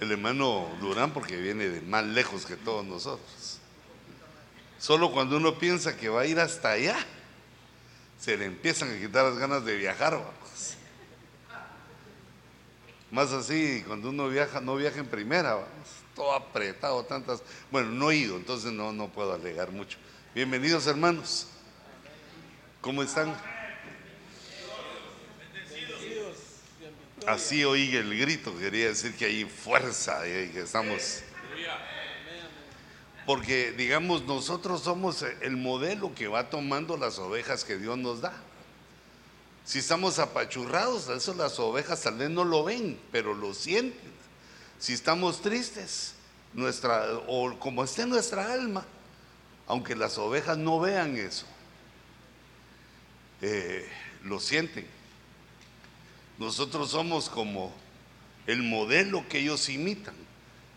el hermano Durán porque viene de más lejos que todos nosotros. Solo cuando uno piensa que va a ir hasta allá, se le empiezan a quitar las ganas de viajar, vamos. Más así, cuando uno viaja, no viaja en primera, vamos. Todo apretado, tantas. Bueno, no he ido, entonces no, no puedo alegar mucho. Bienvenidos, hermanos. ¿Cómo están? Así oí el grito, quería decir que hay fuerza y que estamos. Porque, digamos, nosotros somos el modelo que va tomando las ovejas que Dios nos da. Si estamos apachurrados, eso las ovejas tal vez no lo ven, pero lo sienten. Si estamos tristes, nuestra, o como esté nuestra alma, aunque las ovejas no vean eso, eh, lo sienten. Nosotros somos como el modelo que ellos imitan.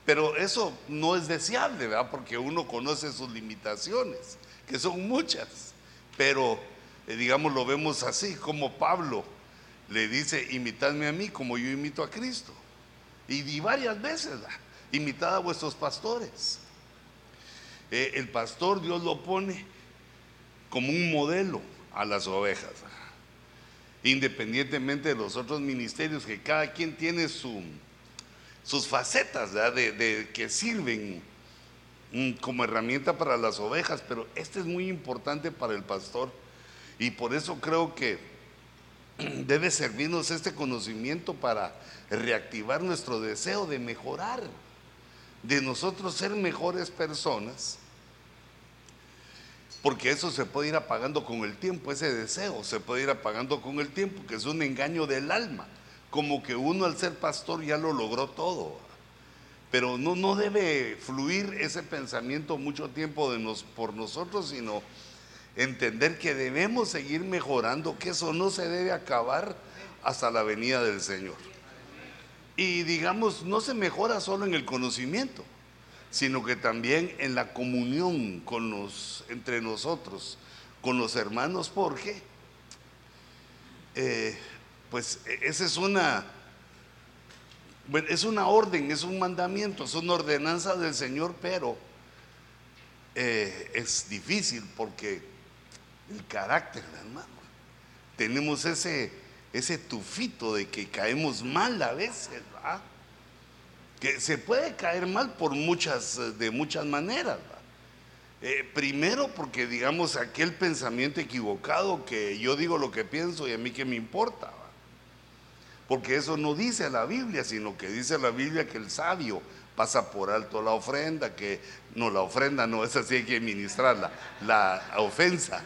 Pero eso no es deseable, ¿verdad? Porque uno conoce sus limitaciones, que son muchas. Pero, eh, digamos, lo vemos así, como Pablo le dice, imitadme a mí como yo imito a Cristo. Y di varias veces, ¿verdad? imitad a vuestros pastores. Eh, el pastor Dios lo pone como un modelo a las ovejas, independientemente de los otros ministerios, que cada quien tiene su, sus facetas de, que sirven mm, como herramienta para las ovejas, pero este es muy importante para el pastor. Y por eso creo que debe servirnos este conocimiento para reactivar nuestro deseo de mejorar, de nosotros ser mejores personas porque eso se puede ir apagando con el tiempo, ese deseo se puede ir apagando con el tiempo, que es un engaño del alma, como que uno al ser pastor ya lo logró todo. Pero no, no debe fluir ese pensamiento mucho tiempo de nos, por nosotros, sino entender que debemos seguir mejorando, que eso no se debe acabar hasta la venida del Señor. Y digamos, no se mejora solo en el conocimiento, sino que también en la comunión con entre nosotros, con los hermanos, porque eh, pues esa es una, es una orden, es un mandamiento, es una ordenanza del Señor, pero eh, es difícil porque el carácter, hermano, tenemos ese, ese tufito de que caemos mal a veces, ¿verdad? Que se puede caer mal por muchas, eh, de muchas maneras. Eh, primero porque digamos aquel pensamiento equivocado que yo digo lo que pienso y a mí que me importa. Porque eso no dice la Biblia, sino que dice la Biblia que el sabio pasa por alto la ofrenda, que no, la ofrenda no, es así hay que ministrarla, la ofensa.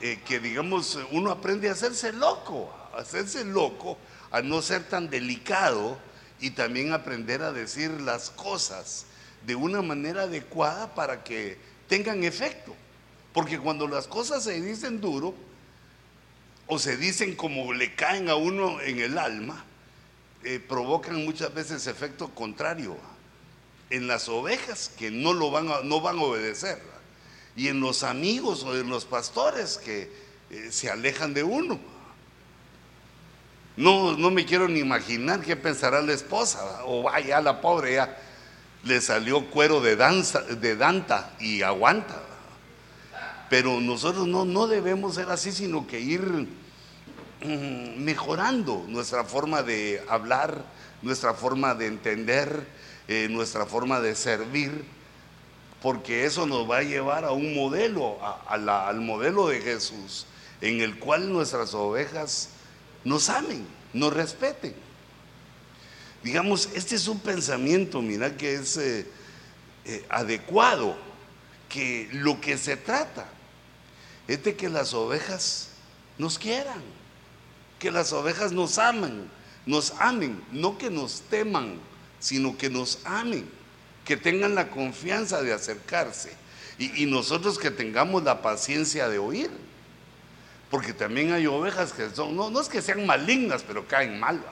Eh, que digamos, uno aprende a hacerse loco, a hacerse loco a no ser tan delicado y también aprender a decir las cosas de una manera adecuada para que tengan efecto. Porque cuando las cosas se dicen duro o se dicen como le caen a uno en el alma, eh, provocan muchas veces efecto contrario en las ovejas que no, lo van, a, no van a obedecer y en los amigos o en los pastores que eh, se alejan de uno. No, no me quiero ni imaginar qué pensará la esposa. O vaya, la pobre ya le salió cuero de, danta y aguanta. Pero nosotros no, no debemos ser así, sino que ir mm, mejorando nuestra forma de hablar, nuestra forma de entender, eh, nuestra forma de servir, porque eso nos va a llevar a un modelo, al modelo de Jesús, en el cual nuestras ovejas nos amen, nos respeten. Digamos, este es un pensamiento, mira, que es eh, eh, adecuado, que lo que se trata es de que las ovejas nos quieran, que las ovejas nos amen, nos amen, no que nos teman, sino que nos amen, que tengan la confianza de acercarse y nosotros que tengamos la paciencia de oír. Porque también hay ovejas que son, no, no es que sean malignas, pero caen mal.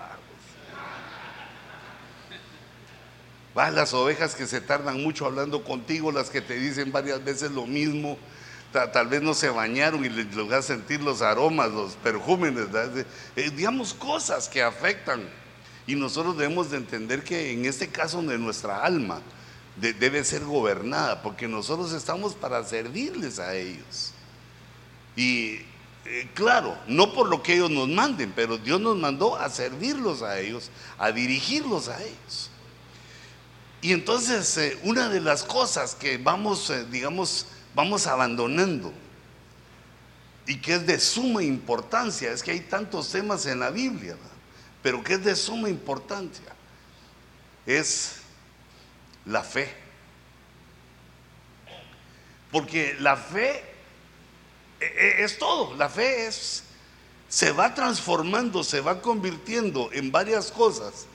¿va? Las ovejas que se tardan mucho hablando contigo, las que te dicen varias veces lo mismo, tal, vez no se bañaron y les, les a sentir los aromas, los perjúmenes, eh, digamos cosas que afectan Y nosotros debemos de entender que en este caso de nuestra alma debe ser gobernada, porque nosotros estamos para servirles a ellos. Y eh, claro, no por lo que ellos nos manden, pero Dios nos mandó a servirlos a ellos, a dirigirlos a ellos. Y entonces eh, una de las cosas que vamos, eh, digamos, vamos abandonando y que es de suma importancia, es que hay tantos temas en la Biblia, pero que es de suma importancia, es la fe. Porque la fe es todo, la fe es, se va transformando, se va convirtiendo en varias cosas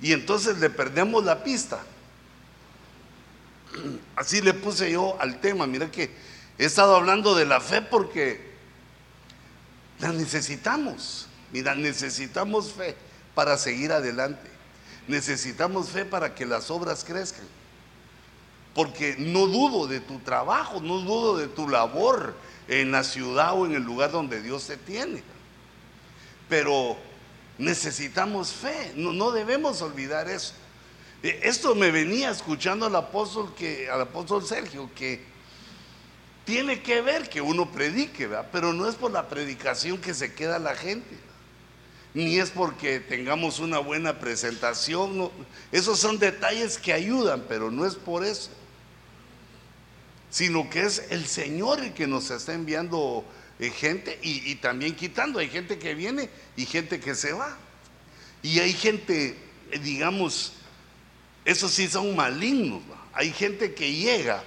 y entonces le perdemos la pista. Así le puse yo al tema, mira que he estado hablando de la fe porque la necesitamos. Mira, necesitamos fe para seguir adelante. Necesitamos fe para que las obras crezcan. Porque no dudo de tu trabajo, no dudo de tu labor en la ciudad o en el lugar donde Dios te tiene. Pero necesitamos fe, no, debemos olvidar eso. E, esto me venía escuchando al apóstol, que, al apóstol Sergio, que tiene que ver que uno predique, pero no es por la predicación que se queda la gente, ni es porque tengamos una buena presentación. Esos son detalles que ayudan, pero no es por eso, sino que es el Señor el que nos está enviando eh, gente y, también quitando. Hay gente que viene y gente que se va. Y hay gente, eh, digamos, esos sí son malignos. Hay gente que llega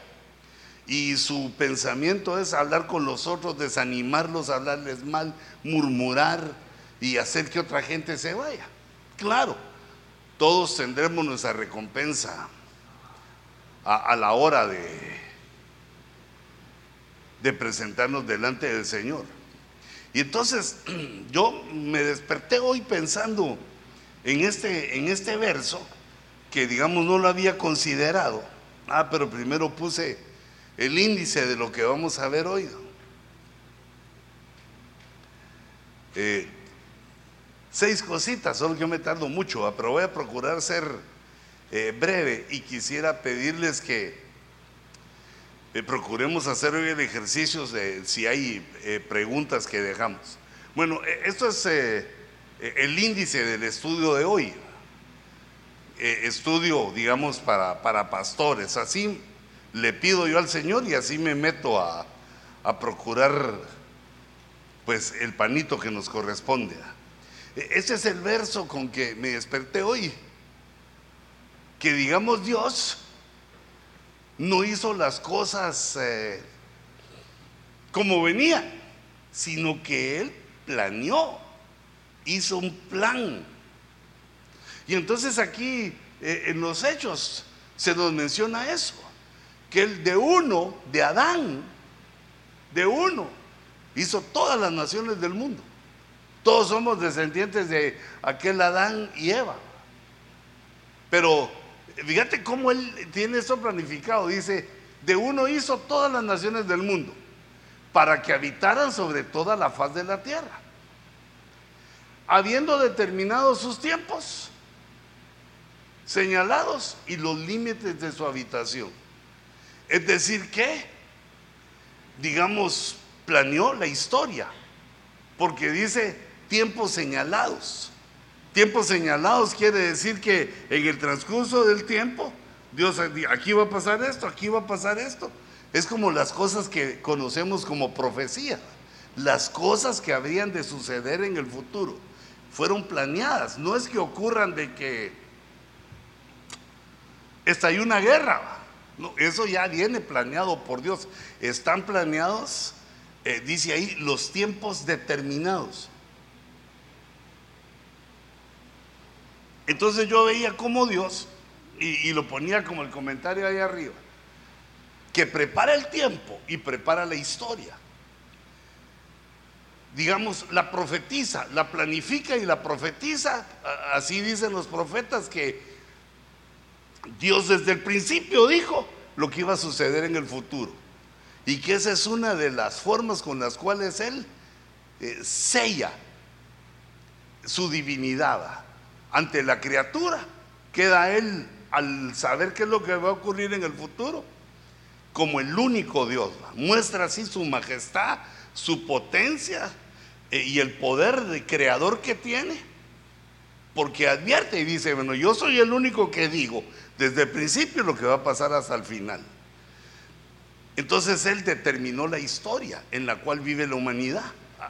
y su pensamiento es hablar con los otros, desanimarlos, hablarles mal, murmurar y hacer que otra gente se vaya. Claro, todos tendremos nuestra recompensa a la hora de, de presentarnos delante del Señor. Y entonces yo me desperté hoy pensando en este, en este verso que digamos no lo había considerado. Ah, pero primero puse el índice de lo que vamos a ver hoy. Eh, seis cositas, solo que yo me tardo mucho, pero voy a procurar ser eh, breve y quisiera pedirles que eh, procuremos hacer hoy el ejercicio de si hay eh, preguntas que dejamos. Bueno, eh, esto es el índice del estudio de hoy. estudio, digamos, para, para pastores. Así le pido yo al Señor y así me meto a, a procurar pues el panito que nos corresponde. Ese es el verso con que me desperté hoy. Que digamos Dios no hizo las cosas eh, como venía, sino que él planeó, hizo un plan. Y entonces aquí eh, en los hechos se nos menciona eso, que el de uno, de Adán, de uno, hizo todas las naciones del mundo. Todos somos descendientes de aquel Adán y Eva. Pero fíjate cómo él tiene eso planificado. Dice, de uno hizo todas las naciones del mundo para que habitaran sobre toda la faz de la tierra. Habiendo determinado sus tiempos señalados y los límites de su habitación. Es decir, que, digamos, planeó la historia, porque dice tiempos señalados. Tiempos señalados quiere decir que en el transcurso del tiempo, Dios, aquí va a pasar esto, aquí va a pasar esto. Es como las cosas que conocemos como profecía. Las cosas que habrían de suceder en el futuro fueron planeadas. No es que ocurran de que estalló una guerra. No, eso ya viene planeado por Dios. Están planeados, eh, dice ahí, los tiempos determinados. Entonces yo veía como Dios, y, lo ponía como el comentario ahí arriba, que prepara el tiempo y prepara la historia. Digamos, la profetiza, la planifica y la profetiza, así dicen los profetas, que Dios desde el principio dijo lo que iba a suceder en el futuro. Y que esa es una de las formas con las cuales Él eh, sella su divinidad ante la criatura. Queda Él al saber qué es lo que va a ocurrir en el futuro como el único Dios. Muestra así su majestad, su potencia eh, y el poder de creador que tiene. Porque advierte y dice, bueno, yo soy el único que digo desde el principio lo que va a pasar hasta el final. Entonces Él determinó la historia en la cual vive la humanidad.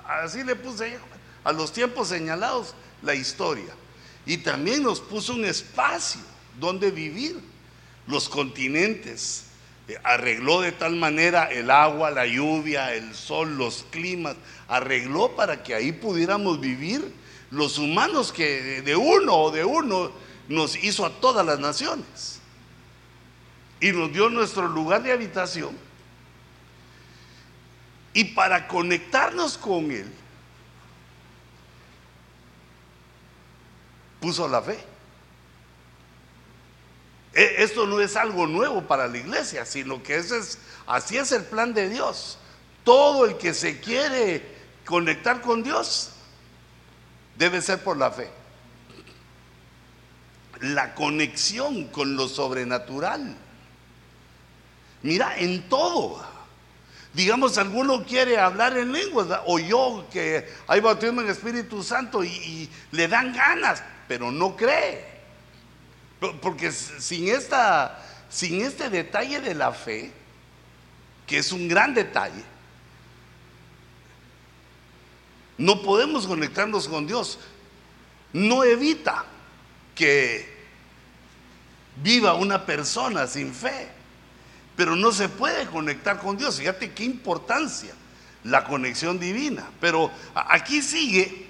Así le puse a los tiempos señalados la historia. Y también nos puso un espacio donde vivir, los continentes. Eh, arregló de tal manera el agua, la lluvia, el sol, los climas. Arregló para que ahí pudiéramos vivir los humanos que de uno o de uno nos hizo a todas las naciones. Y nos dio nuestro lugar de habitación. Y para conectarnos con Él, puso la fe. E, esto no es algo nuevo para la iglesia, sino que ese es, así es el plan de Dios. Todo el que se quiere conectar con Dios debe ser por la fe. La conexión con lo sobrenatural. Mira, en todo. Digamos, alguno quiere hablar en lenguas, o yo que hay bautismo en Espíritu Santo y le dan ganas, pero no cree. Porque sin, esta, sin este detalle de la fe, que es un gran detalle, no podemos conectarnos con Dios. No evita que viva una persona sin fe, pero no se puede conectar con Dios. Fíjate qué importancia la conexión divina. Pero aquí sigue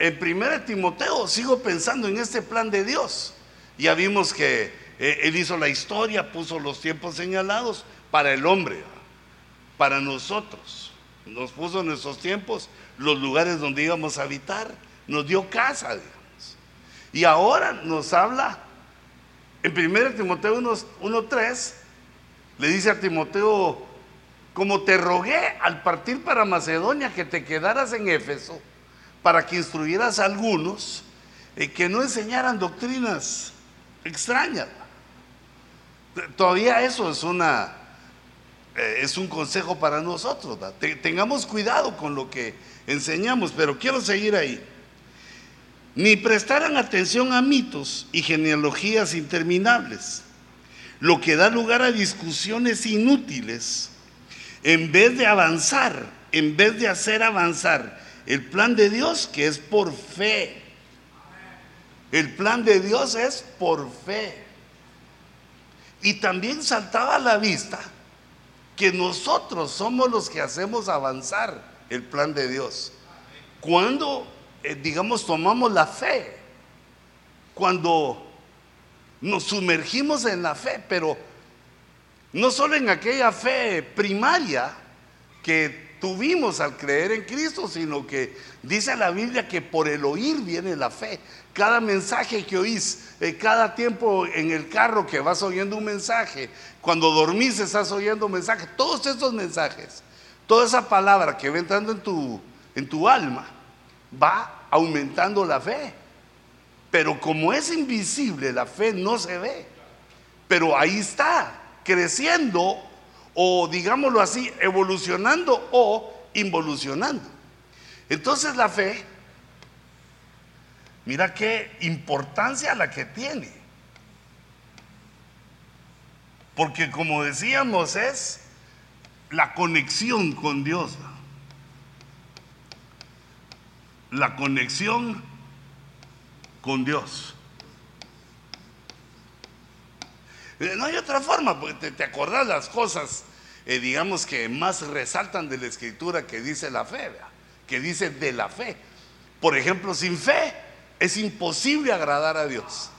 en 1 Timoteo sigo pensando en este plan de Dios. Ya vimos que eh, Él hizo la historia, puso los tiempos señalados para el hombre, para nosotros. Nos puso en nuestros tiempos los lugares donde íbamos a habitar, nos dio casa, digamos. Y ahora nos habla, en 1 Timoteo 1.3, le dice a Timoteo, como te rogué al partir para Macedonia que te quedaras en Éfeso, para que instruyeras a algunos eh, que no enseñaran doctrinas extrañas. Todavía eso es una eh, es un consejo para nosotros. Tengamos cuidado con lo que enseñamos, pero quiero seguir ahí. Ni prestaran atención a mitos y genealogías interminables, lo que da lugar a discusiones inútiles, en vez de avanzar, en vez de hacer avanzar el plan de Dios que es por fe. El plan de Dios es por fe. Y también saltaba a la vista que nosotros somos los que hacemos avanzar el plan de Dios. Cuando, eh, digamos, tomamos la fe, cuando nos sumergimos en la fe, pero no solo en aquella fe primaria que tuvimos al creer en Cristo, sino que dice la Biblia que por el oír viene la fe. Cada mensaje que oís, eh, cada tiempo en el carro que vas oyendo un mensaje, cuando dormís estás oyendo un mensaje, todos estos mensajes, toda esa palabra que va entrando en tu, en tu alma, va aumentando la fe. Pero como es invisible, la fe no se ve. Pero ahí está, creciendo o digámoslo así, evolucionando o involucionando. Entonces la fe, mira qué importancia la que tiene. Porque como decíamos es la conexión con Dios. La conexión con Dios. Eh, no hay otra forma, porque te, acordás las cosas, eh, digamos, que más resaltan de la escritura que dice la fe, que dice de la fe. Por ejemplo, sin fe es imposible agradar a Dios.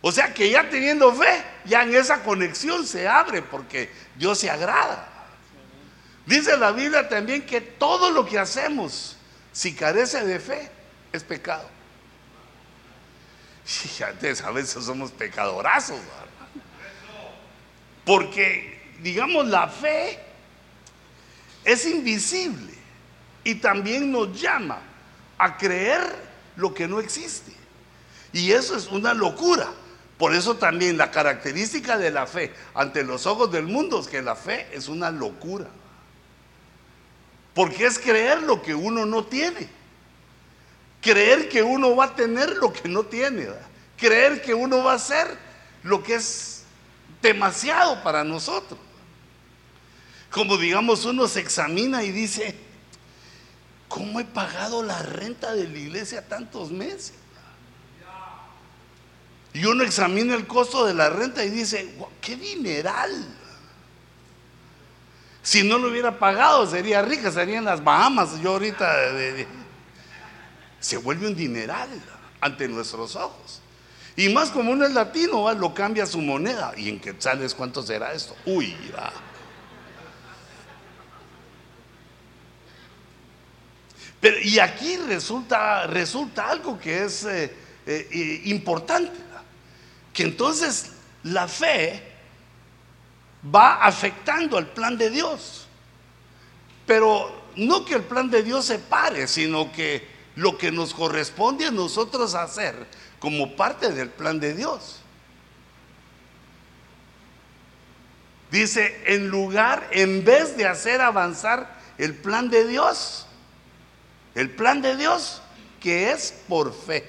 O sea que ya teniendo fe, ya en esa conexión se abre porque Dios se agrada. Dice la Biblia también que todo lo que hacemos, si carece de fe, es pecado. Y a veces somos pecadorazos. Porque, digamos, la fe es invisible y también nos llama a creer lo que no existe. Y eso es una locura. Por eso también la característica de la fe ante los ojos del mundo es que la fe es una locura. Porque es creer lo que uno no tiene. Creer que uno va a tener lo que no tiene. Creer que uno va a ser lo que es demasiado para nosotros. Como digamos, uno se examina y dice, ¿cómo he pagado la renta de la iglesia tantos meses? Y uno examina el costo de la renta y dice, ¡qué dineral! Si no lo hubiera pagado, sería rica, sería en las Bahamas. Yo ahorita se vuelve un dineral ante nuestros ojos. Y más como uno es latino, lo cambia su moneda. ¿Y en quetzales cuánto será esto? Uy, ya. Pero, y aquí resulta, resulta algo que es eh, eh, importante, que entonces la fe va afectando al plan de Dios. Pero no que el plan de Dios se pare, sino que lo que nos corresponde a nosotros hacer como parte del plan de Dios. Dice, en lugar, en vez de hacer avanzar el plan de Dios, el plan de Dios que es por fe.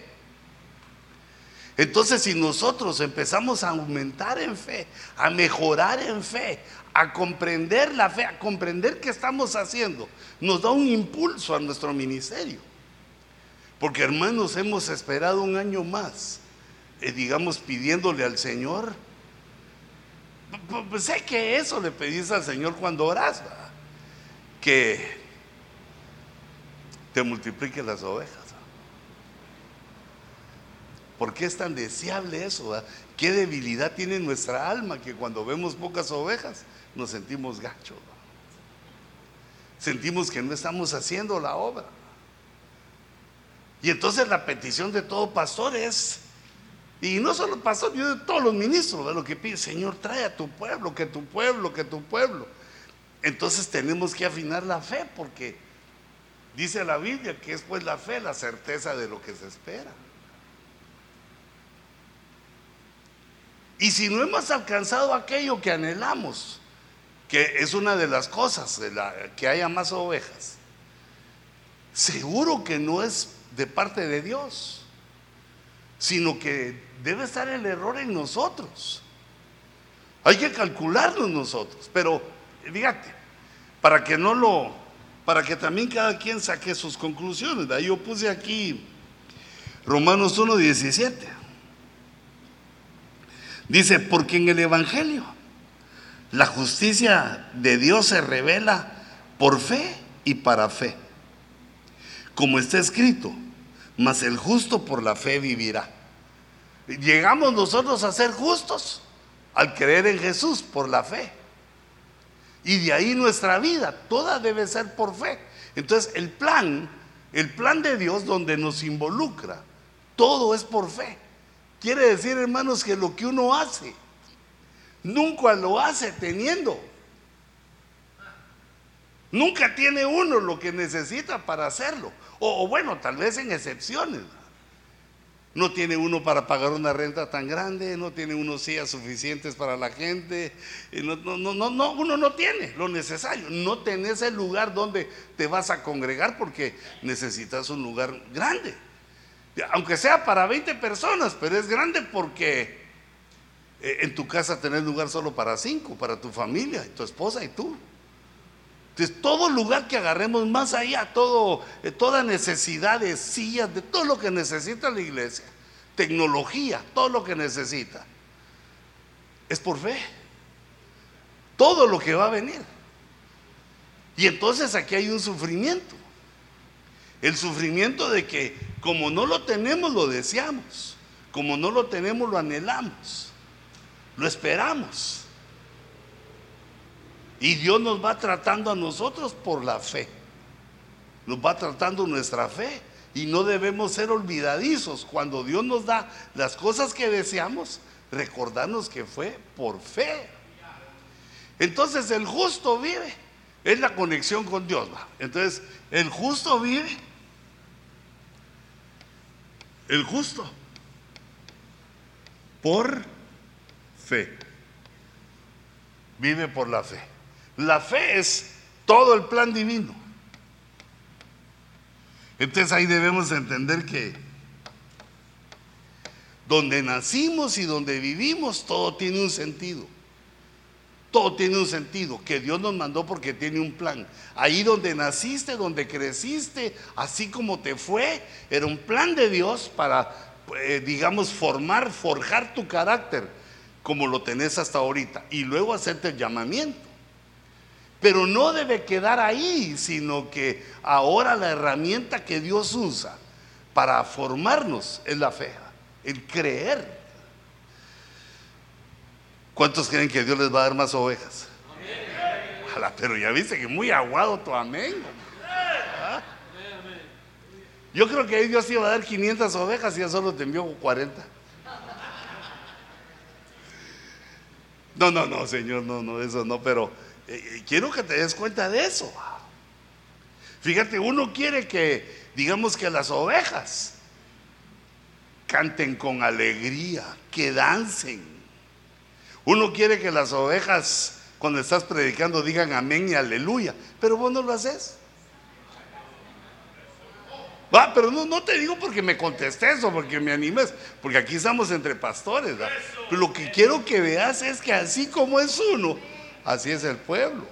Entonces, si nosotros empezamos a aumentar en fe, a mejorar en fe, a comprender la fe, a comprender qué estamos haciendo, nos da un impulso a nuestro ministerio. Porque hermanos, hemos esperado un año más, eh, digamos, pidiéndole al Señor. Pues sé que eso le pedís al Señor cuando oras, que te multiplique las ovejas. ¿Por qué es tan deseable eso? ¿Qué debilidad tiene nuestra alma que cuando vemos pocas ovejas nos sentimos gachos? Sentimos que no estamos haciendo la obra. Y entonces la petición de todo pastor es, y no solo pastor, yo de todos los ministros, de lo que pide, Señor, trae a tu pueblo, que tu pueblo, que tu pueblo. Entonces tenemos que afinar la fe porque dice la Biblia que es pues la fe, la certeza de lo que se espera. Y si no hemos alcanzado aquello que anhelamos, que es una de las cosas, que haya más ovejas, seguro que no es de parte de Dios, sino que debe estar el error en nosotros. Hay que calcularlo nosotros, pero fíjate, para que no lo, para que también cada quien saque sus conclusiones. Yo puse aquí Romanos 1.17. Dice, porque en el Evangelio la justicia de Dios se revela por fe y para fe. Como está escrito, mas el justo por la fe vivirá. Llegamos nosotros a ser justos al creer en Jesús por la fe. Y de ahí nuestra vida, toda debe ser por fe. Entonces el plan, el plan de Dios donde nos involucra, todo es por fe. Quiere decir, hermanos, que lo que uno hace, nunca lo hace teniendo. Nunca tiene uno lo que necesita para hacerlo. O, bueno, tal vez en excepciones. No tiene uno para pagar una renta tan grande, no tiene uno sillas suficientes para la gente. No, no, no, no, uno no tiene lo necesario. No tenés el lugar donde te vas a congregar porque necesitas un lugar grande aunque sea para 20 personas, pero es grande porque eh, en tu casa tenés lugar solo para 5, para tu familia, tu esposa y tú. Entonces, todo lugar que agarremos más allá, todo, eh, toda necesidad de sillas, de todo lo que necesita la iglesia, tecnología, todo lo que necesita, es por fe. Todo lo que va a venir. Y entonces aquí hay un sufrimiento. El sufrimiento de que como no lo tenemos, lo deseamos. Como no lo tenemos, lo anhelamos. Lo esperamos. Y Dios nos va tratando a nosotros por la fe. Nos va tratando nuestra fe. Y no debemos ser olvidadizos. Cuando Dios nos da las cosas que deseamos, recordarnos que fue por fe. Entonces el justo vive. Es la conexión con Dios. Entonces el justo vive el justo por fe. Vive por la fe. La fe es todo el plan divino. Entonces ahí debemos entender que donde nacimos y donde vivimos, todo tiene un sentido. Todo tiene un sentido, que Dios nos mandó porque tiene un plan. Ahí donde naciste, donde creciste, así como te fue, era un plan de Dios para, eh, digamos, formar, forjar tu carácter como lo tenés hasta ahorita y luego hacerte el llamamiento. Pero no debe quedar ahí, sino que ahora la herramienta que Dios usa para formarnos es la fe, el creer. ¿Cuántos creen que Dios les va a dar más ovejas? Ojalá, pero ya viste que muy aguado tu amén. ¿Ah? Yo creo que Dios iba a dar 500 ovejas y ya solo te envió 40. No, no, no, Señor, no, no, eso no, pero eh, eh, quiero que te des cuenta de eso. Fíjate, uno quiere que, digamos que las ovejas canten con alegría, que dancen, uno quiere que las ovejas, cuando estás predicando, digan amén y aleluya, pero vos no lo haces. Va, pero no, no te digo porque me contestes o porque me animes, porque aquí estamos entre pastores. Pero lo que quiero que veas es que así como es uno, así es el pueblo.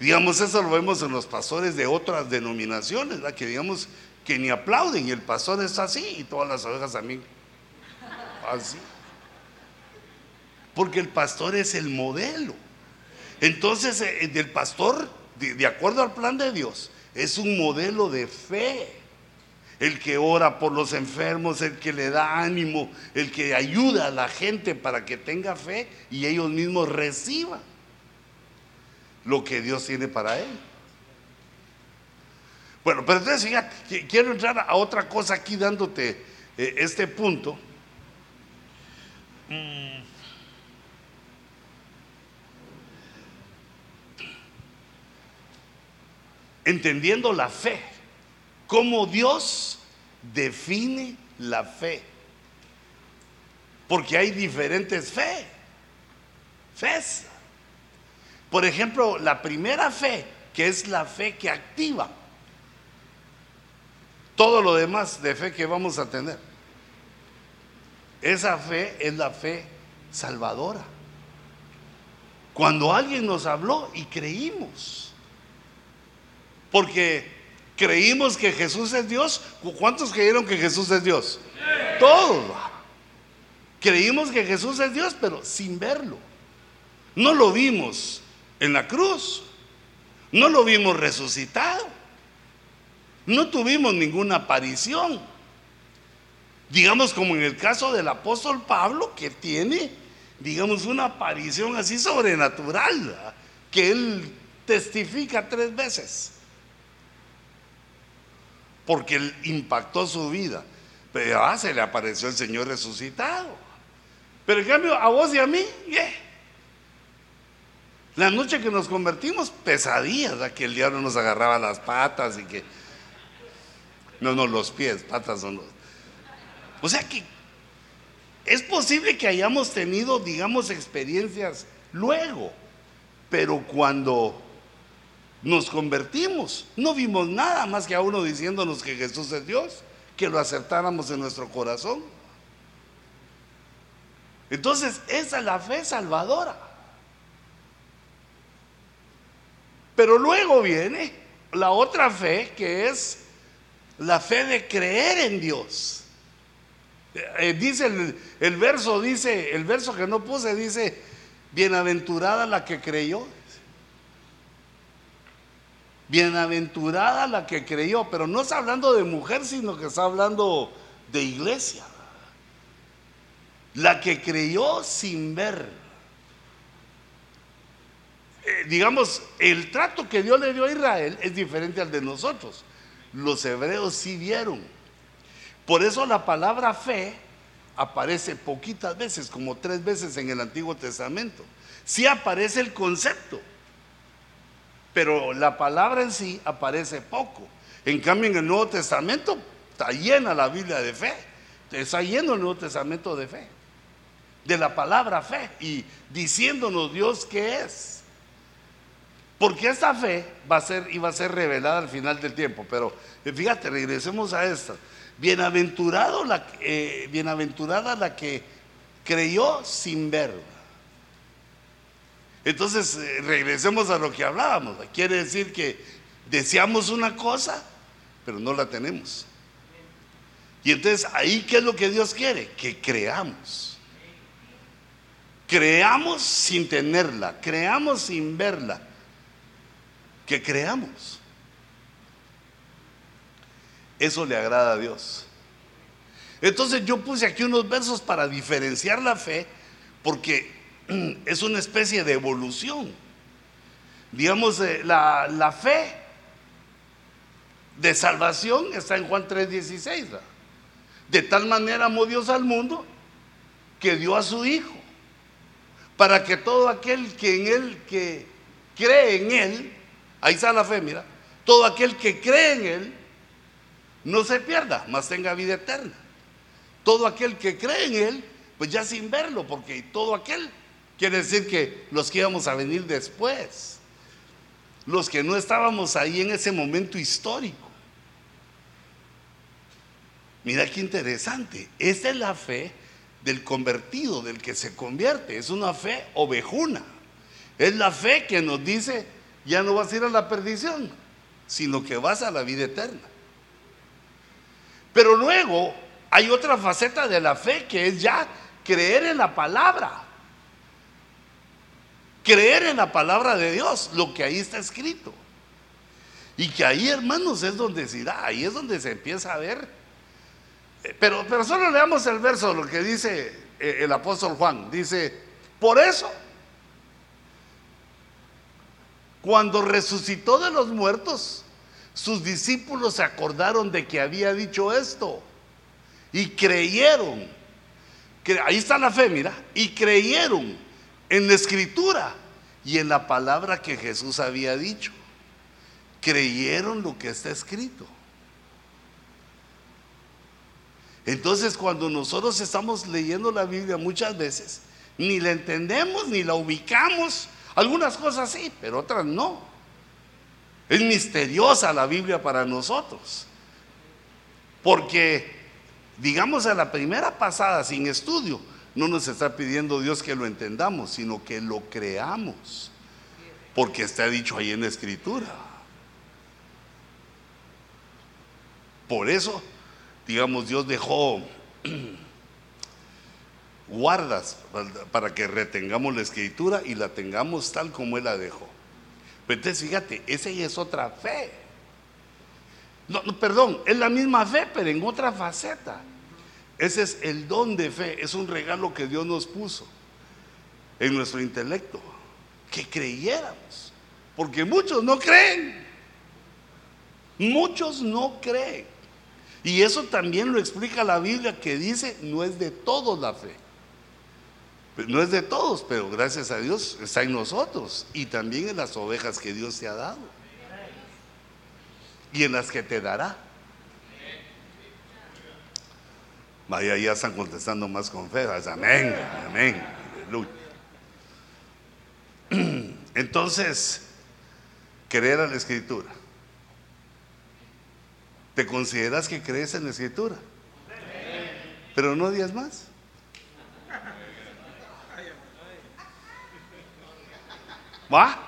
Digamos, eso lo vemos en los pastores de otras denominaciones, que digamos que ni aplauden y el pastor está así y todas las ovejas también así porque el pastor es el modelo. Entonces, eh, del pastor, de, acuerdo al plan de Dios, es un modelo de fe. El que ora por los enfermos, el que le da ánimo, el que ayuda a la gente para que tenga fe y ellos mismos reciban lo que Dios tiene para él. Bueno, pero entonces fíjate, quiero entrar a otra cosa aquí dándote eh, este punto. Mm. entendiendo la fe, cómo Dios define la fe. Porque hay diferentes fe, fes. Por ejemplo, la primera fe, que es la fe que activa todo lo demás de fe que vamos a tener. Esa fe es la fe salvadora. Cuando alguien nos habló y creímos. Porque creímos que Jesús es Dios. ¿Cuántos creyeron que Jesús es Dios? Todos. Creímos que Jesús es Dios, pero sin verlo. No lo vimos en la cruz. No lo vimos resucitado. No tuvimos ninguna aparición. Digamos como en el caso del apóstol Pablo, que tiene, digamos, una aparición así sobrenatural, que él testifica tres veces porque impactó su vida. Pero ah, se le apareció el Señor resucitado. Pero en cambio, a vos y a mí, la noche que nos convertimos, pesadillas, que el diablo nos agarraba las patas y que. No, no, los pies, patas son los. O sea que es posible que hayamos tenido, digamos, experiencias luego, pero cuando nos convertimos. No vimos nada más que a uno diciéndonos que Jesús es Dios, que lo acertáramos en nuestro corazón. Entonces, esa es la fe salvadora. Pero luego viene la otra fe que es la fe de creer en Dios. Eh, dice el, el verso, dice, el verso que no puse, dice, bienaventurada la que creyó. Bienaventurada la que creyó, pero no está hablando de mujer, sino que está hablando de iglesia. La que creyó sin ver. Eh, digamos, el trato que Dios le dio a Israel es diferente al de nosotros. Los hebreos sí vieron. Por eso la palabra fe aparece poquitas veces, como tres veces en el Antiguo Testamento. Sí aparece el concepto pero la palabra en sí aparece poco. En cambio, en el Nuevo Testamento Está llena la Biblia de fe. Está lleno el Nuevo Testamento de fe. De la palabra fe. Y diciéndonos Dios qué es. Porque esta fe va a ser y va a ser revelada al final del tiempo. Pero fíjate, regresemos a esto. Bienaventurado la, eh, bienaventurada la que creyó sin ver. Entonces, eh, regresemos a lo que hablábamos. Quiere decir que deseamos una cosa, pero no la tenemos. Y entonces, ahí, ¿qué es lo que Dios quiere? Que creamos. Creamos sin tenerla, creamos sin verla. Que creamos. Eso le agrada a Dios. Entonces yo puse aquí unos versos para diferenciar la fe, porque es una especie de evolución. Digamos, eh, la, la fe de salvación está en Juan 3:16. De tal manera amó Dios al mundo que dio a su Hijo, para que todo aquel que en Él, que cree en Él, ahí está la fe, mira, todo aquel que cree en Él, no se pierda, mas tenga vida eterna. Todo aquel que cree en Él, pues ya sin verlo, porque todo aquel quiere decir que los que íbamos a venir después, los que no estábamos ahí en ese momento histórico. Mira qué interesante. Esta es la fe del convertido, del que se convierte. Es una fe ovejuna. Es la fe que nos dice, ya no vas a ir a la perdición, sino que vas a la vida eterna. Pero luego hay otra faceta de la fe que es ya creer en la palabra. Creer en la palabra de Dios, lo que ahí está escrito. Y que ahí, hermanos, es donde se da, ahí es donde se empieza a ver. Eh, pero, pero solo leamos el verso, lo que dice eh, el apóstol Juan. Dice, por eso, cuando resucitó de los muertos, sus discípulos se acordaron de que había dicho esto y creyeron. Ahí está la fe, mira. Y creyeron en la escritura y en la palabra que Jesús había dicho. Creyeron lo que está escrito. Entonces cuando nosotros estamos leyendo la Biblia muchas veces, ni la entendemos, ni la ubicamos. Algunas cosas sí, pero otras no. Es misteriosa la Biblia para nosotros. Porque, digamos, a la primera pasada sin estudio, no nos está pidiendo Dios que lo entendamos, sino que lo creamos. Porque está dicho ahí en la escritura. Por eso, digamos, Dios dejó guardas para que retengamos la escritura y la tengamos tal como Él la dejó. Pero entonces fíjate, esa es otra fe. No, perdón, es la misma fe, pero en otra faceta. Ese es el don de fe, es un regalo que Dios nos puso en nuestro intelecto, que creyéramos, porque muchos no creen, muchos no creen. Y eso también lo explica la Biblia que dice, no es de todos la fe. No es de todos, pero gracias a Dios está en nosotros y también en las ovejas que Dios te ha dado y en las que te dará. Vaya, ya están contestando más con fe. Amén, amén, Entonces, creer a la escritura. ¿Te consideras que crees en la escritura? Pero no días más. ¿Va?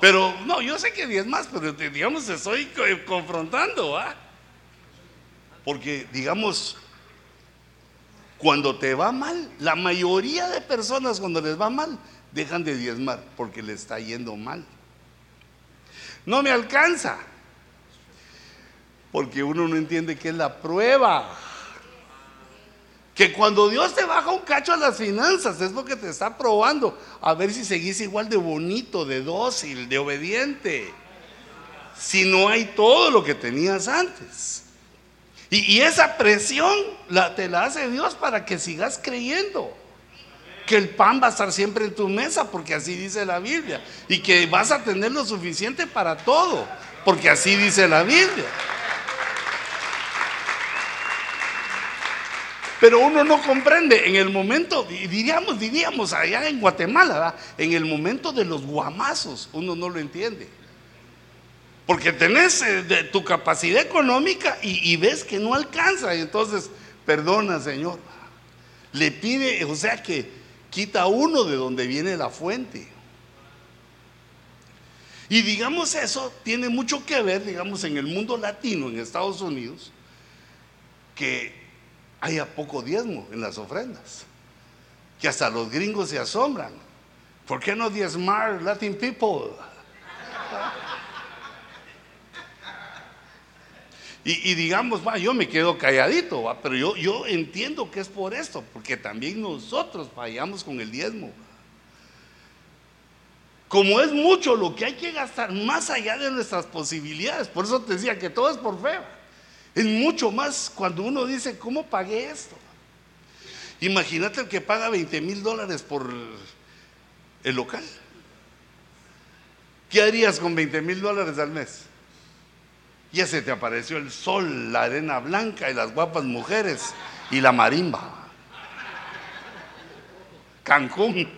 Pero no, yo sé que 10 más, pero digamos, estoy confrontando, ¿va? Porque, digamos, cuando te va mal, la mayoría de personas cuando les va mal, dejan de diezmar porque les está yendo mal. No me alcanza, porque uno no entiende qué es la prueba. Que cuando Dios te baja un cacho a las finanzas es porque te está probando a ver si seguís igual de bonito, de dócil, de obediente. Si no hay todo lo que tenías antes. Y, esa presión la, te la hace Dios para que sigas creyendo que el pan va a estar siempre en tu mesa, porque así dice la Biblia, y que vas a tener lo suficiente para todo, porque así dice la Biblia. Pero uno no comprende en el momento, diríamos, diríamos allá en Guatemala, en el momento de los guamazos, uno no lo entiende. Porque tenés eh, tu capacidad económica y, y, ves que no alcanza. Y entonces, perdona, Señor. Le pide, o sea que quita uno de donde viene la fuente. Y digamos eso tiene mucho que ver, digamos, en el mundo latino, en Estados Unidos, que haya poco diezmo en las ofrendas. Que hasta los gringos se asombran. ¿Por qué no diezmar Latin people? Y, digamos, va, yo me quedo calladito, ¿va? pero yo, yo entiendo que es por esto, porque también nosotros fallamos con el diezmo. Como es mucho lo que hay que gastar más allá de nuestras posibilidades, por eso te decía que todo es por fe. Es mucho más cuando uno dice, ¿cómo pagué esto? Imagínate el que paga 20 mil dólares por el local. ¿Qué harías con 20 mil dólares al mes? Ya se te apareció el sol, la arena blanca y las guapas mujeres y la marimba. Cancún.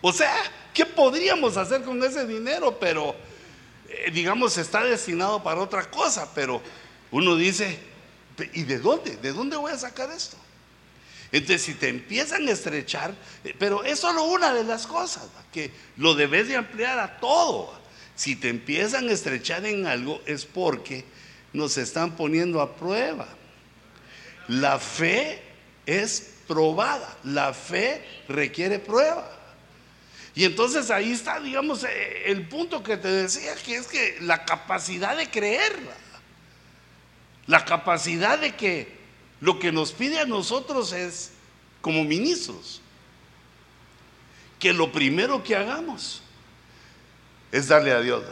O sea, ¿qué podríamos hacer con ese dinero? Pero, eh, digamos, está destinado para otra cosa, pero uno dice, ¿y de dónde? ¿De dónde voy a sacar esto? Entonces, si te empiezan a estrechar, eh, pero es solo una de las cosas, que lo debes de ampliar a todo. Si te empiezan a estrechar en algo es porque nos están poniendo a prueba. La fe es probada, la fe requiere prueba. Y entonces ahí está, digamos, eh, el punto que te decía, que es que la capacidad de creer, la capacidad de que lo que nos pide a nosotros es, como ministros, que lo primero que hagamos es darle a Dios.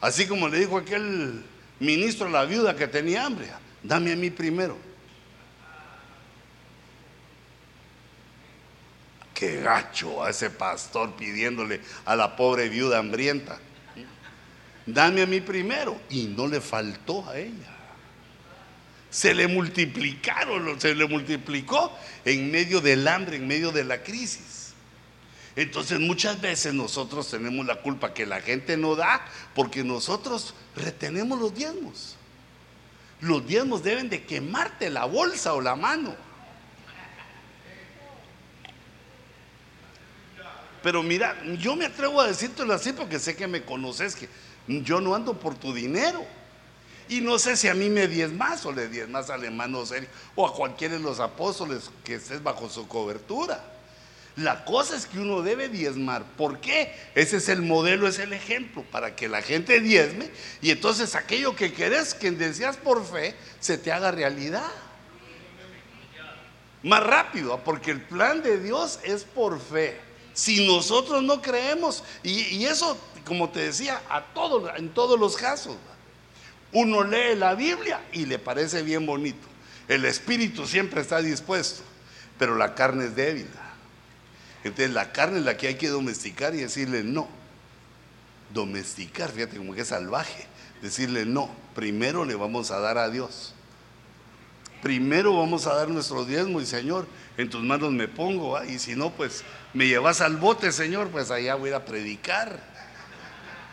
Así como le dijo aquel ministro a la viuda que tenía hambre, dame a mí primero. Qué gacho a ese pastor pidiéndole a la pobre viuda hambrienta. Dame a mí primero. Y no le faltó a ella. Se le multiplicaron, se le multiplicó en medio del hambre, en medio de la crisis. Entonces muchas veces nosotros tenemos la culpa que la gente no da porque nosotros retenemos los diezmos. Los diezmos deben de quemarte la bolsa o la mano. Pero mira, yo me atrevo a decírtelo así porque sé que me conoces, que yo no ando por tu dinero. Y no sé si a mí me más o le más al hermano Sergio o a cualquiera de los apóstoles que estés bajo su cobertura. La cosa es que uno debe diezmar. ¿Por qué? Ese es el modelo, es el ejemplo para que la gente diezme y entonces aquello que querés, que deseas por fe, se te haga realidad. Más rápido, porque el plan de Dios es por fe. Si nosotros no creemos, y, eso, como te decía, a en todos los casos, uno lee la Biblia y le parece bien bonito. El espíritu siempre está dispuesto, pero la carne es débil. Entonces la carne es la que hay que domesticar y decirle no. Domesticar, fíjate como que es salvaje. Decirle no, primero le vamos a dar a Dios. Primero vamos a dar nuestro diezmo y Señor, en tus manos me pongo, y si no, pues me llevas al bote, Señor, pues allá voy a predicar,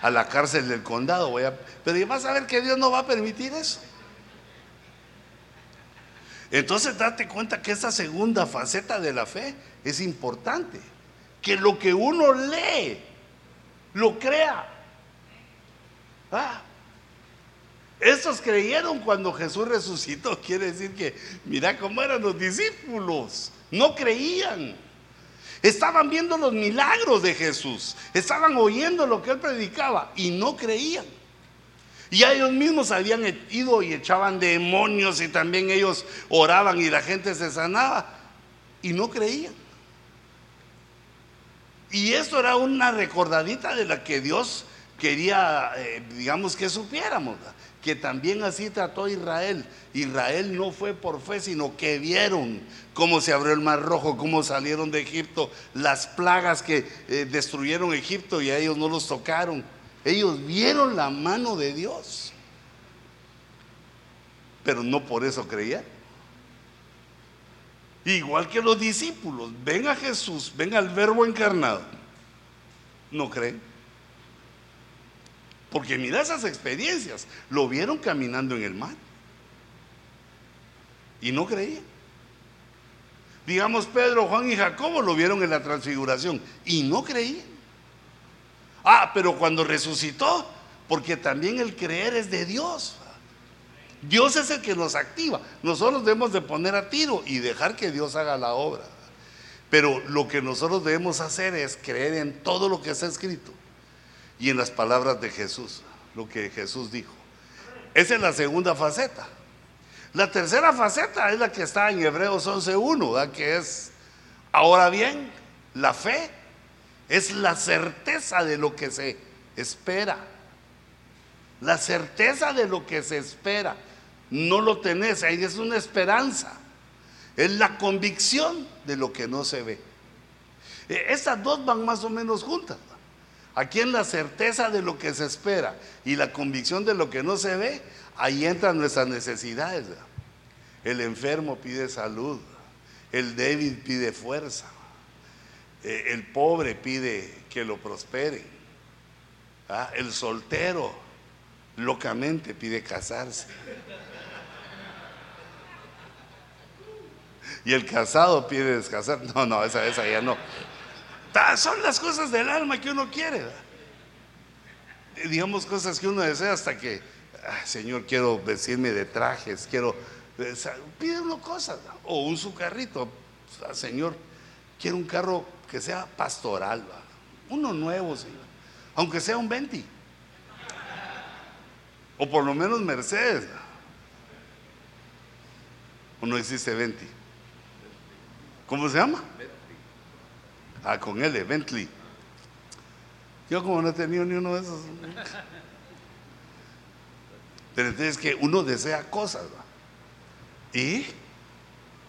a la cárcel del condado, voy a... Pero vas a ver que Dios no va a permitir eso. Entonces date cuenta que esta segunda faceta de la fe es importante, que lo que uno lee, lo crea. Ah, estos creyeron cuando Jesús resucitó. Quiere decir que, mira cómo eran los discípulos. No creían. Estaban viendo los milagros de Jesús. Estaban oyendo lo que él predicaba y no creían. Y ellos mismos habían ido y echaban demonios y también ellos oraban y la gente se sanaba y no creían. Y esto era una recordadita de la que Dios quería, eh, digamos, que supiéramos que también así trató Israel. Israel no fue por fe, sino que vieron cómo se abrió el mar rojo, cómo salieron de Egipto, las plagas que eh, destruyeron Egipto y a ellos no los tocaron. Ellos vieron la mano de Dios. pero no por eso creían. Igual que los discípulos, ven a Jesús, ven al verbo encarnado, no creen. Porque mira esas experiencias, lo vieron caminando en el mar y no creían. Digamos, Pedro, Juan y Jacobo lo vieron en la transfiguración y no creían. Ah, pero cuando resucitó, porque también el creer es de Dios. Dios es el que nos activa. Nosotros debemos de poner a tiro y dejar que Dios haga la obra. Pero lo que nosotros debemos hacer es creer en todo lo que está escrito y en las palabras de Jesús, lo que Jesús dijo. Esa es la segunda faceta. La tercera faceta es la que está en Hebreos 11.1, que es, ahora bien, la fe es la certeza de lo que se espera. La certeza de lo que se espera. No lo tenés, ahí es una esperanza. Es la convicción de lo que no se ve. E, Estas dos van más o menos juntas. Aquí en la certeza de lo que se espera y la convicción de lo que no se ve, ahí entran nuestras necesidades. El enfermo pide salud, el débil pide fuerza, eh, el pobre pide que lo prospere, ¿ah? el soltero locamente pide casarse. Y el casado pide descansar. No, no, esa, esa ya no. Son las cosas del alma que uno quiere. Digamos cosas que uno desea hasta que, Señor, quiero vestirme de trajes, quiero... Pide uno cosas. O un su carrito. Señor, quiero un carro que sea pastoral. Uno nuevo, Señor. Aunque sea un 20. O por lo menos Mercedes. ¿O no existe 20? ¿Cómo se llama? Ah, con él, Bentley. Yo como no he tenido ni uno de esos. Pero entonces que uno desea cosas y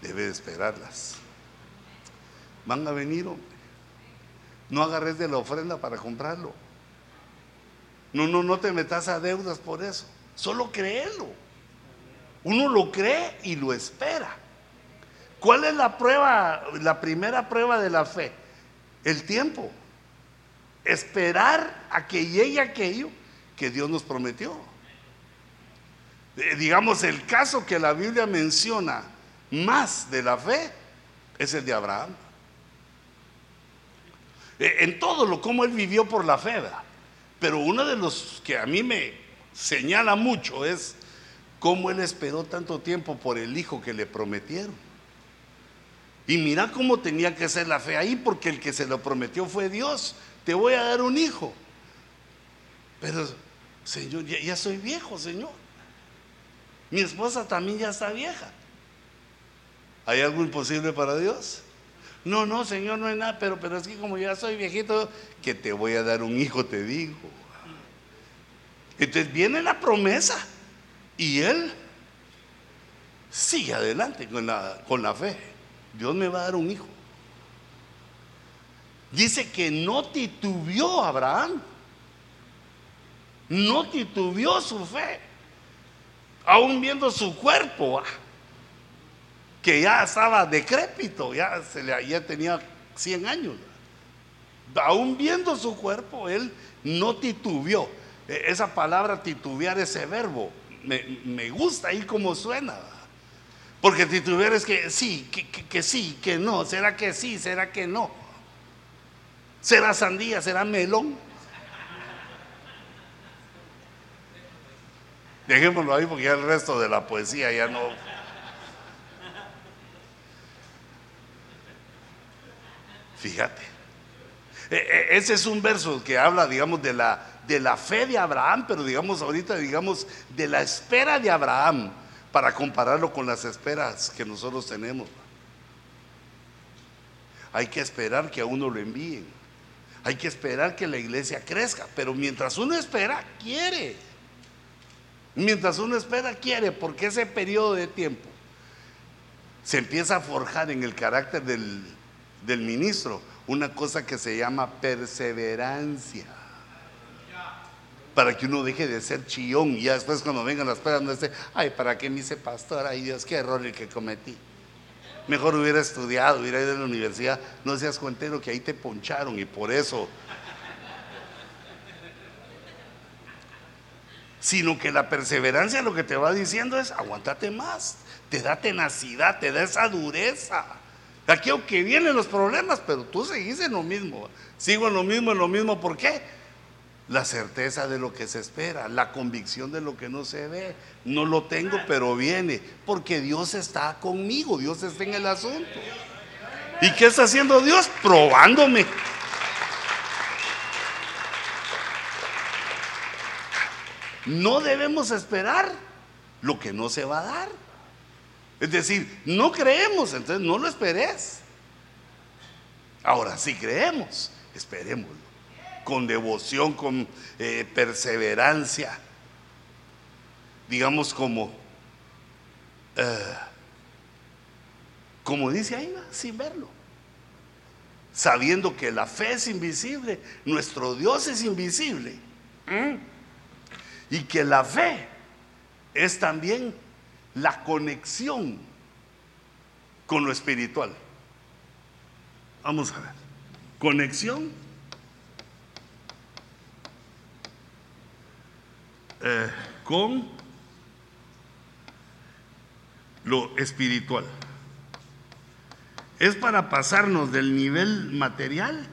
debe esperarlas. Van a venir. No agarres de la ofrenda para comprarlo. No, no, no te metas a deudas por eso. Solo créelo. Uno lo cree y lo espera. ¿Cuál es la prueba, la primera prueba de la fe? el tiempo. Esperar a que llegue aquello que Dios nos prometió. Eh, digamos, el caso que la Biblia menciona más de la fe es el de Abraham. Eh, en todo lo como él vivió por la fe, pero uno de los que a mí me señala mucho es cómo él esperó tanto tiempo por el hijo que le prometieron. Y mira cómo tenía que ser la fe ahí, porque el que se lo prometió fue Dios. Te voy a dar un hijo. Pero, Señor, ya, soy viejo, Señor. Mi esposa también ya está vieja. ¿Hay algo imposible para Dios? No, no, Señor, no hay nada, pero, pero es que como ya soy viejito, que te voy a dar un hijo, te digo. Entonces viene la promesa y él sigue adelante con la, con la fe. Dios me va a dar un hijo. Dice que no titubió Abraham. No titubió su fe. Aún viendo su cuerpo, ah, que ya estaba decrépito, ya, se le, ya tenía 100 años. Aún viendo su cuerpo, él no titubió. E, esa palabra titubear, ese verbo, me, me gusta ahí como suena. Porque si tuvieras que sí, que, sí, que no, será que sí, será que no. Será sandía, será melón. Dejémoslo ahí porque ya el resto de la poesía ya no. Fíjate. E, e, ese es un verso que habla, digamos, de la, de la fe de Abraham, pero digamos ahorita, digamos, de la espera de Abraham para compararlo con las esperas que nosotros tenemos. Hay que esperar que a uno lo envíen. Hay que esperar que la iglesia crezca. Pero mientras uno espera, quiere. Mientras uno espera, quiere, porque ese periodo de tiempo se empieza a forjar en el carácter del, del ministro una cosa que se llama perseverancia. para que uno deje de ser chillón y ya después cuando vengan las pruebas no esté, ay, ¿para qué me hice pastor? Ay Dios, qué error el que cometí. Mejor hubiera estudiado, hubiera ido a la universidad, no seas cuentero que ahí te poncharon y por eso. Sino que la perseverancia lo que te va diciendo es, aguántate más, te da tenacidad, te da esa dureza. Aquí aunque vienen los problemas, pero tú seguís en lo mismo. Sigo en lo mismo, en lo mismo, ¿por qué? la certeza de lo que se espera, la convicción de lo que no se ve. No lo tengo, pero viene, porque Dios está conmigo, Dios está en el asunto. ¿Y qué está haciendo Dios? Probándome. No debemos esperar lo que no se va a dar. Es decir, no creemos, entonces no lo esperes. Ahora, si creemos, esperémoslo. Con devoción, con eh, perseverancia, digamos como, eh, como dice ahí, sin verlo, sabiendo que la fe es invisible, nuestro Dios es invisible, y que la fe es también la conexión con lo espiritual. Vamos a ver, conexión Eh, con lo espiritual. Es para pasarnos del nivel material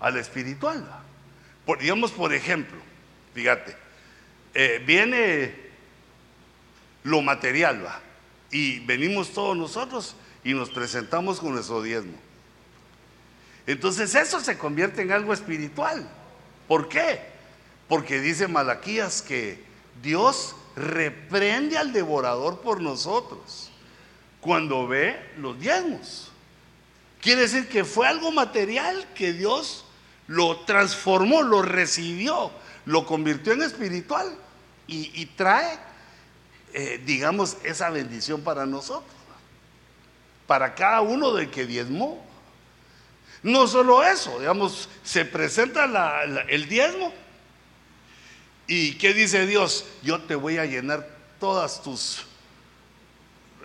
al espiritual. Digamos, por ejemplo, fíjate, eh, viene lo material, ¿va? Y venimos todos nosotros y nos presentamos con nuestro diezmo. Entonces eso se convierte en algo espiritual. ¿Por qué? Porque dice Malaquías que Dios reprende al devorador por nosotros cuando ve los diezmos. Quiere decir que fue algo material que Dios lo transformó, lo recibió, lo convirtió en espiritual y, trae, eh, digamos, esa bendición para nosotros, para cada uno del que diezmó. No solo eso, digamos, se presenta el diezmo ¿Y qué dice Dios? Yo te voy a llenar todas tus,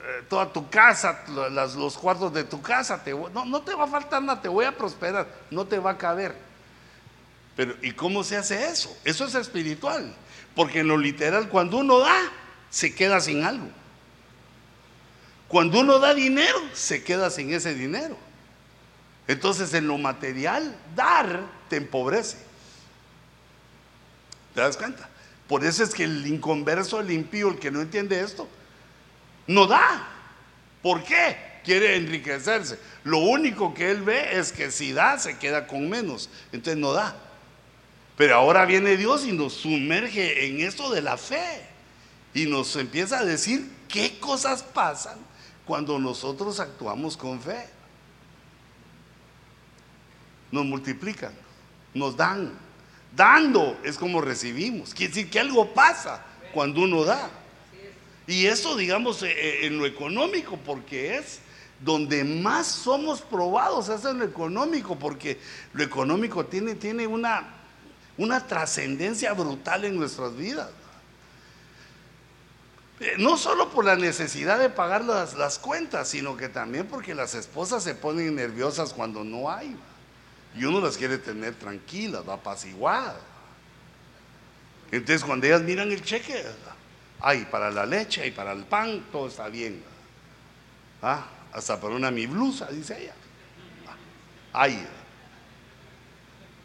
eh, toda tu casa, los cuartos de tu casa. no, no te va a faltar nada, te voy a prosperar, no te va a caber. Pero ¿y cómo se hace eso? Eso es espiritual. Porque en lo literal, cuando uno da, se queda sin algo. Cuando uno da dinero, se queda sin ese dinero. Entonces en lo material, dar te empobrece. ¿Te das cuenta? Por eso es que el inconverso, el impío, el que no entiende esto, no da. ¿Por qué? Quiere enriquecerse. Lo único que él ve es que si da, se queda con menos. Entonces no da. Pero ahora viene Dios y nos sumerge en esto de la fe. Y nos empieza a decir qué cosas pasan cuando nosotros actuamos con fe. Nos multiplican, nos dan, Dando es como recibimos. Quiere decir que algo pasa cuando uno da. Y eso, digamos, eh, eh, en lo económico, porque es donde más somos probados, es en lo económico, porque lo económico tiene, tiene una, una trascendencia brutal en nuestras vidas. Eh, no solo por la necesidad de pagar las, las, cuentas, sino que también porque las esposas se ponen nerviosas cuando no hay. Y uno las quiere tener tranquilas, apaciguadas. Entonces cuando ellas miran el cheque, hay para la leche, hay para el pan, todo está bien. ¿Ah? Hasta para una mi blusa, dice ella. Hay.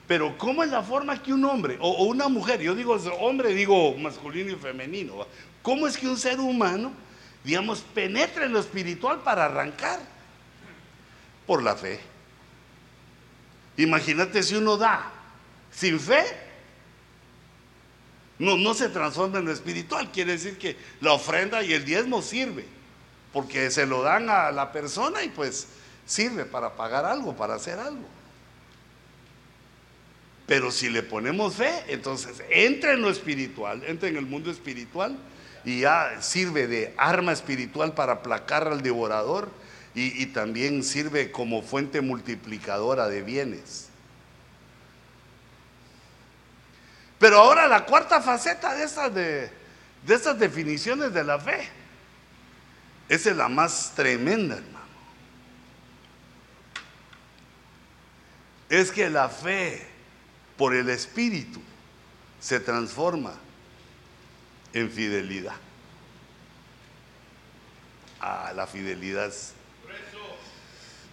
Pero ¿cómo es la forma que un hombre o, una mujer, yo digo hombre, digo masculino y femenino, ¿cómo es que un ser humano, digamos, penetra en lo espiritual para arrancar? Por la fe. Imagínate si uno da sin fe, no, no se transforma en lo espiritual. Quiere decir que la ofrenda y el diezmo sirve, porque se lo dan a la persona y pues sirve para pagar algo, para hacer algo. Pero si le ponemos fe, entonces entra en lo espiritual, entra en el mundo espiritual y ya sirve de arma espiritual para aplacar al devorador y, también sirve como fuente multiplicadora de bienes. Pero ahora la cuarta faceta de estas, de, de estas definiciones de la fe, esa es la más tremenda, hermano. Es que la fe por el Espíritu se transforma en fidelidad. Ah, la fidelidad es,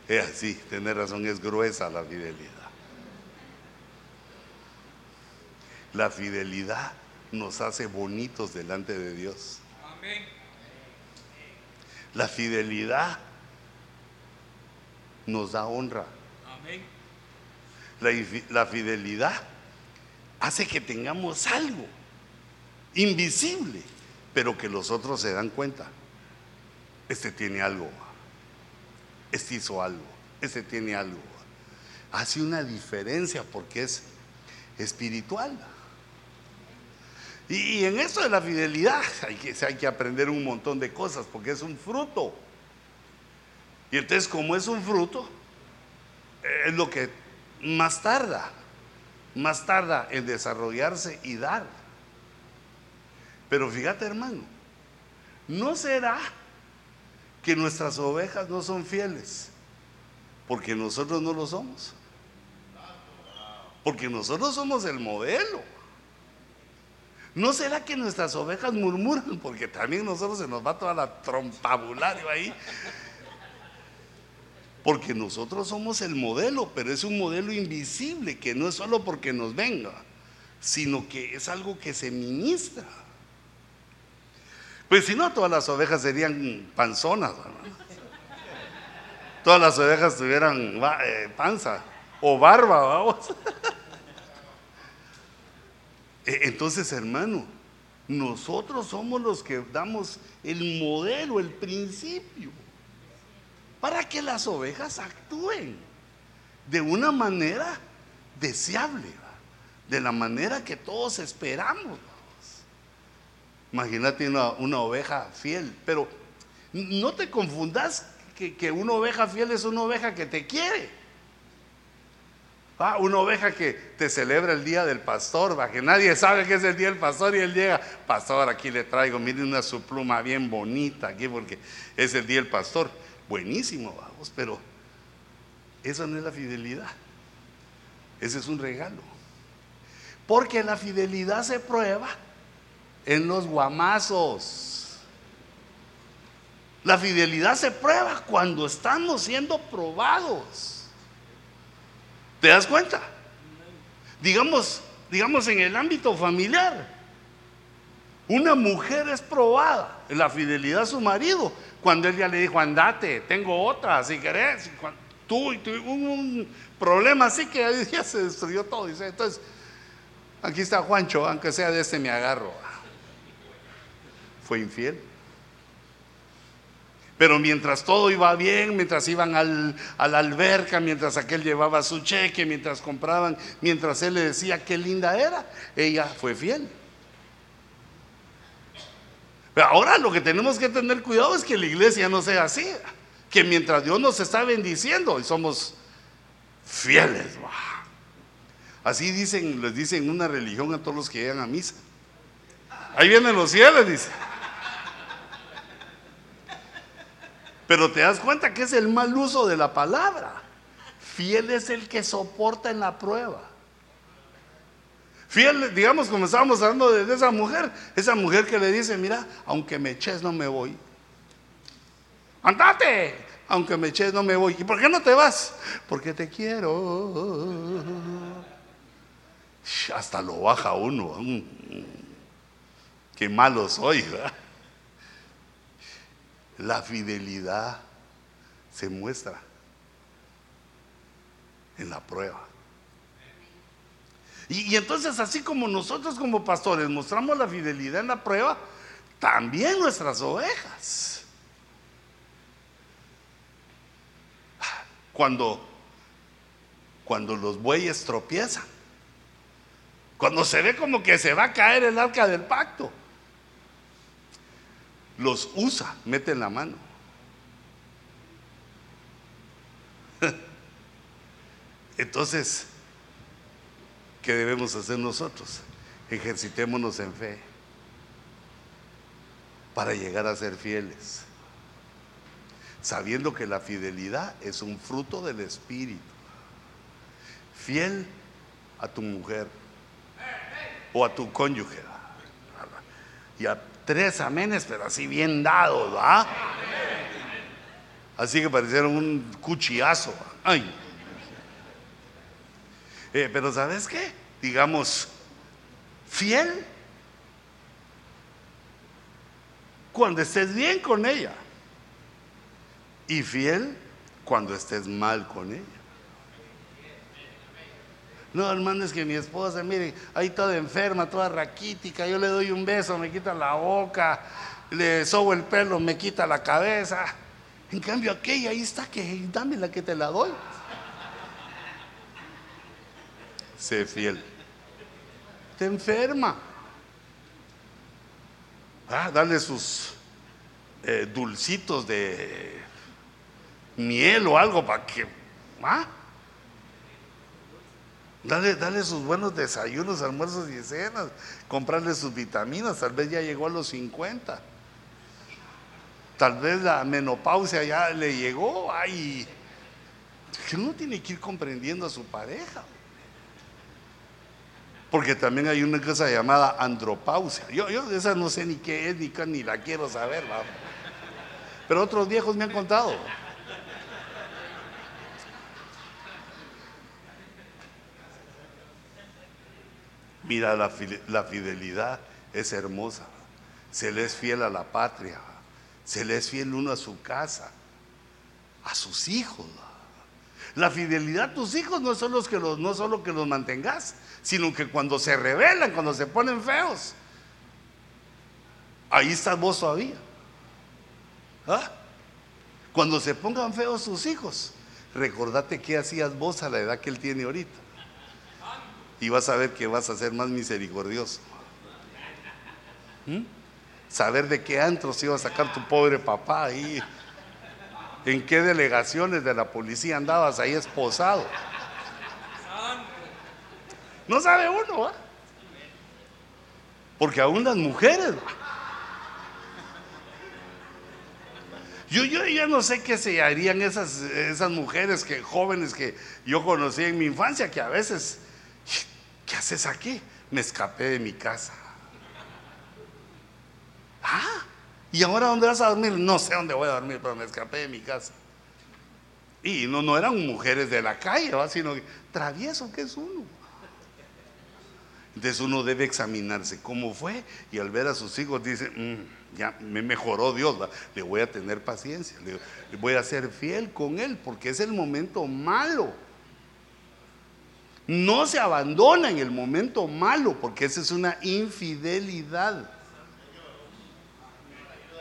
es así, tener razón, es gruesa la fidelidad. La fidelidad nos hace bonitos delante de Dios. La fidelidad nos da honra. La, la fidelidad hace que tengamos algo invisible, pero que los otros se dan cuenta. Este tiene algo, este hizo algo, este tiene algo. Hace una diferencia porque es espiritual. Y, en eso de la fidelidad hay que, hay que aprender un montón de cosas porque es un fruto. Y entonces como es un fruto, es lo que más tarda, más tarda en desarrollarse y dar. Pero fíjate hermano, ¿no será que nuestras ovejas no son fieles? Porque nosotros no lo somos. Porque nosotros somos el modelo. ¿No será que nuestras ovejas murmuran? Porque también nosotros se nos va toda la trompabulario ahí. Porque nosotros somos el modelo, pero es un modelo invisible que no es solo porque nos venga, sino que es algo que se ministra. Pues si no, todas las ovejas serían panzonas. Todas las ovejas tuvieran eh, panza o barba, vamos. E, entonces, hermano, nosotros somos los que damos el modelo, el principio, para que las ovejas actúen de una manera deseable, de la manera que todos esperamos. Imagínate una, oveja fiel, pero no te confundas que, que una oveja fiel es una oveja que te quiere. Ah, una oveja que te celebra el día del pastor, va, que nadie sabe que es el día del pastor y él llega, pastor, aquí le traigo, miren una su pluma bien bonita aquí porque es el día del pastor. Buenísimo, vamos, pero eso no es la fidelidad. Ese es un regalo. Porque la fidelidad se prueba en los guamazos. La fidelidad se prueba cuando estamos siendo probados. ¿Te das cuenta? Digamos, digamos en el ámbito familiar. Una mujer es probada en la fidelidad a su marido cuando él ya le dijo, andate, tengo otra, si querés. Tú y tú, un, problema así que ya se destruyó todo. Dice, entonces, aquí está Juancho, aunque sea de este me agarro. Fue infiel. Pero mientras todo iba bien, mientras iban al, a la alberca, mientras aquel llevaba su cheque, mientras compraban, mientras él le decía qué linda era, ella fue fiel. Pero ahora lo que tenemos que tener cuidado es que la iglesia no sea así, que mientras Dios nos está bendiciendo y somos fieles. Así dicen, les dicen una religión a todos los que llegan a misa. Ahí vienen los cielos, dice. Pero te das cuenta que es el mal uso de la palabra. Fiel es el que soporta en la prueba. Fiel, digamos, como estábamos hablando de, esa mujer, esa mujer que le dice, mira, aunque me eches no me voy. Andate, aunque me eches no me voy. ¿Y por qué no te vas? Porque te quiero. Hasta lo baja uno. Mm, qué malo soy, ¿verdad? La fidelidad se muestra en la prueba. Y, entonces, así como nosotros como pastores mostramos la fidelidad en la prueba, también nuestras ovejas. Cuando, cuando los bueyes tropiezan, cuando se ve como que se va a caer el arca del pacto, los usa, mete la mano. Entonces, ¿qué debemos hacer nosotros? Ejercitémonos en fe para llegar a ser fieles, sabiendo que la fidelidad es un fruto del Espíritu. Fiel a tu mujer o a tu cónyuge. Y a tres amenes, pero así bien dados, ¿va? Así que parecieron un cuchillazo. Ay. Eh, pero ¿sabes qué? Digamos, fiel cuando estés bien con ella y fiel cuando estés mal con ella. No, hermano, es que mi esposa, mire, ahí toda enferma, toda raquítica, yo le doy un beso, me quita la boca, le sobo el pelo, me quita la cabeza. En cambio, aquella ahí está, que dame la que te la doy. Sé fiel. Te enferma. Ah, dale sus eh, dulcitos de miel o algo para que. ¿ah? Dale, dale sus buenos desayunos, almuerzos y cenas. Comprarle sus vitaminas. Tal vez ya llegó a los 50. Tal vez la menopausia ya le llegó. Ay, uno tiene que ir comprendiendo a su pareja. Porque también hay una cosa llamada andropausia. Yo, yo esa no sé ni qué es, ni, ni la quiero saber. Pero otros viejos me han contado. Mira, la, fidelidad es hermosa. Se le es fiel a la patria. Se le es fiel uno a su casa, a sus hijos. La fidelidad a tus hijos no son los que no solo que los mantengas, sino que cuando se rebelan, cuando se ponen feos, ahí estás vos todavía. ¿Ah? Cuando se pongan feos sus hijos, recordate qué hacías vos a la edad que él tiene ahorita y vas a ver que vas a ser más misericordioso. ¿Mm? Saber de qué antros iba a sacar tu pobre papá ahí. En qué delegaciones de la policía andabas ahí esposado. No sabe uno, ¿va? Porque aún las mujeres, Yo, yo ya no sé qué se harían esas, esas mujeres que, jóvenes que yo conocí en mi infancia, que a veces ¿qué haces aquí? Me escapé de mi casa. Ah, ¿y ahora dónde vas a dormir? No sé dónde voy a dormir, pero me escapé de mi casa. Y no, no eran mujeres de la calle, sino travieso que es uno. Entonces uno debe examinarse cómo fue y al ver a sus hijos dice, mm, ya me mejoró Dios, le voy a tener paciencia, le voy a ser fiel con él porque es el momento malo. No se abandona en el momento malo, porque esa es una infidelidad.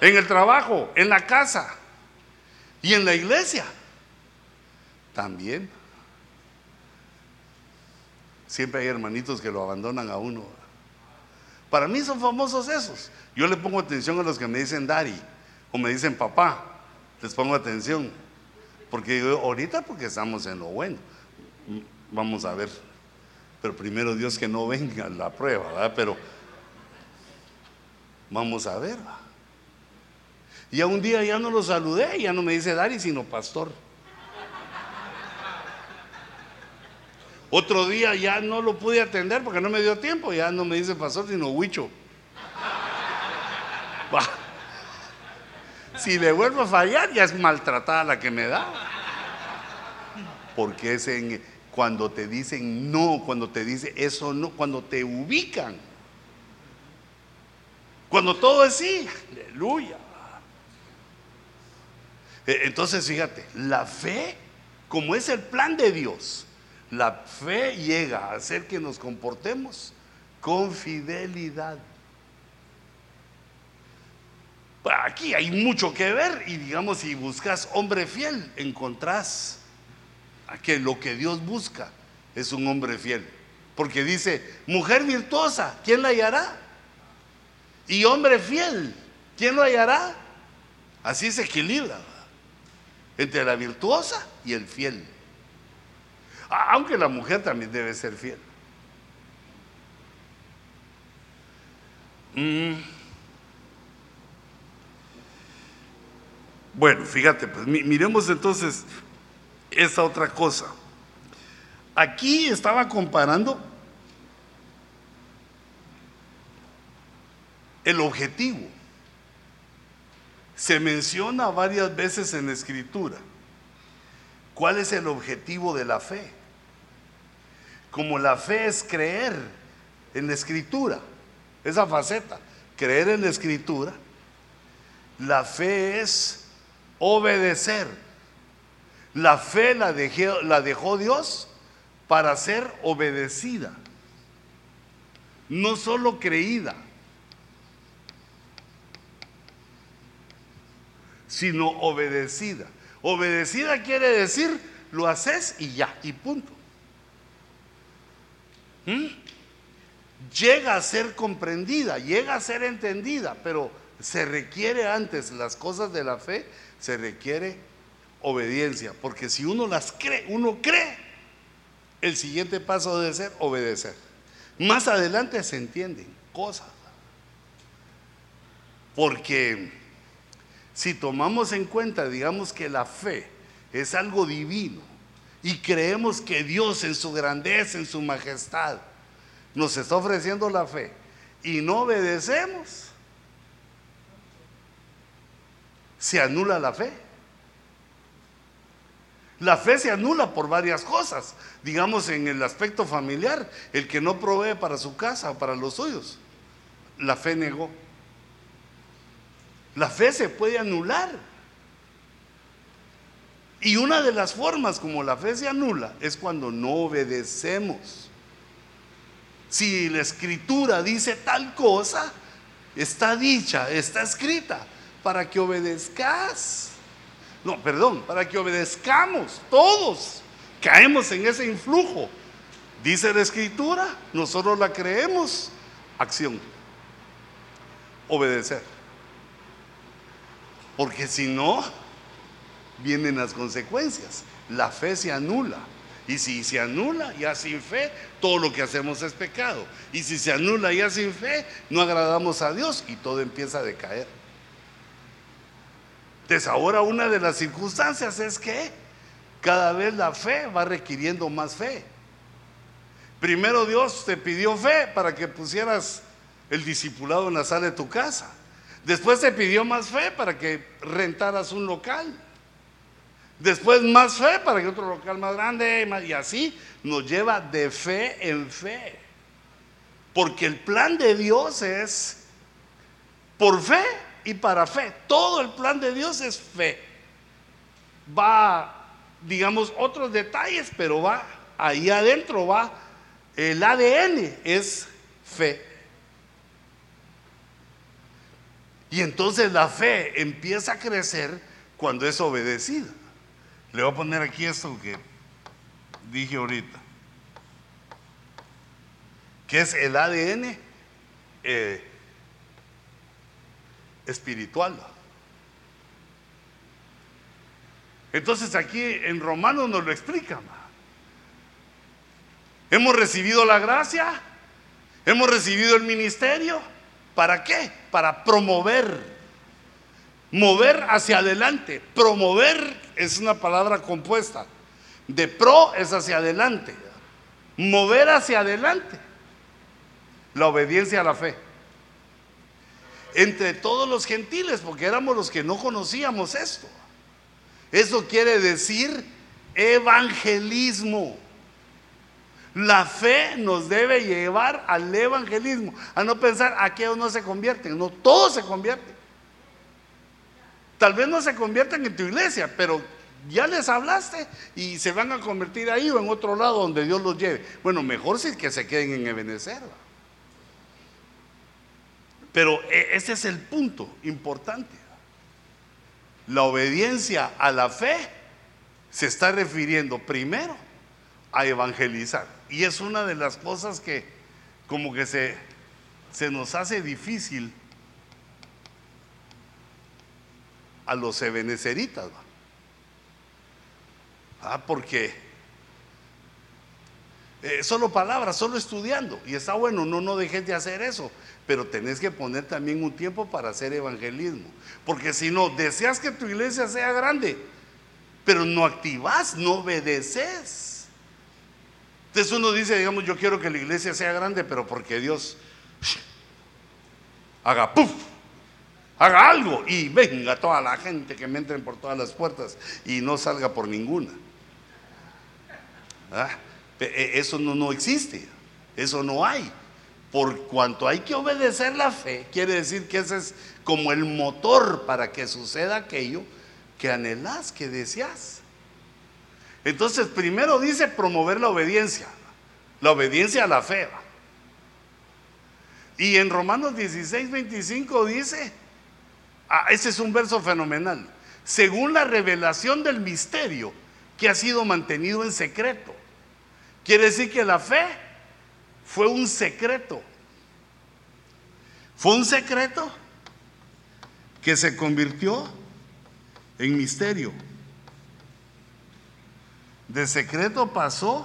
En el trabajo, en la casa y en la iglesia. También. Siempre hay hermanitos que lo abandonan a uno. Para mí son famosos esos. Yo le pongo atención a los que me dicen Dari o me dicen papá. Les pongo atención. Porque yo, ahorita porque estamos en lo bueno. Vamos a ver. Pero primero Dios que no venga la prueba, ¿verdad? Pero vamos a ver. Y Ya un día ya no lo saludé, ya no me dice Dari, sino pastor. Otro día ya no lo pude atender porque no me dio tiempo, ya no me dice pastor, sino huicho. Si le vuelvo a fallar, ya es maltratada la que me da. Porque es en, cuando te dicen no, cuando te dice eso no, cuando te ubican. Cuando todo es sí, aleluya. E, entonces fíjate, la fe, como es el plan de Dios, la fe llega a hacer que nos comportemos con fidelidad. Aquí hay mucho que ver y digamos si buscas hombre fiel, encontrás que lo que Dios busca es un hombre fiel. Porque dice, mujer virtuosa, ¿quién la hallará? Y hombre fiel, ¿quién lo hallará? Así se equilibra entre la virtuosa y el fiel. Aunque la mujer también debe ser fiel. Mm. Bueno, fíjate, pues miremos entonces esa otra cosa. Aquí estaba comparando el objetivo. Se menciona varias veces en la escritura. ¿Cuál es el objetivo de la fe? Como la fe es creer en la escritura, esa faceta, creer en la escritura, la fe es obedecer. La fe la dejó, Dios para ser obedecida, no solo creída. sino obedecida. Obedecida quiere decir, lo haces y ya, y punto. ¿Mm? Llega a ser comprendida, llega a ser entendida, pero se requiere antes las cosas de la fe, se requiere obediencia, porque si uno las cree, uno cree, el siguiente paso debe ser obedecer. Más adelante se entienden cosas, porque si tomamos en cuenta, digamos que la fe es algo divino y creemos que Dios en su grandeza, en su majestad, nos está ofreciendo la fe y no obedecemos, se anula la fe. La fe se anula por varias cosas. Digamos en el aspecto familiar, el que no provee para su casa o para los suyos, la fe negó. La fe se puede anular. Y una de las formas como la fe se anula es cuando no obedecemos. Si la escritura dice tal cosa, está dicha, está escrita, para que obedezcas. No, perdón, para que obedezcamos todos. Caemos en ese influjo. Dice la escritura, nosotros la creemos. Acción. Obedecer. Porque si no, vienen las consecuencias. La fe se anula. Y si se anula ya sin fe, todo lo que hacemos es pecado. Y si se anula ya sin fe, no agradamos a Dios y todo empieza a decaer. Entonces ahora una de las circunstancias es que cada vez la fe va requiriendo más fe. Primero Dios te pidió fe para que pusieras el discipulado en la sala de tu casa. Después te pidió más fe para que rentaras un local. Después más fe para que otro local más grande. Y así nos lleva de fe en fe. Porque el plan de Dios es por fe y para fe. Todo el plan de Dios es fe. Va, digamos, otros detalles, pero va ahí adentro, va el ADN, es fe. Y entonces la fe empieza a crecer cuando es obedecida. Le voy a poner aquí esto que dije ahorita, que es el ADN eh, espiritual. Entonces aquí en Romanos nos lo explica. Hemos recibido la gracia, hemos recibido el ministerio ¿Para qué? Para promover. Mover hacia adelante. Promover es una palabra compuesta. De pro es hacia adelante. Mover hacia adelante. La obediencia a la fe. Entre todos los gentiles, porque éramos los que no conocíamos esto. Eso quiere decir evangelismo. La fe nos debe llevar al evangelismo, a no pensar a que no se convierten, no, todos se convierten. Tal vez no se conviertan en tu iglesia, pero ya les hablaste y se van a convertir ahí o en otro lado donde Dios los lleve. Bueno, mejor si es que se queden en Ebenezer. Pero e, ese es el punto importante. La obediencia a la fe se está refiriendo primero a evangelizar. Y es una de las cosas que como que se, se nos hace difícil a los ebeneceritas. Ah, porque eh, solo palabras, solo estudiando. Y está bueno, no, no dejes de hacer eso. Pero tenés que poner también un tiempo para hacer evangelismo. Porque si no, deseas que tu iglesia sea grande, pero no activas, no obedeces. Entonces uno dice, digamos, yo quiero que la iglesia sea grande, pero porque Dios haga puff, haga algo y venga toda la gente que me entren por todas las puertas y no salga por ninguna. ¿Ah? E, eso no, no existe, eso no hay. Por cuanto hay que obedecer la fe, quiere decir que ese es como el motor para que suceda aquello que anhelas, que deseas. Entonces, primero dice promover la obediencia, la obediencia a la fe. Y en Romanos 16, 25 dice, ah, ese es un verso fenomenal, según la revelación del misterio que ha sido mantenido en secreto Quiere decir que la fe fue un secreto. Fue un secreto que se convirtió en misterio. De secreto pasó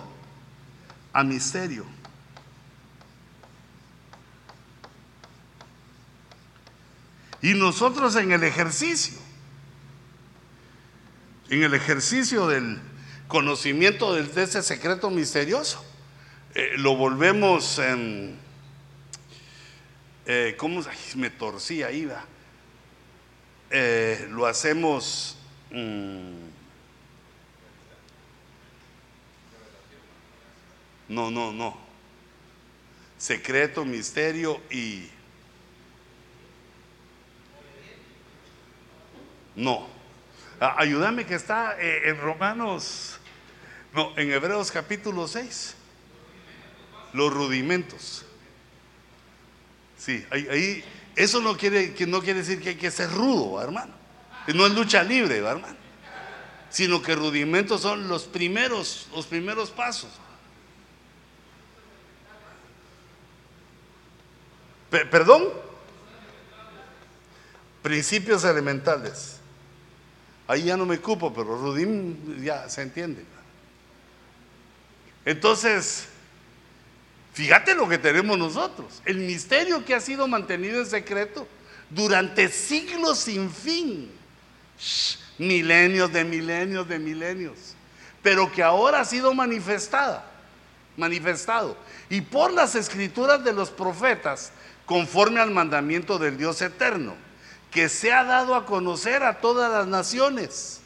a misterio. Y nosotros en el ejercicio, en el ejercicio del conocimiento de, ese secreto misterioso. Eh, lo volvemos, en, eh, ¿cómo me torcí ahí? Eh, lo hacemos... Mm, no, no, no. Secreto, misterio y... No. Ah, ayúdame que está en Romanos no, en Hebreos capítulo 6. Los rudimentos. Sí, ahí, eso no quiere, que no quiere decir que hay que ser rudo, hermano. No es lucha libre, hermano. Sino que rudimentos son los primeros, los primeros pasos. ¿Perdón? Principios elementales. Ahí ya no me cupo, pero rudim ya se entiende. Entonces, fíjate lo que tenemos nosotros, el misterio que ha sido mantenido en secreto durante siglos sin fin, milenios de milenios de milenios, pero que ahora ha sido manifestada, manifestado, y por las escrituras de los profetas, conforme al mandamiento del Dios eterno, que se ha dado a conocer a todas las naciones.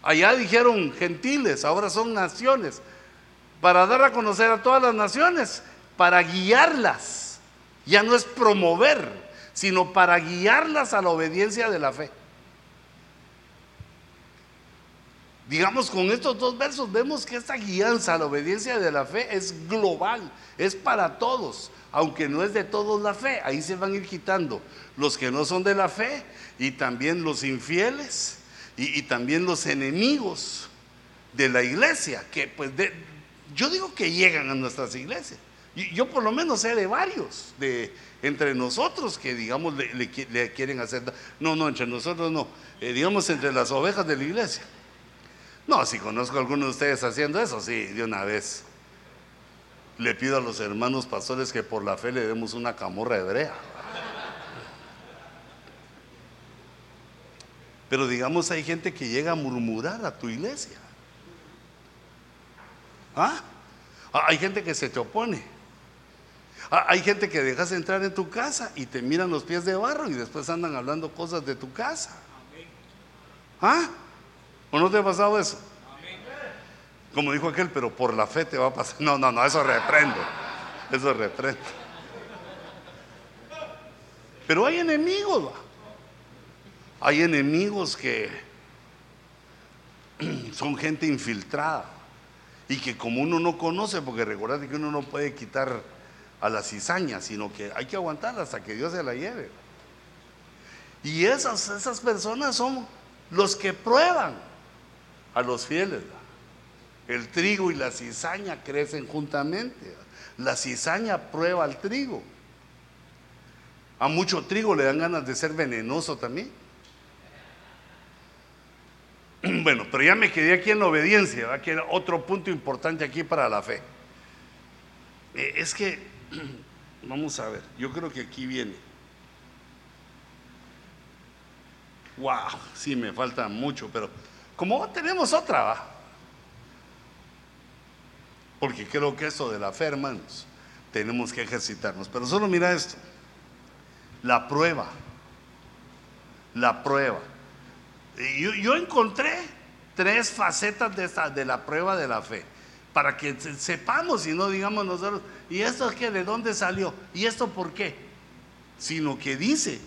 Allá dijeron gentiles, ahora son naciones. Para dar a conocer a todas las naciones, para guiarlas. Ya no es promover, sino para guiarlas a la obediencia de la fe. Digamos, con estos dos versos vemos que esta guianza a la obediencia de la fe es global, es para todos, aunque no es de todos la fe. Ahí se van a ir quitando los que no son de la fe y también los infieles y, también los enemigos de la iglesia, que pues yo digo que llegan a nuestras iglesias. Yo por lo menos sé de varios, de entre nosotros que digamos le, quieren hacer... No, no, entre nosotros no. Eh, digamos entre las ovejas de la iglesia. No, si conozco a algunos de ustedes haciendo eso, sí, de una vez. Le pido a los hermanos pastores que por la fe le demos una camorra hebrea. Pero digamos hay gente que llega a murmurar a tu iglesia. ¿Ah? Hay gente que se te opone. ¿Ah? Hay gente que dejas entrar en tu casa y te miran los pies de barro y después andan hablando cosas de tu casa. ¿Ah? ¿O no te ha pasado eso? Como dijo aquel, pero por la fe te va a pasar. No, no, no, eso reprendo. Eso reprendo. Pero hay enemigos. Hay enemigos que son gente infiltrada y que como uno no conoce, porque recuerda que uno no puede quitar a la cizaña, sino que hay que aguantarla hasta que Dios se la lleve. Y esas, esas personas son los que prueban a los fieles. El trigo y la cizaña crecen juntamente. La cizaña prueba al trigo. A mucho trigo le dan ganas de ser venenoso también. Bueno, pero ya me quedé aquí en obediencia, que era otro punto importante aquí para la fe. Eh, es que, vamos a ver, yo creo que aquí viene. Wow, sí, me falta mucho, pero como tenemos otra, ¿va? Porque creo que eso de la fe, hermanos, tenemos que ejercitarnos. Pero solo mira esto, la prueba, la prueba. Yo, yo encontré tres facetas de, esta, de la prueba de la fe para que sepamos y no digamos nosotros, ¿y esto es que de dónde salió? ¿Y esto por qué? Sino que dice,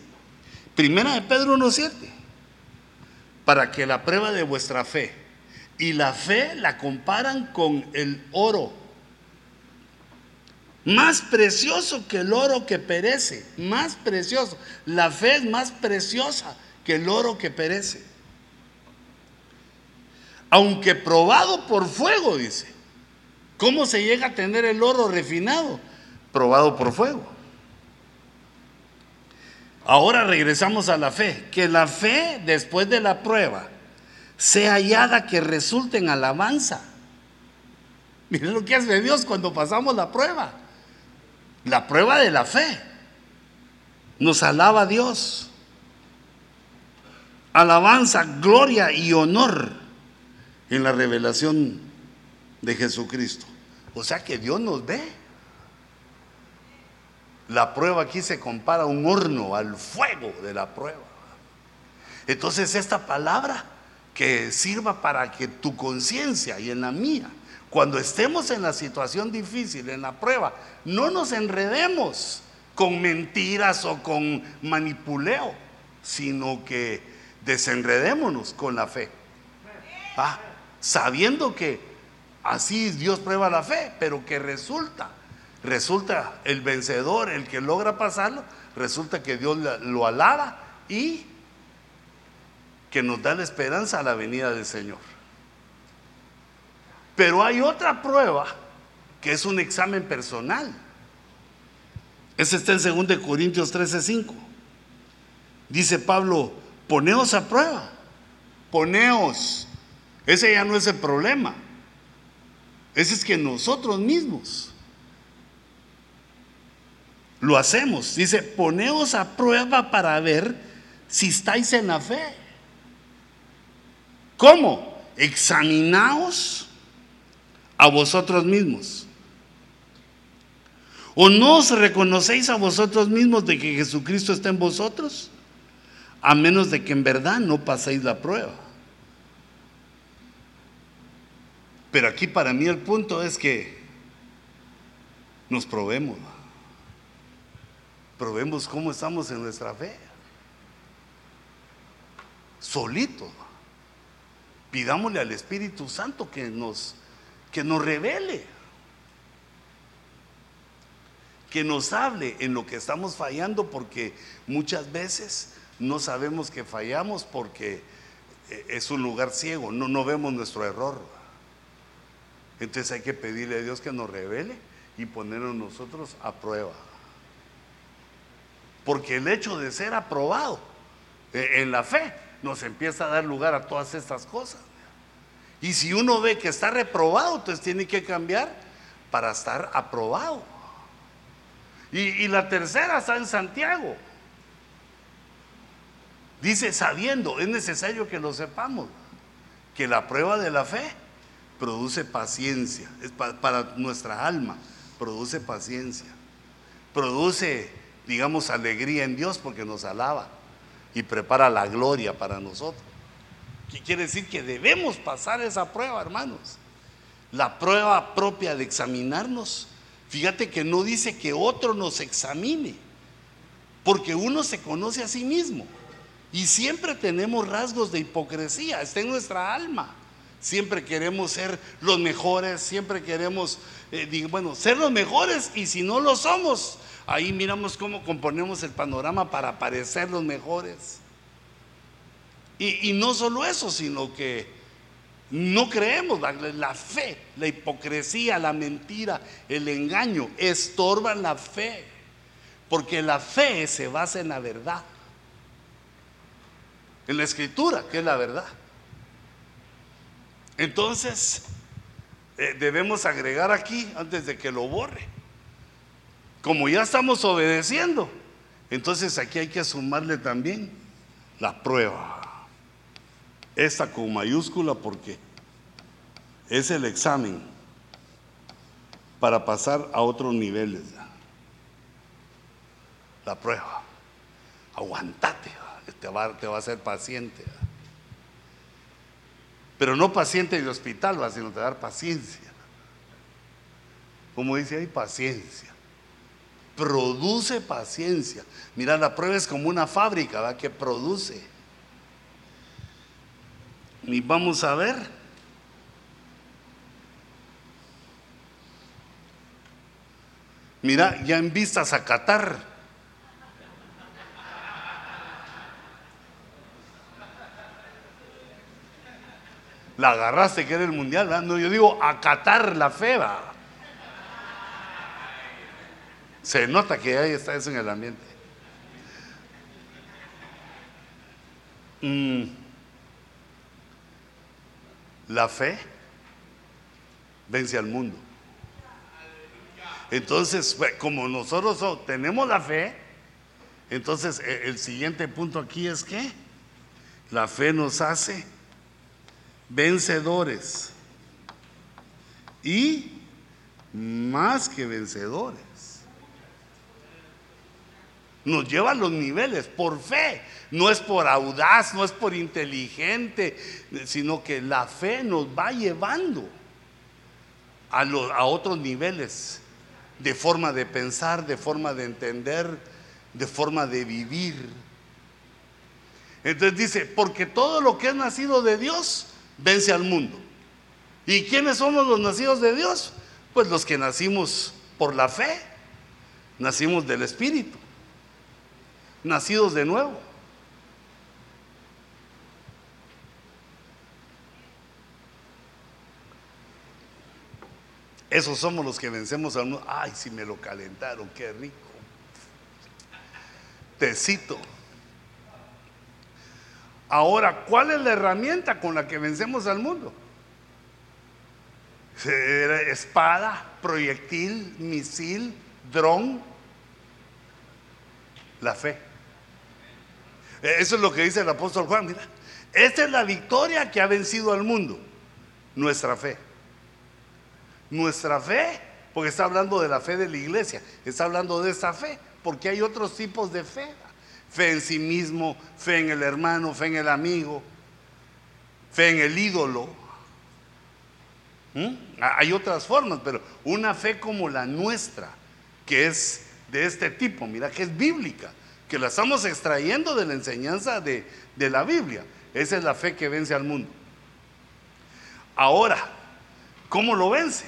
primera de Pedro 1.7, para que la prueba de vuestra fe, y la fe la comparan con el oro, más precioso que el oro que perece, más precioso, la fe es más preciosa que el oro que perece, aunque probado por fuego, dice ¿Cómo se llega a tener el oro refinado? Probado por fuego. Ahora regresamos a la fe. Que la fe después de la prueba sea hallada que resulte en alabanza. Miren lo que hace Dios cuando pasamos la prueba. La prueba de la fe. Nos alaba Dios. Alabanza, gloria y honor en la revelación de Jesucristo. O sea que Dios nos ve. La prueba aquí se compara a un horno, al fuego de la prueba. Entonces esta palabra que sirva para que tu conciencia y en la mía, cuando estemos en la situación difícil, en la prueba, no nos enredemos con mentiras o con manipuleo, sino que desenredémonos con la fe. Ah, sabiendo que Así Dios prueba la fe, pero que resulta, resulta el vencedor, el que logra pasarlo, resulta que Dios lo alaba y que nos da la esperanza a la venida del Señor. Pero hay otra prueba que es un examen personal. Ese está en 2 Corintios 13:5. Dice Pablo, poneos a prueba, poneos. Ese ya no es el problema. Ese es que nosotros mismos lo hacemos. Dice, poneos a prueba para ver si estáis en la fe. ¿Cómo? Examinaos a vosotros mismos. ¿O no os reconocéis a vosotros mismos de que Jesucristo está en vosotros? A menos de que en verdad no paséis la prueba. Pero aquí para mí el punto es que nos probemos. Probemos cómo estamos en nuestra fe. Solito. Pidámosle al Espíritu Santo que nos, que nos revele. Que nos hable en lo que estamos fallando porque muchas veces no sabemos que fallamos porque eh, es un lugar ciego, no, no vemos nuestro error. Entonces hay que pedirle a Dios que nos revele y ponernos nosotros a prueba. Porque el hecho de ser aprobado eh, en la fe nos empieza a dar lugar a todas estas cosas. Y si uno ve que está reprobado, entonces tiene que cambiar para estar aprobado. Y, y la tercera está en Santiago. Dice, sabiendo, es necesario que lo sepamos, que la prueba de la fe produce paciencia, es para, nuestra alma, produce paciencia, produce, digamos, alegría en Dios porque nos alaba y prepara la gloria para nosotros. ¿Qué quiere decir? Que debemos pasar esa prueba, hermanos. La prueba propia de examinarnos. Fíjate que no dice que otro nos examine, porque uno se conoce a sí mismo. Y siempre tenemos rasgos de hipocresía, está en nuestra alma. Siempre queremos ser los mejores, siempre queremos, eh, bueno, ser los mejores y si no lo somos, ahí miramos cómo componemos el panorama para parecer los mejores. Y, no solo eso, sino que no creemos, la, la, fe, la hipocresía, la mentira, el engaño, estorban la fe, porque la fe se basa en la verdad, en la escritura, que es la verdad. Entonces, eh, debemos agregar aquí, antes de que lo borre, como ya estamos obedeciendo, entonces aquí hay que sumarle también la prueba. Esta con mayúscula porque es el examen para pasar a otros niveles. La prueba. Aguantate, te va, te va a ser paciente. Pero no paciente de hospital, va, sino te dar paciencia. Como dice ahí, paciencia. Produce paciencia. Mira, la prueba es como una fábrica ¿va? que produce. Y vamos a ver. Mira, ya en vistas a Qatar. La agarraste que era el mundial, No, yo digo acatar la fe. Se nota que ahí está eso en el ambiente. Mm. La fe vence al mundo. Entonces, pues, como nosotros tenemos la fe, entonces e, el siguiente punto aquí es que la fe nos hace vencedores y más que vencedores. Nos lleva a los niveles por fe, no es por audaz, no es por inteligente, sino que la fe nos va llevando a, a otros niveles de forma de pensar, de forma de entender, de forma de vivir. Entonces dice, porque todo lo que es nacido de Dios vence al mundo. ¿Y quiénes somos los nacidos de Dios? Pues los que nacimos por la fe, nacimos del Espíritu, nacidos de nuevo. Esos somos los que vencemos al mundo. Ay, si me lo calentaron, qué rico. Tecito. Ahora, ¿cuál es la herramienta con la que vencemos al mundo? Espada, proyectil, misil, dron, la fe. Eso es lo que dice el apóstol Juan. Mira, esta es la victoria que ha vencido al mundo, nuestra fe. Nuestra fe, porque está hablando de la fe de la iglesia, está hablando de esa fe, porque hay otros tipos de fe fe en sí mismo, fe en el hermano, fe en el amigo, fe en el ídolo. ¿Mm? Hay otras formas, pero una fe como la nuestra, que es de este tipo, mira que es bíblica, que la estamos extrayendo de la enseñanza de, de la Biblia. Esa es la fe que vence al mundo. Ahora, ¿cómo lo vence?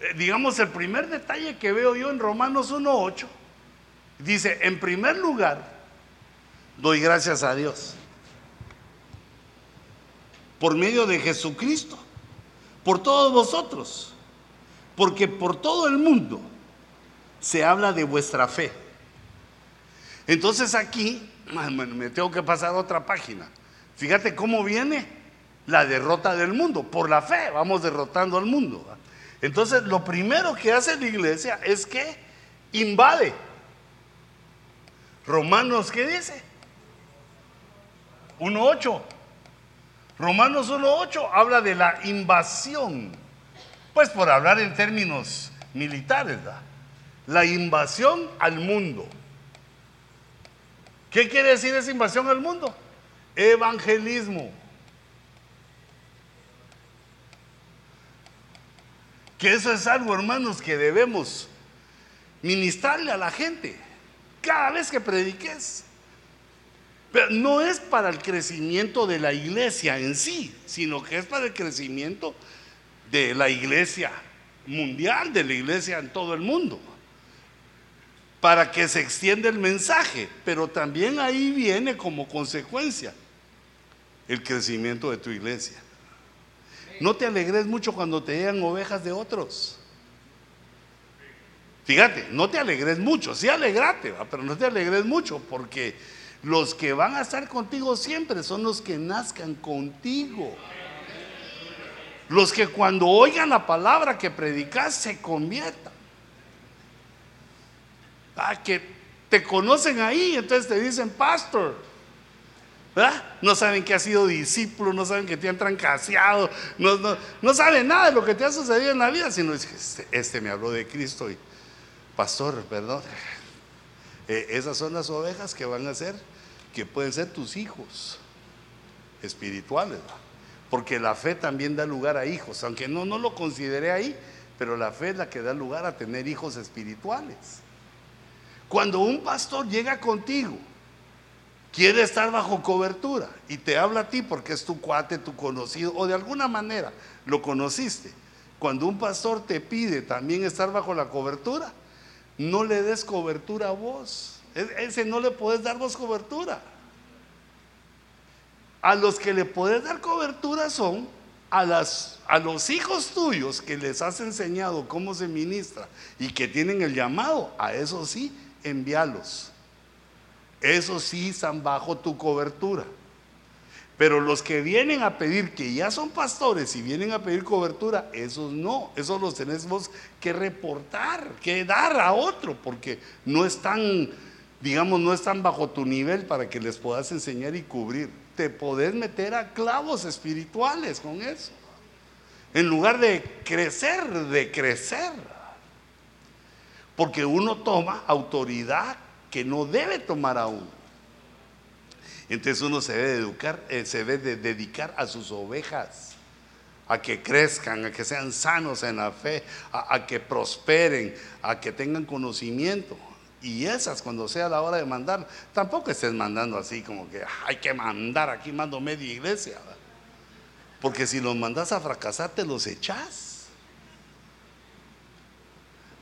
Eh, digamos, el primer detalle que veo yo en Romanos 1.8 Dice, en primer lugar, doy gracias a Dios por medio de Jesucristo, por todos vosotros, porque por todo el mundo se habla de vuestra fe. Entonces aquí, me tengo que pasar a otra página. Fíjate cómo viene la derrota del mundo. Por la fe vamos derrotando al mundo. Entonces lo primero que hace la iglesia es que invade Romanos, ¿qué dice? 1.8. Romanos 1.8 habla de la invasión. Pues por hablar en términos militares, la invasión al mundo. ¿Qué quiere decir esa invasión al mundo? Evangelismo. Que eso es algo, hermanos, que debemos ministrarle a la gente cada vez que prediques. Pero no es para el crecimiento de la iglesia en sí, sino que es para el crecimiento de la iglesia mundial, de la iglesia en todo el mundo. Para que se extienda el mensaje, pero también ahí viene como consecuencia el crecimiento de tu iglesia. No te alegres mucho cuando te llegan ovejas de otros. Fíjate, no te alegres mucho, sí alegrate, pero no te alegres mucho, porque los que van a estar contigo siempre son los que nazcan contigo. Los que cuando oigan la palabra que predicas se conviertan. Ah, que te conocen ahí, entonces te dicen pastor. ¿verdad? No saben que has sido discípulo, no saben que te han trancaseado, no, no, no saben nada de lo que te ha sucedido en la vida, sino es que este, este me habló de Cristo y, pastor, perdón. Eh, esas son las ovejas que van a ser, que pueden ser tus hijos espirituales. Porque la fe también da lugar a hijos, aunque no, no lo consideré ahí, pero la fe es la que da lugar a tener hijos espirituales. Cuando un pastor llega contigo, quiere estar bajo cobertura y te habla a ti porque es tu cuate, tu conocido, o de alguna manera lo conociste. Cuando un pastor te pide también estar bajo la cobertura, no le des cobertura a vos. Ese no le puedes dar vos cobertura. A los que le puedes dar cobertura son a, las, a los hijos tuyos que les has enseñado cómo se ministra y que tienen el llamado, a eso sí, envíalos. Eso sí están bajo tu cobertura. Pero los que vienen a pedir, que ya son pastores y vienen a pedir cobertura, esos no, esos los tenemos que reportar, que dar a otro, porque no están, digamos, no están bajo tu nivel para que les puedas enseñar y cubrir. Te podés meter a clavos espirituales con eso. En lugar de crecer, de crecer. Porque uno toma autoridad que no debe tomar aún. Entonces uno se debe educar, eh, se debe dedicar a sus ovejas, a que crezcan, a que sean sanos en la fe, a, que prosperen, a que tengan conocimiento. Y esas, cuando sea la hora de mandar, tampoco estés mandando así como que hay que mandar, aquí mando media iglesia. Porque si los mandas a fracasar, te los echas.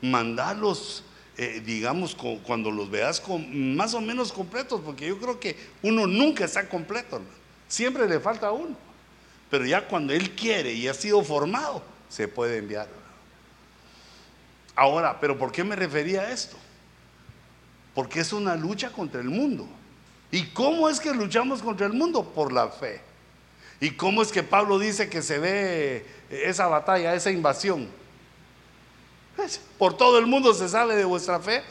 Mandarlos eh, digamos, cuando los veas con, más o menos completos, porque yo creo que uno nunca está completo, siempre le falta uno. Pero ya cuando él quiere y ha sido formado, se puede enviar. Ahora, ¿pero por qué me refería a esto? Porque es una lucha contra el mundo. ¿Y cómo es que luchamos contra el mundo? Por la fe. ¿Y cómo es que Pablo dice que se ve esa batalla, esa invasión? Por todo el mundo se sabe de vuestra fe.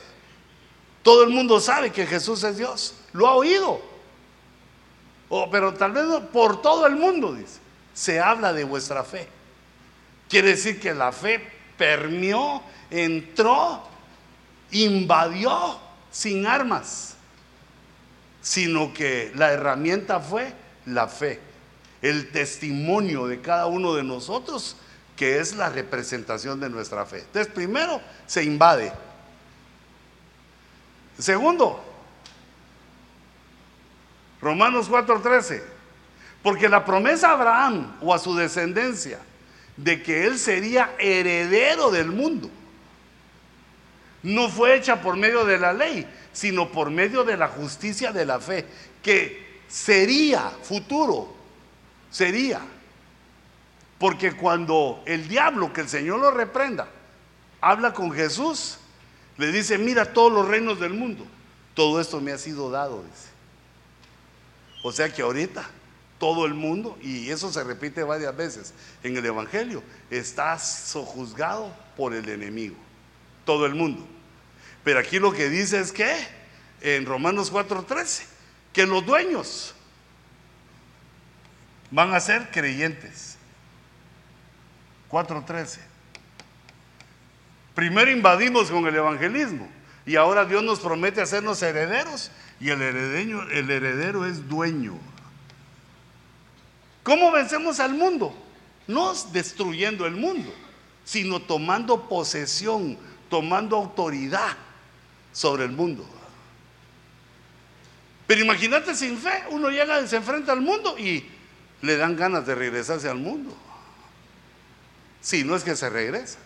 Todo el mundo sabe que Jesús es Dios. Lo ha oído. Oh, pero tal vez por todo el mundo, dice, se habla de vuestra fe. Quiere decir que la fe permeó, entró, invadió sin armas, sino que la herramienta fue la fe, el testimonio de cada uno de nosotros que es la representación de nuestra fe. Entonces, primero, se invade. Segundo, Romanos 4:13, porque la promesa a Abraham o a su descendencia de que él sería heredero del mundo, no fue hecha por medio de la ley, sino por medio de la justicia de la fe, que sería futuro, sería porque cuando el diablo, que el Señor lo reprenda, habla con Jesús, le dice, mira todos los reinos del mundo, todo esto me ha sido dado, dice. O sea que ahorita todo el mundo, y eso se repite varias veces en el Evangelio, está sojuzgado por el enemigo, todo el mundo. Pero aquí lo que dice es que, en Romanos 4:13, que los dueños van a ser creyentes. 4.13. Primero invadimos con el evangelismo y ahora Dios nos promete hacernos herederos y el heredero, el heredero es dueño. ¿Cómo vencemos al mundo? No destruyendo el mundo, sino tomando posesión, tomando autoridad sobre el mundo. Pero imagínate sin fe, uno llega, se enfrenta al mundo y le dan ganas de regresarse al mundo. Si no es que se regresa.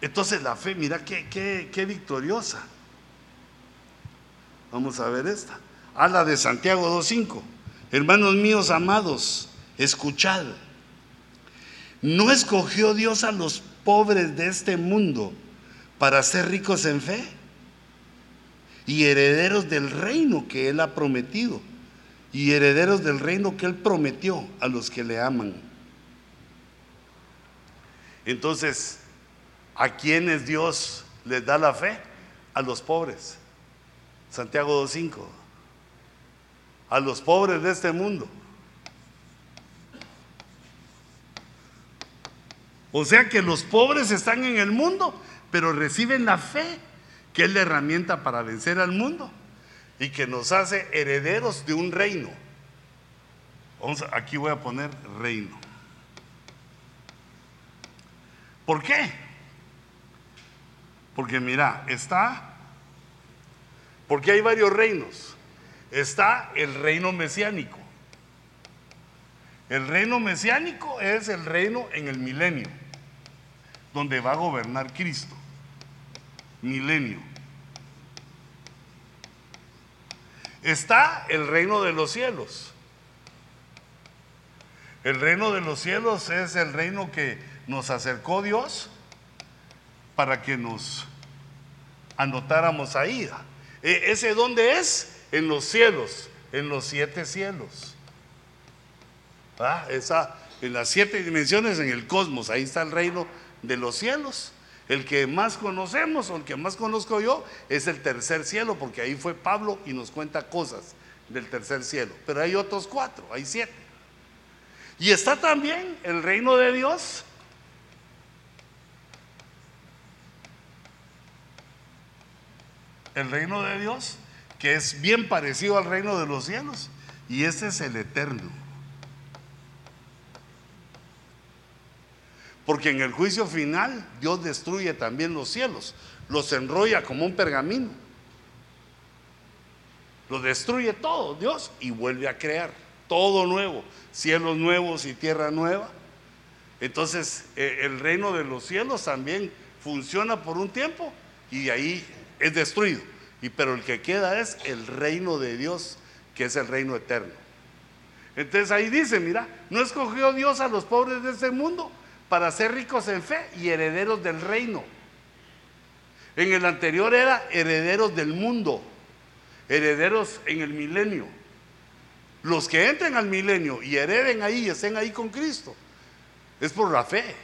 Entonces la fe, mira qué, qué, victoriosa. Vamos a ver esta. Habla de Santiago 2.5. Hermanos míos amados, escuchad. ¿No escogió Dios a los pobres de este mundo para ser ricos en fe y herederos del reino que Él ha prometido? Y herederos del reino que Él prometió a los que le aman. Entonces, ¿a quiénes Dios les da la fe? A los pobres. Santiago 2.5. A los pobres de este mundo. O sea que los pobres están en el mundo, pero reciben la fe, que es la herramienta para vencer al mundo y que nos hace herederos de un reino. Vamos aquí voy a poner reino. ¿Por qué? Porque mira, está, porque hay varios reinos. Está el reino mesiánico. El reino mesiánico es el reino en el milenio donde va a gobernar Cristo. Milenio. Está el reino de los cielos. El reino de los cielos es el reino que nos acercó Dios para que nos anotáramos ahí. E, ¿Ese dónde es? En los cielos, en los siete cielos. ¿Ah? Esa, en las siete dimensiones, en el cosmos, ahí está el reino de los cielos. El que más conocemos o el que más conozco yo es el tercer cielo, porque ahí fue Pablo y nos cuenta cosas del tercer cielo. Pero hay otros cuatro, hay siete. Y está también el reino de Dios. El reino de Dios, que es bien parecido al reino de los cielos. Y ese es el eterno. Porque en el juicio final Dios destruye también los cielos, los enrolla como un pergamino. Lo destruye todo Dios y vuelve a crear todo nuevo, cielos nuevos y tierra nueva. Entonces eh, el reino de los cielos también funciona por un tiempo y de ahí es destruido. Y pero el que queda es el reino de Dios, que es el reino eterno. Entonces ahí dice, mira, no escogió Dios a los pobres de este mundo, para ser ricos en fe y herederos del reino. En el anterior era herederos del mundo, herederos en el milenio. Los que entren al milenio y hereden ahí y estén ahí con Cristo, es por la fe.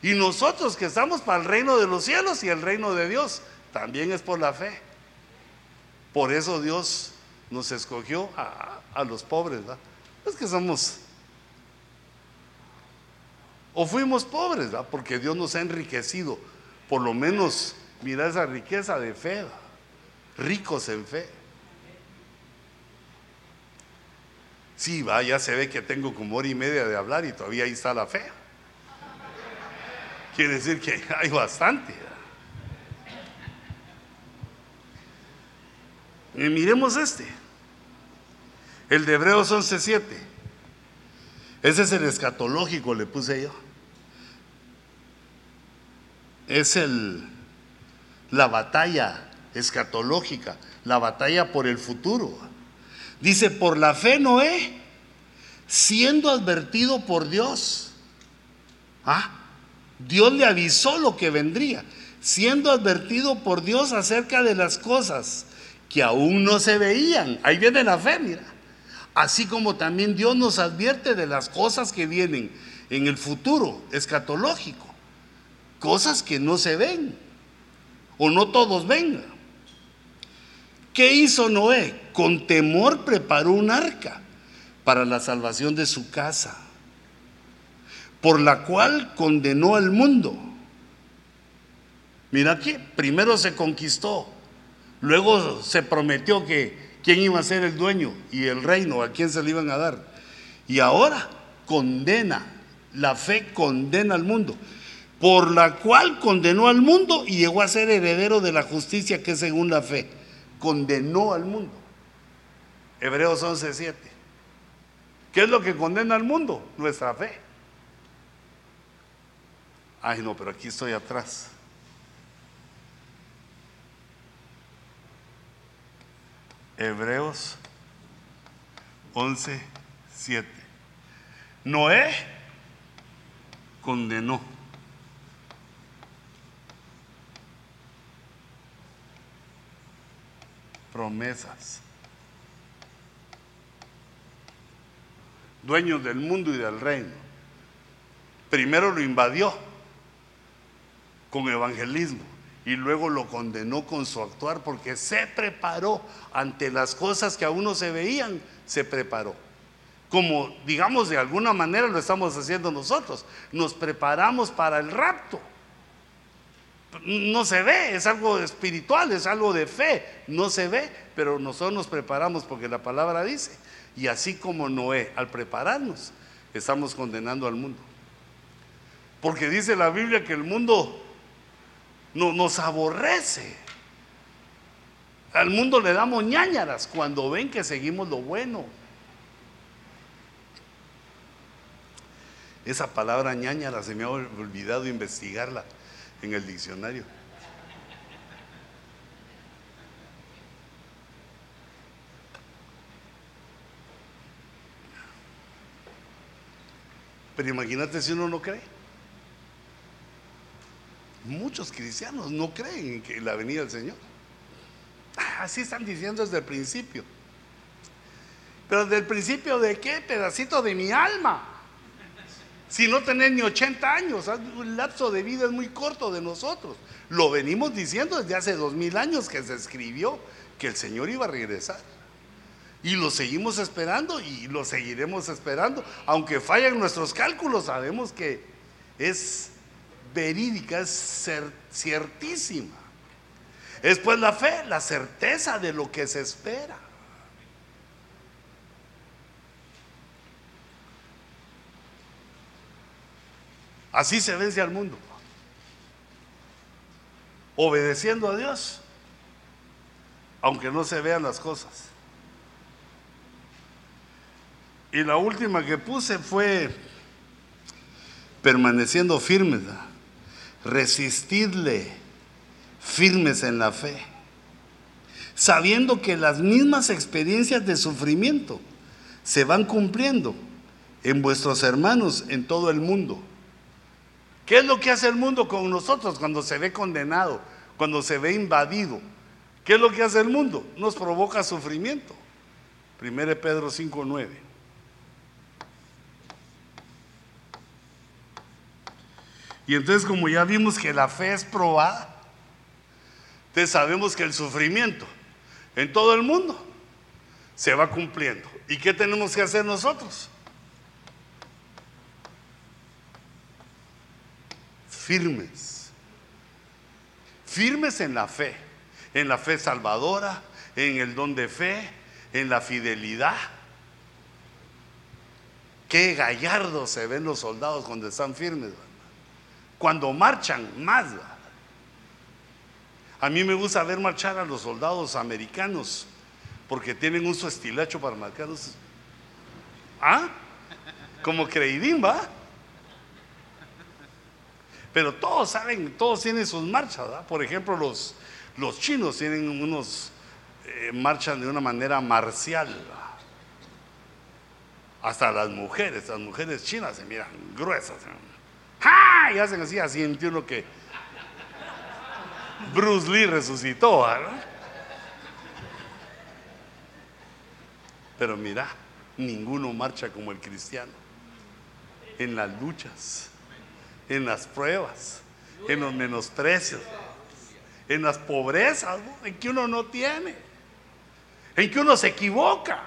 Y nosotros que estamos para el reino de los cielos y el reino de Dios, también es por la fe. Por eso Dios nos escogió a, los pobres. Es que somos o fuimos pobres, porque Dios nos ha enriquecido. Por lo menos, mira esa riqueza de fe, ricos en fe. Sí, va, ya se ve que tengo como hora y media de hablar y todavía ahí está la fe. Quiere decir que hay bastante. Y miremos este, el de Hebreos 11:7. Ese es el escatológico, le puse yo es el, la batalla escatológica, la batalla por el futuro. Dice, por la fe Noé, siendo advertido por Dios, ¿ah? Dios le avisó lo que vendría, siendo advertido por Dios acerca de las cosas que aún no se veían. Ahí viene la fe, mira. Así como también Dios nos advierte de las cosas que vienen en el futuro escatológico cosas que no se ven o no todos ven. ¿Qué hizo Noé? Con temor preparó un arca para la salvación de su casa, por la cual condenó al mundo. Mira aquí, primero se conquistó, luego se prometió que quién iba a ser el dueño y el reino, a quién se le iban a dar. Y ahora condena, la fe condena al mundo por la cual condenó al mundo y llegó a ser heredero de la justicia que es según la fe. Condenó al mundo. Hebreos 11:7. ¿Qué es lo que condena al mundo? Nuestra fe. Ay, no, pero aquí estoy atrás. Hebreos 11:7. Noé condenó promesas. Dueños del mundo y del reino. Primero lo invadió con evangelismo y luego lo condenó con su actuar porque se preparó ante las cosas que aún no se veían, se preparó. Como digamos de alguna manera lo estamos haciendo nosotros, nos preparamos para el rapto. No se ve, es algo espiritual, es algo de fe, no se ve, pero nosotros nos preparamos porque la palabra dice. Y así como Noé, al prepararnos, estamos condenando al mundo. Porque dice la Biblia que el mundo no, nos aborrece. Al mundo le damos ñañaras cuando ven que seguimos lo bueno. Esa palabra ñañara se me ha olvidado investigarla en el diccionario. Pero imagínate si uno no cree. Muchos cristianos no creen en la venida del Señor. Ah, así están diciendo desde el principio. Pero desde el principio de qué? Pedacito de mi alma. Si no tenés ni 80 años, el lapso de vida es muy corto de nosotros. Lo venimos diciendo desde hace dos mil años que se escribió que el Señor iba a regresar. Y lo seguimos esperando y lo seguiremos esperando. Aunque fallen nuestros cálculos, sabemos que es verídica, es ciertísima. Es pues la fe, la certeza de lo que se espera. Así se vence al mundo. Obedeciendo a Dios, aunque no se vean las cosas. Y la última que puse fue permaneciendo firmes, resistidle firmes en la fe, sabiendo que las mismas experiencias de sufrimiento se van cumpliendo en vuestros hermanos en todo el mundo. ¿Qué es lo que hace el mundo con nosotros cuando se ve condenado, cuando se ve invadido? ¿Qué es lo que hace el mundo? Nos provoca sufrimiento. 1 Pedro 5.9. Y entonces como ya vimos que la fe es probada, entonces sabemos que el sufrimiento en todo el mundo se va cumpliendo. ¿Y qué tenemos que hacer nosotros? Firmes. Firmes en la fe, en la fe salvadora, en el don de fe, en la fidelidad. Qué gallardos se ven los soldados cuando están firmes cuando marchan más. A mí me gusta ver marchar a los soldados americanos porque tienen un su estilacho para marcarlos. ¿Ah? Como creidín, ¿va? Pero todos saben, todos tienen sus marchas, ¿verdad? Por ejemplo, los, los chinos tienen unos, eh, marchan de una manera marcial. Hasta las mujeres, las mujeres chinas se miran gruesas. ¡Ja! Y hacen así, así uno que Bruce Lee resucitó. Pero mira, ninguno marcha como el cristiano. En las luchas, en las pruebas, en los menosprecios, en las pobrezas en que uno no tiene, en que uno se equivoca,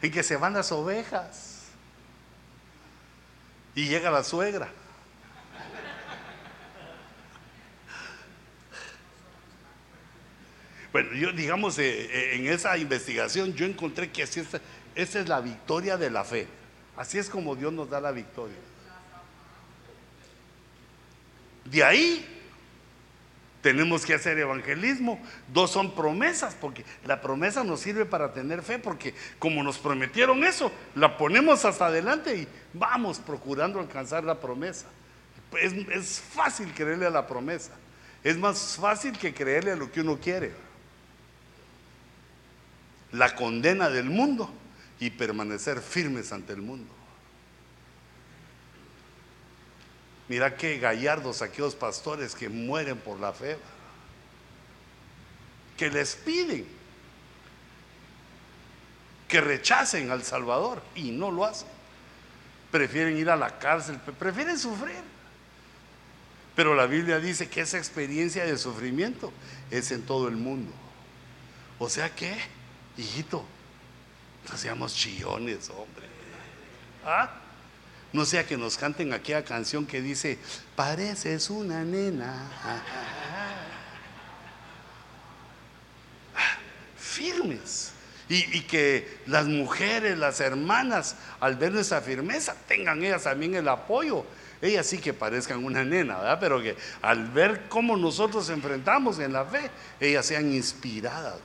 en que se van las ovejas y llega la suegra. Bueno, yo digamos, eh, eh, en esa investigación yo encontré que así es, esa es la victoria de la fe. Así es como Dios nos da la victoria. De ahí tenemos que hacer evangelismo. Dos son promesas, porque la promesa nos sirve para tener fe, porque como nos prometieron eso, la ponemos hasta adelante y vamos procurando alcanzar la promesa. Es, es fácil creerle a la promesa. Es más fácil que creerle a lo que uno quiere la condena del mundo y permanecer firmes ante el mundo. Mira qué gallardos aquellos pastores que mueren por la fe, que les piden que rechacen al Salvador y no lo hacen. Prefieren ir a la cárcel, prefieren sufrir. Pero la Biblia dice que esa experiencia de sufrimiento es en todo el mundo. O sea que, hijito, no seamos chillones, hombre. ¿Ah? No sea que nos canten aquella canción que dice, pareces una nena. Firmes. Y, que las mujeres, las hermanas, al ver nuestra firmeza, tengan ellas también el apoyo. Ellas sí que parezcan una nena, ¿verdad? Pero que al ver cómo nosotros enfrentamos en la fe, ellas sean inspiradas.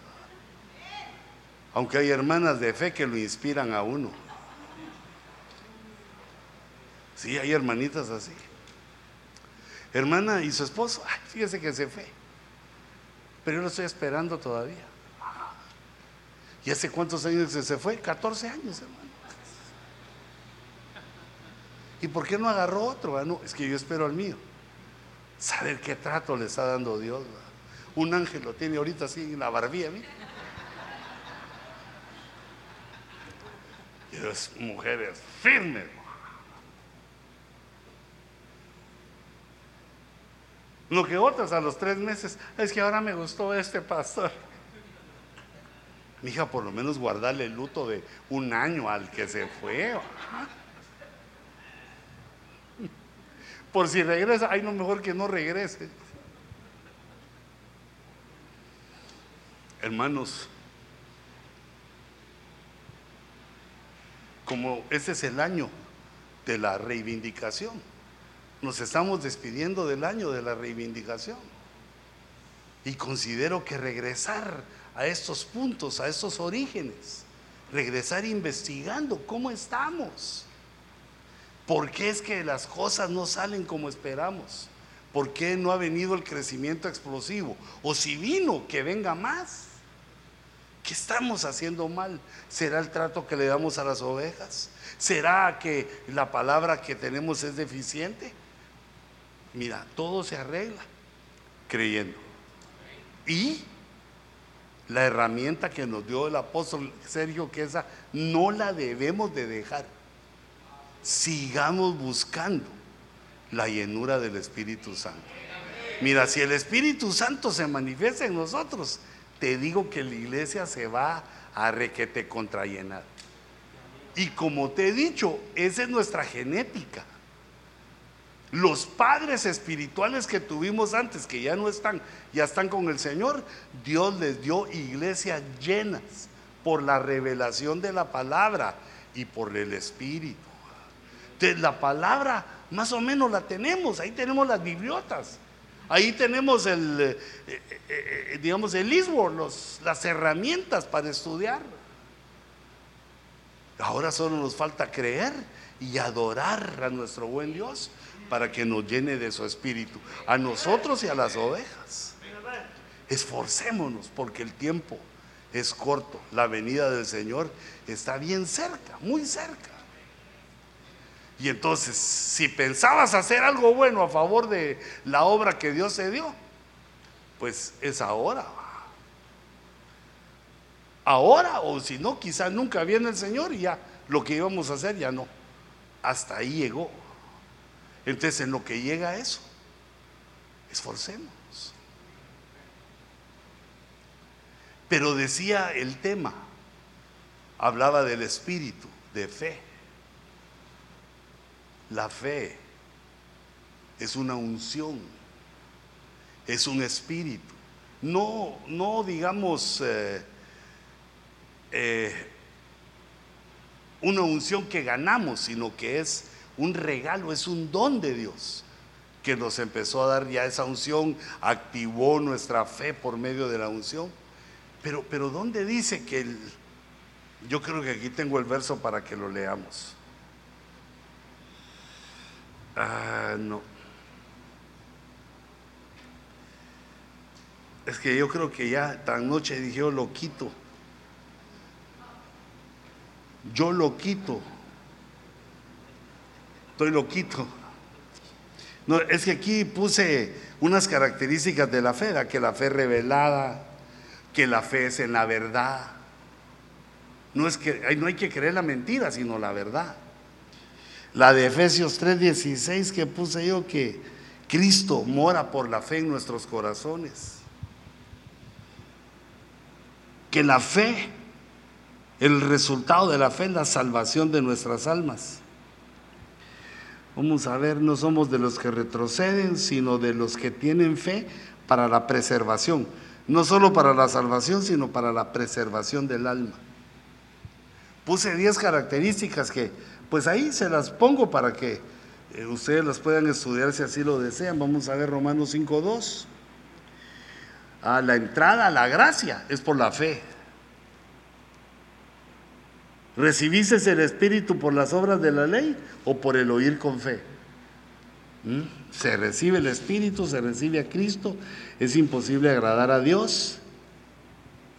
Aunque hay hermanas de fe que lo inspiran a uno. Sí, hay hermanitas así. Hermana y su esposo, fíjese que se fue. Pero yo lo estoy esperando todavía. ¿Y hace cuántos años se fue? 14 años, hermano. ¿Y por qué no agarró otro? No, es que yo espero al mío. Saber qué trato le está dando Dios. Un ángel lo tiene ahorita así en la barbilla, mira. Y es mujeres firmes. Lo que otras a los tres meses, es que ahora me gustó este pastor. Mi hija, por lo menos guardarle el luto de un año al que se fue. Por si regresa, ay, no, mejor que no regrese. Hermanos, como ese es el año de la reivindicación. Nos estamos despidiendo del año de la reivindicación. Y considero que regresar a estos puntos, a estos orígenes, regresar investigando cómo estamos. ¿Por qué es que las cosas no salen como esperamos? ¿Por qué no ha venido el crecimiento explosivo? O si vino, que venga más. ¿Qué estamos haciendo mal? ¿Será el trato que le damos a las ovejas? ¿Será que la palabra que tenemos es deficiente? Mira, todo se arregla creyendo. Y la herramienta que nos dio el apóstol Sergio, que esa no la debemos de dejar. Sigamos buscando la llenura del Espíritu Santo. Mira, si el Espíritu Santo se manifiesta en nosotros, te digo que la iglesia se va a requete contrallenar. Y como te he dicho, esa es nuestra genética. Los padres espirituales que tuvimos antes, que ya no están, ya están con el Señor, Dios les dio iglesias llenas por la revelación de la palabra y por el Espíritu. Entonces, la palabra más o menos la tenemos, ahí tenemos las bibliotas, ahí tenemos el, eh, eh, eh, digamos, el lisbo, las herramientas para estudiar. Ahora solo nos falta creer y adorar a nuestro buen Dios para que nos llene de su espíritu, a nosotros y a las ovejas. Esforcémonos porque el tiempo es corto, la venida del Señor está bien cerca, muy cerca. Y entonces, si pensabas hacer algo bueno a favor de la obra que Dios te dio, pues es ahora. Ahora, o si no, quizás nunca viene el Señor y ya lo que íbamos a hacer ya no. Hasta ahí llegó. Entonces, en lo que llega a eso, esforcemos. Pero decía el tema, hablaba del espíritu, de fe. La fe es una unción, es un espíritu. No, no digamos eh, eh, una unción que ganamos, sino que es un regalo, es un don de Dios que nos empezó a dar ya esa unción, activó nuestra fe por medio de la unción. Pero, pero ¿dónde dice que el... Yo creo que aquí tengo el verso para que lo leamos. Ah, no. Es que yo creo que ya tan noche dije, yo lo quito. Yo lo quito estoy loquito. No, es que aquí puse unas características de la fe, que la fe revelada, que la fe es en la verdad. No es que no hay que creer la mentira, sino la verdad. La de Efesios 3:16 que puse yo que Cristo mora por la fe en nuestros corazones. Que la fe, el resultado de la fe es la salvación de nuestras almas. Vamos a ver, no somos de los que retroceden, sino de los que tienen fe para la preservación. No solo para la salvación, sino para la preservación del alma. Puse 10 características que, pues ahí se las pongo para que eh, ustedes las puedan estudiar si así lo desean. Vamos a ver Romanos 5.2. A la entrada a la gracia es por la fe. ¿Recibiste el Espíritu por las obras de la ley o por el oír con fe? ¿Mm? Se recibe el Espíritu, se recibe a Cristo. Es imposible agradar a Dios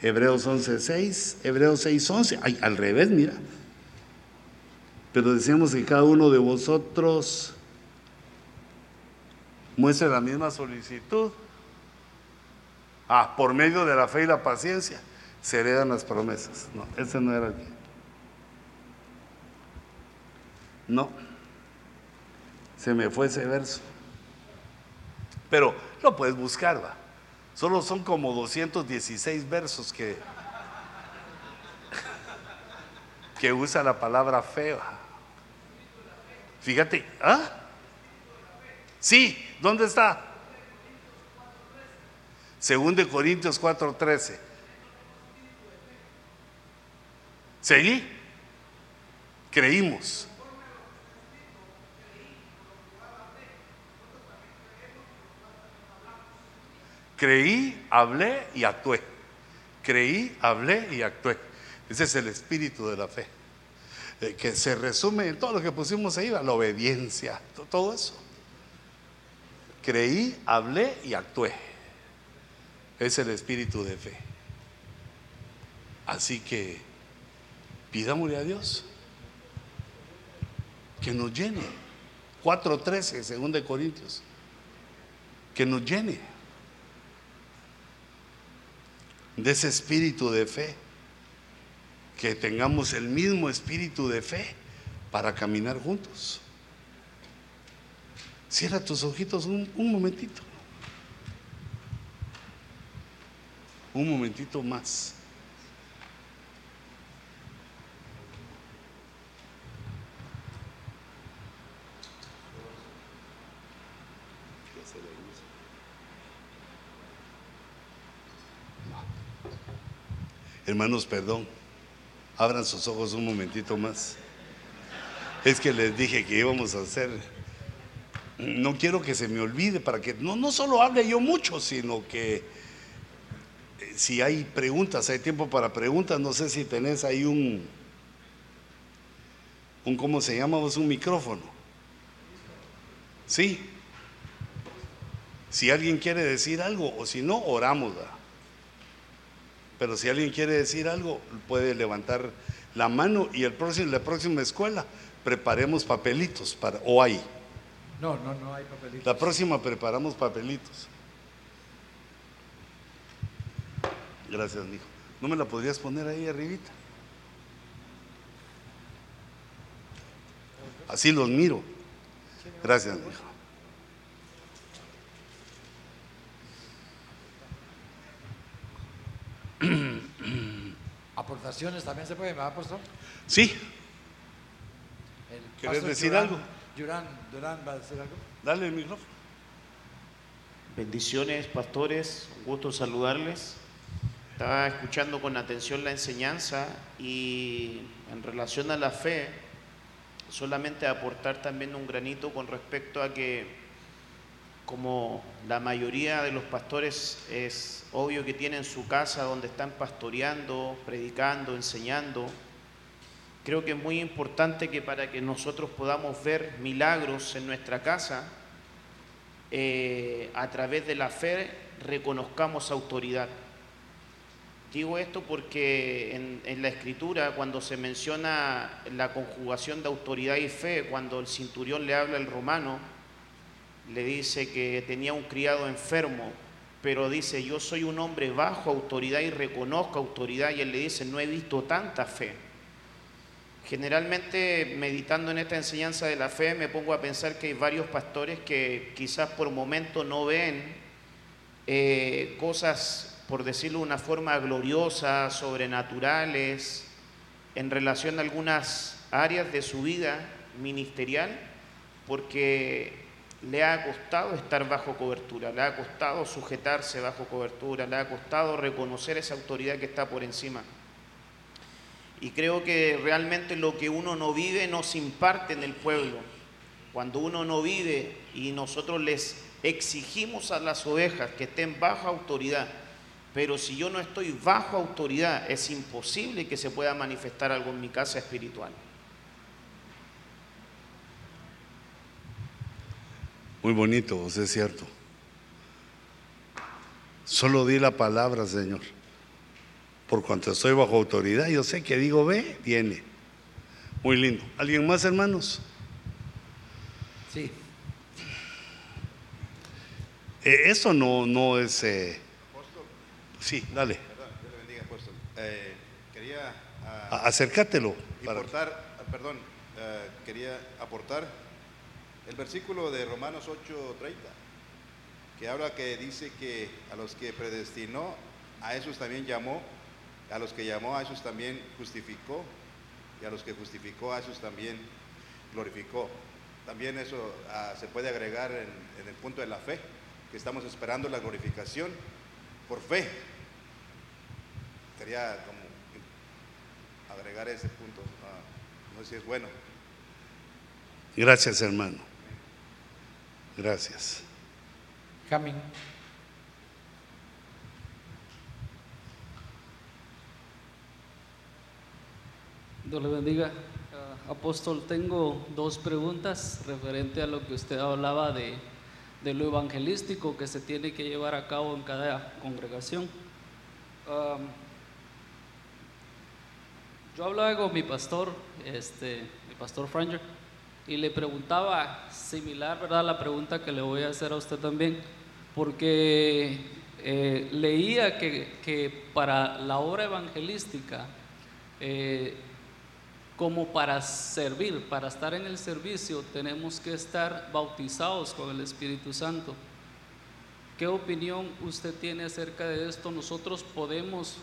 Hebreos 11.6, Hebreos 6.11, ay, al revés, mira. Pero decíamos que cada uno de vosotros muestre la misma solicitud. Ah, por medio de la fe y la paciencia se heredan las promesas. No, ese no era el No, se me fue ese verso. Pero lo puedes buscar, va. Solo son como 216 versos que, que usa la palabra fea. Fíjate, ¿ah? Sí, ¿dónde está? Según de Corintios 4:13. ¿Seguí? Creímos. Creí, hablé y actué. Creí, hablé y actué. Ese es el espíritu de la fe. Eh, que se resume en todo lo que pusimos ahí, la obediencia, todo eso. Creí, hablé y actué. Es el espíritu de fe. Así que pidámosle a Dios que nos llene. 4.13, según de Corintios. Que nos llene de ese espíritu de fe, que tengamos el mismo espíritu de fe para caminar juntos. Cierra tus ojitos un, un momentito. Un momentito más. Hermanos, perdón. Abran sus ojos un momentito más. Es que les dije que íbamos a hacer. No quiero que se me olvide para que no, no solo hable yo mucho, sino que eh, si hay preguntas, hay tiempo para preguntas. No sé si tenés ahí un, un ¿cómo se llama? un micrófono. Sí. Si alguien quiere decir algo o si no, oramos. Pero si alguien quiere decir algo, puede levantar la mano y el próximo, la próxima escuela preparemos papelitos para, o hay. No, no, no hay papelitos. La próxima preparamos papelitos. Gracias, hijo. ¿No me la podrías poner ahí arribita? Así los miro. Gracias, hijo. ¿Aportaciones también se pueden, ¿verdad, pastor? Sí. ¿Quieres decir algo? Durán, Durán va a decir algo. Dale el micrófono. Bendiciones, pastores. Un gusto saludarles. Estaba escuchando con atención la enseñanza y en relación a la fe, solamente aportar también un granito con respecto a que como la mayoría de los pastores es obvio que tienen su casa donde están pastoreando, predicando, enseñando, creo que es muy importante que para que nosotros podamos ver milagros en nuestra casa, eh, a través de la fe reconozcamos autoridad. Digo esto porque en, en, la escritura, cuando se menciona la conjugación de autoridad y fe, cuando el cinturión le habla al romano, le dice que tenía un criado enfermo, pero dice, yo soy un hombre bajo autoridad y reconozco autoridad, y él le dice, no he visto tanta fe. Generalmente, meditando en esta enseñanza de la fe, me pongo a pensar que hay varios pastores que quizás por momento no ven eh, cosas, por decirlo de una forma gloriosa, sobrenaturales, en relación a algunas áreas de su vida ministerial, porque le ha costado estar bajo cobertura, le ha costado sujetarse bajo cobertura, le ha costado reconocer esa autoridad que está por encima. Y creo que realmente lo que uno no vive no se imparte en el pueblo. Cuando uno no vive y nosotros les exigimos a las ovejas que estén bajo autoridad, pero si yo no estoy bajo autoridad, es imposible que se pueda manifestar algo en mi casa espiritual. Muy bonito, es cierto. Solo di la palabra, Señor. Por cuanto estoy bajo autoridad, yo sé que digo ve, viene. Muy lindo. ¿Alguien más, hermanos? Sí. Eh, eso no, no es... Eh, sí, dale. Perdón, Dios le bendiga, apóstol. Eh, quería A- Acércatelo. para- aportar, ah, perdón, eh, quería aportar el versículo de Romanos 8:30, que habla que dice que a los que predestinó, a esos también llamó, a los que llamó, a esos también justificó, y a los que justificó, a esos también glorificó. También eso ah, se puede agregar en, el punto de la fe, que estamos esperando la glorificación por fe. Quería como agregar ese punto. ah, no sé si es bueno. Gracias, hermano. Gracias. Jamin. Dios le bendiga. Ah, apóstol, tengo dos preguntas referente a lo que usted hablaba de, de lo evangelístico que se tiene que llevar a cabo en cada congregación. Yo hablaba con mi pastor, este, mi pastor Franger, y le preguntaba, similar, ¿verdad? La pregunta que le voy a hacer a usted también, porque eh, leía que, que para la obra evangelística, eh, como para servir, para estar en el servicio, tenemos que estar bautizados con el Espíritu Santo. ¿Qué opinión usted tiene acerca de esto? ¿Nosotros podemos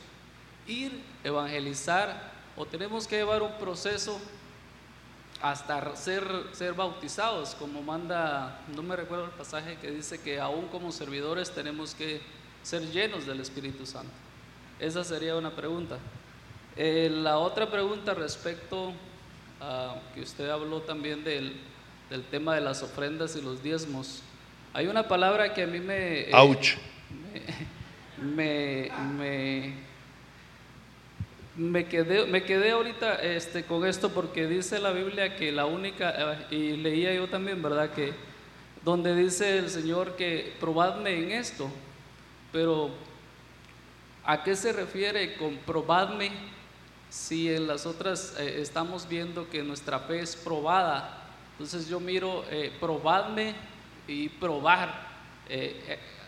ir, evangelizar o tenemos que llevar un proceso hasta ser, ser bautizados, como manda, no me recuerdo el pasaje que dice que aún como servidores tenemos que ser llenos del Espíritu Santo? Esa sería una pregunta. Eh, la otra pregunta respecto a que usted habló también del, del tema de las ofrendas y los diezmos. Hay una palabra que a mí me... eh, Ouch. me, me, me quedé, me quedé ahorita este, con esto porque dice la Biblia que la única, eh, y leía yo también, ¿verdad? Que donde dice el Señor que probadme en esto, pero ¿a qué se refiere con probadme si en las otras eh, estamos viendo que nuestra fe es probada? Entonces yo miro, eh, probadme y probar.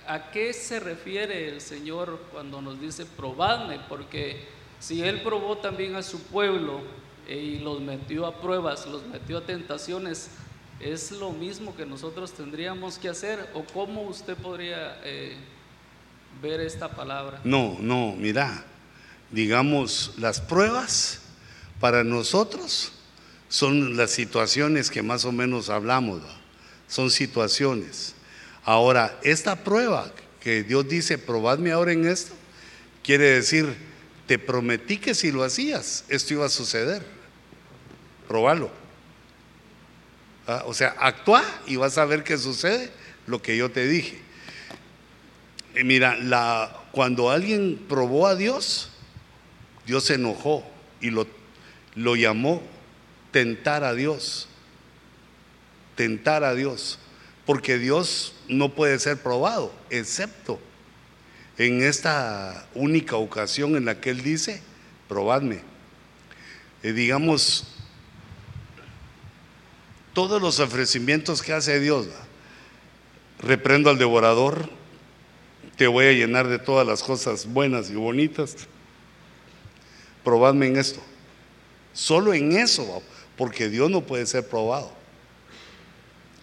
¿A qué se refiere el Señor cuando nos dice probadme? Porque si Él probó también a su pueblo eh, y los metió a pruebas, los metió a tentaciones, ¿es lo mismo que nosotros tendríamos que hacer? ¿O cómo usted podría eh, ver esta palabra? No, no, mira, digamos, las pruebas para nosotros son las situaciones que más o menos hablamos, son situaciones. Ahora, esta prueba que Dios dice, probadme ahora en esto, quiere decir, te prometí que si lo hacías, esto iba a suceder. Probalo. Ah, O sea, actúa y vas a ver qué sucede lo que yo te dije. Mira, cuando alguien probó a Dios, Dios se enojó y lo, lo llamó tentar a Dios. Tentar a Dios. Porque Dios no puede ser probado, excepto en esta única ocasión en la que Él dice, probadme. Eh, digamos, todos los ofrecimientos que hace Dios, reprendo al devorador, te voy a llenar de todas las cosas buenas y bonitas. Probadme en esto. Solo en eso, porque Dios no puede ser probado.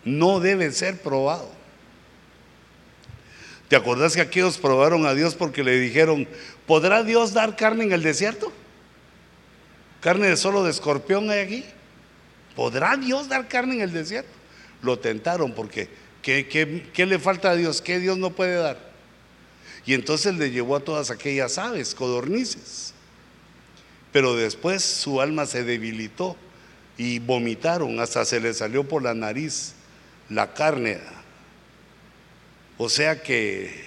No debe ser probado. ¿Te acordás que aquellos probaron a Dios porque le dijeron, ¿podrá Dios dar carne en el desierto? ¿Carne de solo de escorpión hay aquí? ¿Podrá Dios dar carne en el desierto? Lo tentaron porque ¿qué, qué le falta a Dios? ¿Qué Dios no puede dar? Y entonces le llevó a todas aquellas aves, codornices. Pero después su alma se debilitó y vomitaron, hasta se le salió por la nariz la carne o sea que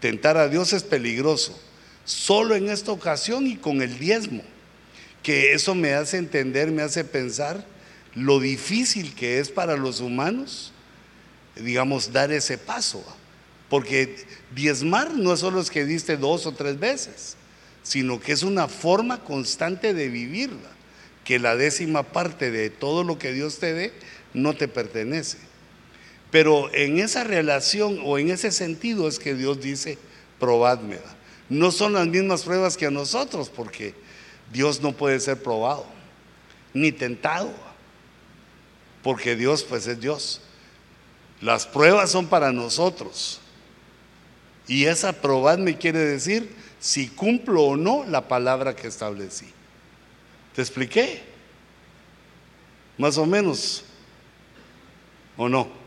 tentar a Dios es peligroso, solo en esta ocasión y con el diezmo, que eso me hace entender, me hace pensar lo difícil que es para los humanos, digamos, dar ese paso. Porque diezmar no es solo es que diste dos o tres veces, sino que es una forma constante de vivir, que la décima parte de todo lo que Dios te dé no te pertenece. Pero en esa relación o en ese sentido es que Dios dice, probadme. No son las mismas pruebas que a nosotros, porque Dios no puede ser probado, ni tentado, porque Dios pues es Dios. Las pruebas son para nosotros. Y esa probadme quiere decir si cumplo o no la palabra que establecí. ¿Te expliqué? Más o menos. ¿O no?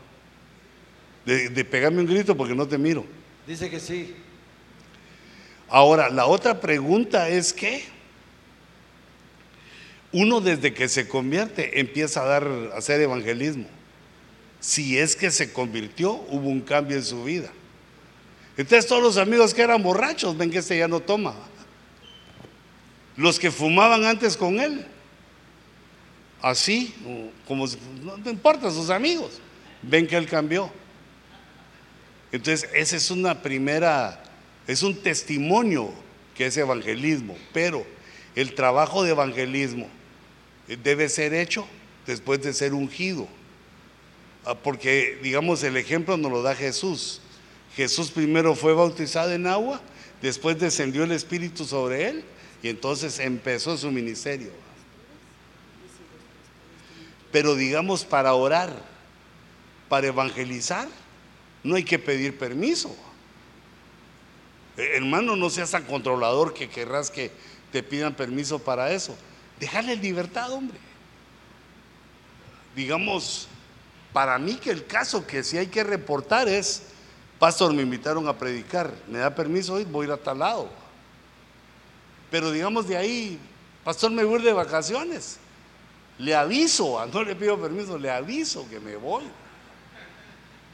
De, pegarme un grito porque no te miro. Dice que sí. Ahora, la otra pregunta es que uno desde que se convierte empieza a dar a hacer evangelismo. Si es que se convirtió, hubo un cambio en su vida. Entonces todos los amigos que eran borrachos ven que este ya no toma. Los que fumaban antes con él, así, como no importa, sus amigos, ven que él cambió. Entonces, esa es una primera, es un testimonio que es evangelismo, pero el trabajo de evangelismo debe ser hecho después de ser ungido. Ah, porque, digamos, el ejemplo nos lo da Jesús. Jesús primero fue bautizado en agua, después descendió el Espíritu sobre él y entonces empezó su ministerio. Pero digamos, para orar, para evangelizar, no hay que pedir permiso. Eh, hermano, no seas tan controlador que querrás que te pidan permiso para eso. Dejarle libertad, hombre. Digamos, para mí que el caso que sí hay que reportar es, pastor, me invitaron a predicar, me da permiso hoy, voy a ir a tal lado. Pero digamos de ahí, pastor, me voy a ir de vacaciones. Le aviso, no le pido permiso, le aviso que me voy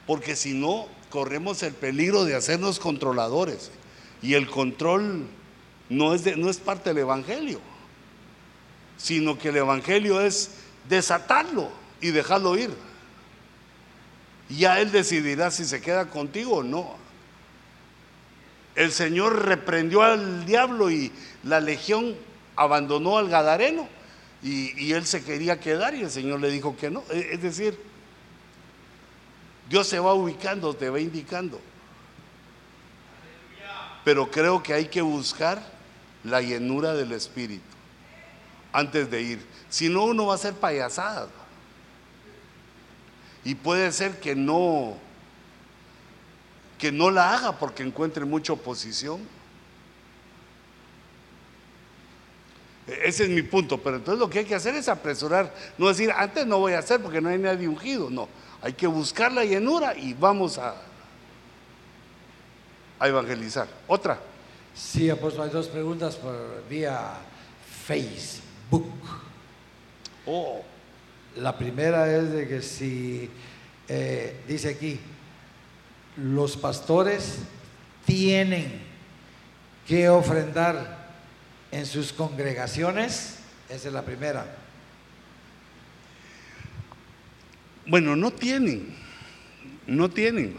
porque si no, corremos el peligro de hacernos controladores. Y el control no es, no es parte del Evangelio, sino que el Evangelio es desatarlo y dejarlo ir. Ya Él decidirá si se queda contigo o no. El Señor reprendió al diablo y la legión abandonó al Gadareno y Él se quería quedar y el Señor le dijo que no. Es decir, Dios se va ubicando, te va indicando. Pero creo que hay que buscar la llenura del Espíritu antes de ir. Si no, uno va a ser payasada. Y puede ser que no, que no la haga porque encuentre mucha oposición. E-, ese es mi punto, pero entonces lo que hay que hacer es apresurar, no decir, antes no voy a hacer porque no hay nadie ungido, no, hay que buscar la llenura y vamos a, a evangelizar. Otra. Sí, apóstol, hay dos preguntas por vía Facebook. Oh. La primera es de que si, eh, dice aquí, los pastores tienen que ofrendar en sus congregaciones, esa es la primera. Bueno, no tienen, no tienen,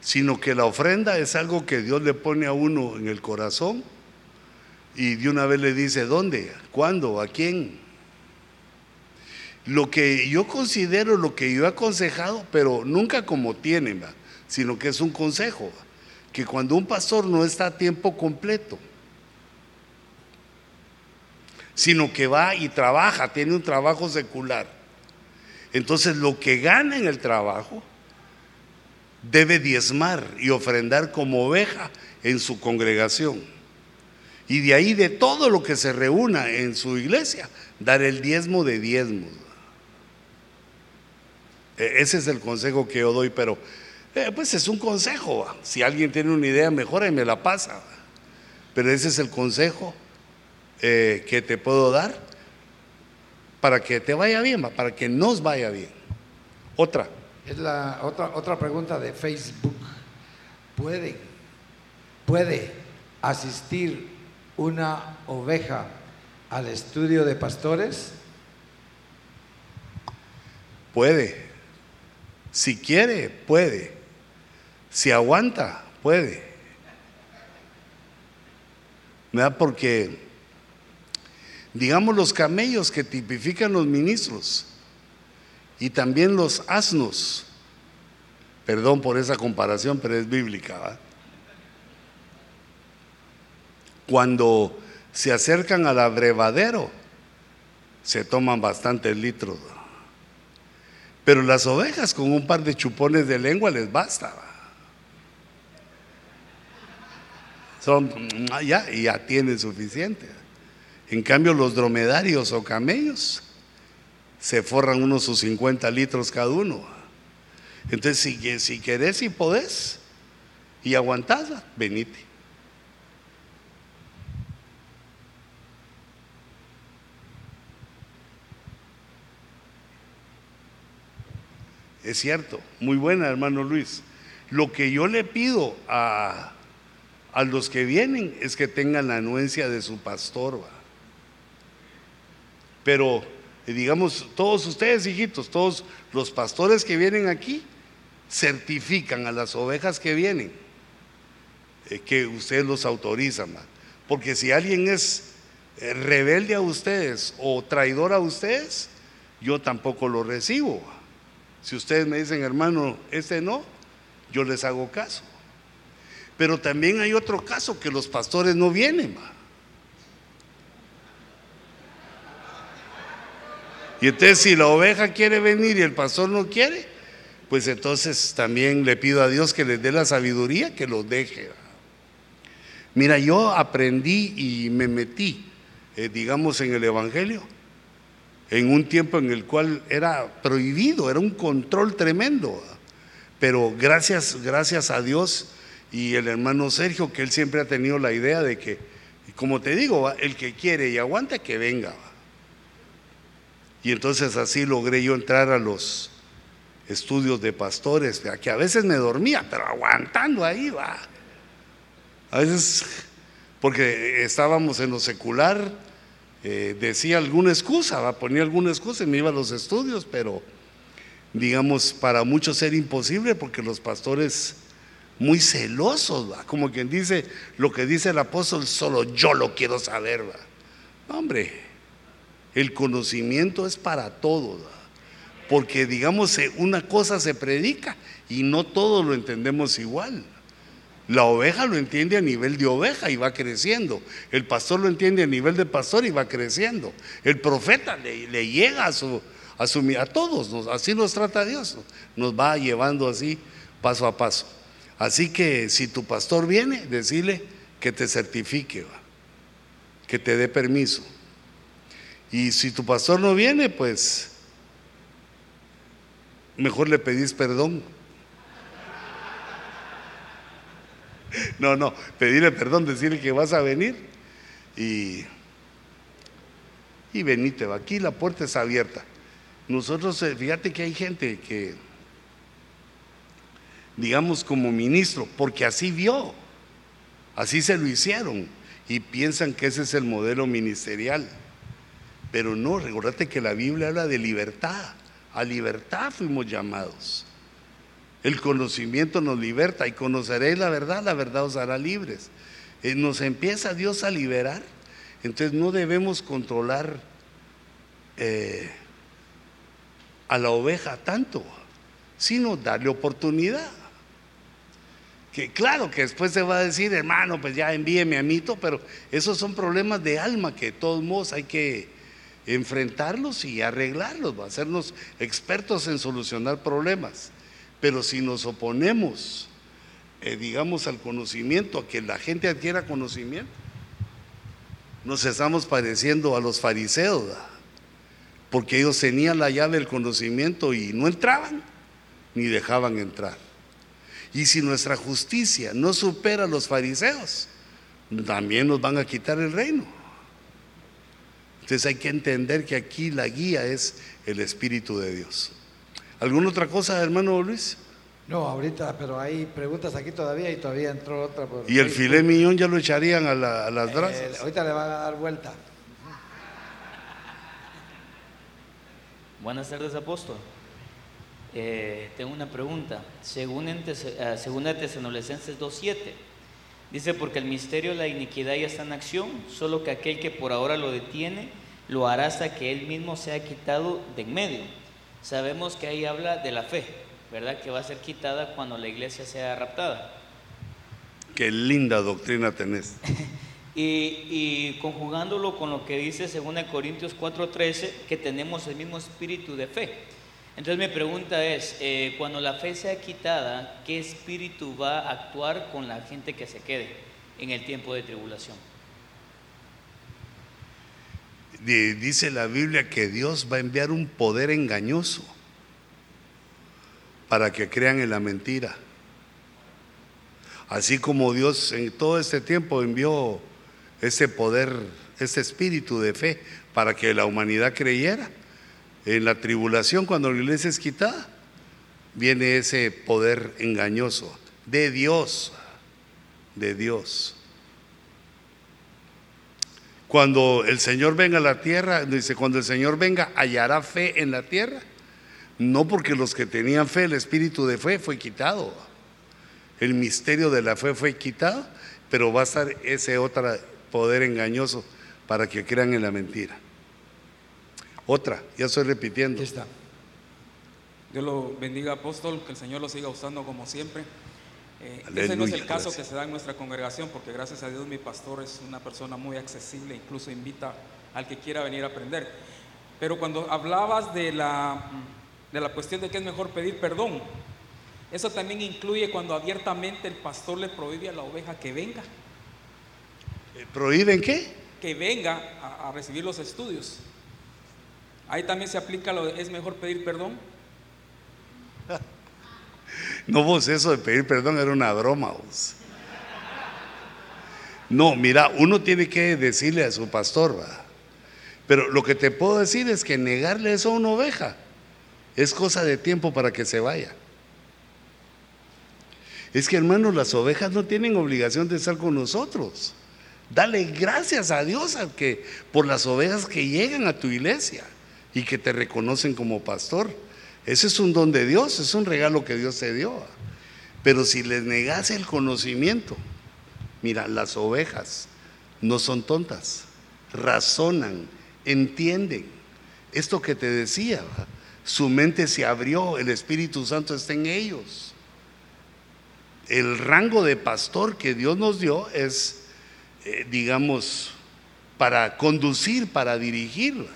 sino que la ofrenda es algo que Dios le pone a uno en el corazón y de una vez le dice, ¿dónde? ¿Cuándo? ¿A quién? Lo que yo considero, lo que yo he aconsejado, pero nunca como tienen, sino que es un consejo, que cuando un pastor no está a tiempo completo, sino que va y trabaja, tiene un trabajo secular. Entonces lo que gana en el trabajo debe diezmar y ofrendar como oveja en su congregación. Y de ahí de todo lo que se reúna en su iglesia, dar el diezmo de diezmos. E, ese es el consejo que yo doy, pero eh, pues es un consejo. Si alguien tiene una idea mejor, y me la pasa. Pero ese es el consejo eh, que te puedo dar para que te vaya bien, para que nos vaya bien. Otra. Es la otra, otra pregunta de Facebook. ¿Puede, ¿Puede asistir una oveja al estudio de pastores? Puede. Si quiere, puede. Si aguanta, puede. ¿Verdad? Porque, digamos, los camellos que tipifican los ministros y también los asnos, perdón por esa comparación, pero es bíblica. Cuando se acercan al abrevadero, se toman bastantes litros. Pero las ovejas con un par de chupones de lengua les basta. Son, ya, ya tienen suficiente. En cambio, los dromedarios o camellos se forran unos sus 50 litros cada uno. Entonces, si, si querés y podés y aguantás, venite. Es cierto, muy buena, hermano Luis. Lo que yo le pido a, a los que vienen es que tengan la anuencia de su pastor. Pero, eh, digamos, todos ustedes, hijitos, todos los pastores que vienen aquí, certifican a las ovejas que vienen, eh, que ustedes los autorizan. Porque si alguien es eh, rebelde a ustedes o traidor a ustedes, yo tampoco lo recibo. Si ustedes me dicen, hermano, este no, yo les hago caso. Pero también hay otro caso que los pastores no vienen. Y entonces si la oveja quiere venir y el pastor no quiere, pues entonces también le pido a Dios que les dé la sabiduría, que los deje. Mira, yo aprendí y me metí, eh, digamos, en el Evangelio en un tiempo en el cual era prohibido, era un control tremendo. Pero gracias, gracias a Dios y el hermano Sergio, que él siempre ha tenido la idea de que, como te digo, el que quiere y aguanta, que venga. Y entonces así logré yo entrar a los estudios de pastores, que a veces me dormía, pero aguantando ahí va. A veces, porque estábamos en lo secular, eh, decía alguna excusa, ponía alguna excusa y me iba a los estudios, pero digamos, para muchos era imposible porque los pastores muy celosos, como quien dice lo que dice el apóstol, solo yo lo quiero saber. hombre, el conocimiento es para todos, porque digamos, una cosa se predica y no todos lo entendemos igual. La oveja lo entiende a nivel de oveja y va creciendo. El pastor lo entiende a nivel de pastor y va creciendo. El profeta le, llega a su, a a todos, así nos trata Dios, nos va llevando así paso a paso. Así que si tu pastor viene, decirle que te certifique, que te dé permiso. Y si tu pastor no viene, pues mejor le pedís perdón No, no, pedirle perdón, decirle que vas a venir y, y venite. Aquí la puerta es abierta. Nosotros, eh, fíjate que hay gente que, digamos como ministro, porque así vio, así se lo hicieron y piensan que ese es el modelo ministerial. Pero no, recordate que la Biblia habla de libertad. A libertad fuimos llamados. El conocimiento nos liberta y conoceréis la verdad, la verdad os hará libres. Eh, nos empieza Dios a liberar, entonces no debemos controlar eh, a la oveja tanto, sino darle oportunidad. Que claro que después se va a decir, hermano, pues ya envíeme a mito, pero esos son problemas de alma que de todos modos hay que enfrentarlos y arreglarlos, hacernos expertos en solucionar problemas. Pero si nos oponemos, eh, digamos, al conocimiento, a que la gente adquiera conocimiento, nos estamos pareciendo a los fariseos, porque ellos tenían la llave del conocimiento y no entraban ni dejaban entrar. Y si nuestra justicia no supera a los fariseos, también nos van a quitar el reino. Entonces hay que entender que aquí la guía es el Espíritu de Dios. ¿Alguna otra cosa, hermano Luis? No, ahorita, pero hay preguntas aquí todavía y todavía entró otra. ¿Y el filé miñón ya lo echarían a, las brasas? Eh, ahorita le van a dar vuelta. Buenas tardes, apóstol. Eh, tengo una pregunta. Según, en uh, según Tesanolicenses 2.7, dice, porque el misterio de la iniquidad ya está en acción, solo que aquel que por ahora lo detiene, lo hará hasta que él mismo sea quitado de en medio. Sabemos que ahí habla de la fe, ¿verdad? Que va a ser quitada cuando la iglesia sea raptada. Qué linda doctrina tenés. y, y, conjugándolo con lo que dice según Corintios 4:13, que tenemos el mismo espíritu de fe. Entonces mi pregunta es, eh, cuando la fe sea quitada, ¿qué espíritu va a actuar con la gente que se quede en el tiempo de tribulación? Dice la Biblia que Dios va a enviar un poder engañoso para que crean en la mentira. Así como Dios en todo este tiempo envió ese poder, ese espíritu de fe para que la humanidad creyera en la tribulación, cuando la iglesia es quitada, viene ese poder engañoso de Dios, de Dios. Cuando el Señor venga a la tierra, dice, cuando el Señor venga, hallará fe en la tierra. No porque los que tenían fe, el espíritu de fe fue quitado. El misterio de la fe fue quitado, pero va a estar ese otro poder engañoso para que crean en la mentira. Otra, ya estoy repitiendo. está. Dios lo bendiga, apóstol, que el Señor lo siga usando como siempre. Eh, ese no es el caso que se da en nuestra congregación, porque gracias a Dios mi pastor es una persona muy accesible, incluso invita al que quiera venir a aprender. Pero cuando hablabas de la, de la cuestión de que es mejor pedir perdón, eso también incluye cuando abiertamente el pastor le prohíbe a la oveja que venga. ¿Prohíben qué? Que venga a recibir los estudios. Ahí también se aplica lo de es mejor pedir perdón. No, vos, eso de pedir perdón era una broma, vos. No, mira, uno tiene que decirle a su pastor, pero lo que te puedo decir es que negarle eso a una oveja es cosa de tiempo para que se vaya. Es que hermanos, las ovejas no tienen obligación de estar con nosotros. Dale gracias a Dios a que, por las ovejas que llegan a tu iglesia y que te reconocen como pastor. Ese es un don de Dios, es un regalo que Dios te dio. Pero si les negas el conocimiento, mira, las ovejas no son tontas, razonan, entienden. Esto que te decía, su mente se abrió, el Espíritu Santo está en ellos. El rango de pastor que Dios nos dio es, eh, digamos, para conducir, para dirigir.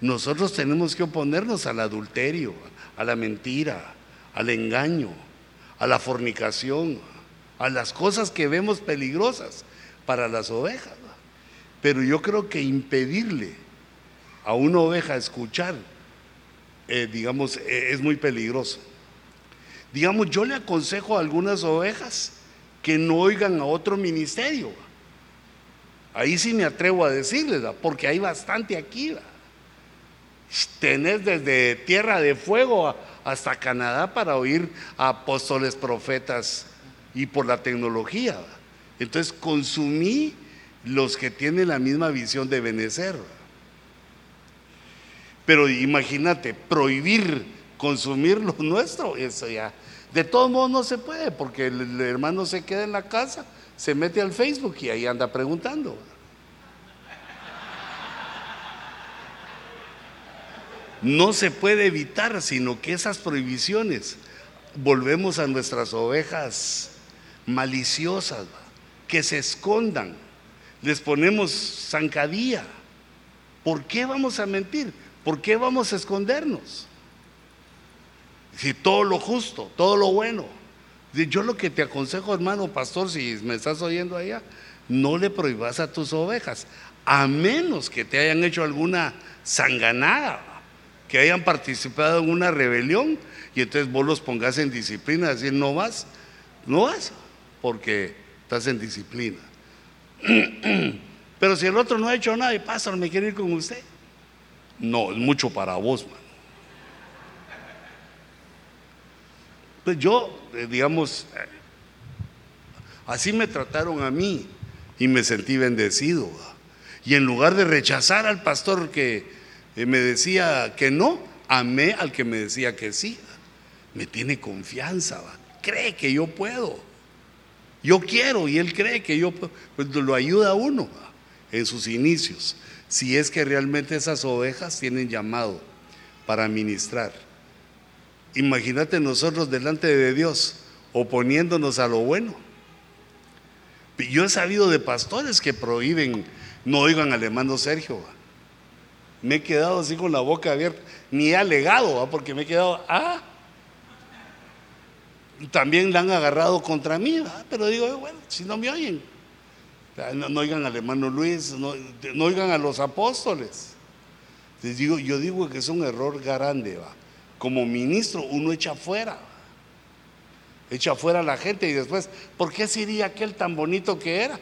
Nosotros tenemos que oponernos al adulterio, a la mentira, al engaño, a la fornicación, a las cosas que vemos peligrosas para las ovejas. Pero yo creo que impedirle a una oveja escuchar, eh, digamos, eh, es muy peligroso. Digamos, yo le aconsejo a algunas ovejas que no oigan a otro ministerio. Ahí sí me atrevo a decirles, porque hay bastante aquí tenés desde Tierra de Fuego hasta Canadá para oír a apóstoles, profetas y por la tecnología. Entonces consumí los que tienen la misma visión de Benecer. Pero imagínate, prohibir consumir lo nuestro, eso ya. De todos modos no se puede, porque el hermano se queda en la casa, se mete al Facebook y ahí anda preguntando. No se puede evitar, sino que esas prohibiciones volvemos a nuestras ovejas maliciosas, que se escondan. Les ponemos zancadilla. ¿Por qué vamos a mentir? ¿Por qué vamos a escondernos? Si todo lo justo, todo lo bueno. Yo lo que te aconsejo, hermano pastor, si me estás oyendo allá, no le prohíbas a tus ovejas, a menos que te hayan hecho alguna sanganada, que hayan participado en una rebelión y entonces vos los pongas en disciplina, decir, no vas, no vas, porque estás en disciplina. Pero si el otro no ha hecho nada y pastor, me quiere ir con usted. No, es mucho para vos, man. Pues yo, eh, digamos, eh, así me trataron a mí y me sentí bendecido. Y en lugar de rechazar al pastor que me decía que no, amé al que me decía que sí. Me tiene confianza, cree que yo puedo. Yo quiero y él cree que yo puedo. Pues lo ayuda a uno en sus inicios. Si es que realmente esas ovejas tienen llamado para ministrar. Imagínate nosotros delante de Dios oponiéndonos a lo bueno. Yo he sabido de pastores que prohíben, no oigan al hermano Sergio. Me he quedado así con la boca abierta, ni he alegado, porque me he quedado, ah, también la han agarrado contra mí, pero digo, bueno, si no me oyen, no, oigan al hermano Luis, no, oigan a los apóstoles. Yo digo que es un error grande, como ministro uno echa fuera echa fuera a la gente y después, ¿por qué sería aquel tan bonito que era?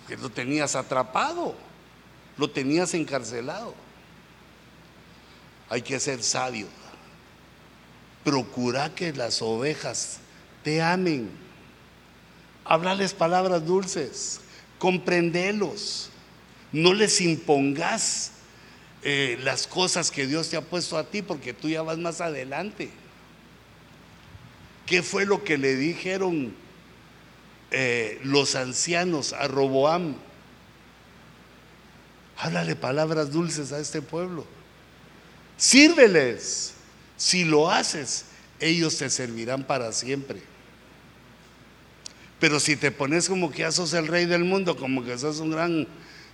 Porque lo tenías atrapado, lo tenías encarcelado. Hay que ser sabio. Procura que las ovejas te amen. Háblales palabras dulces, comprendelos. No les impongas eh, las cosas que Dios te ha puesto a ti porque tú ya vas más adelante. ¿Qué fue lo que le dijeron eh, los ancianos a Roboam? Háblale palabras dulces a este pueblo. Sírveles. Si lo haces, ellos te servirán para siempre. Pero si te pones como que ya sos el rey del mundo, como que sos un gran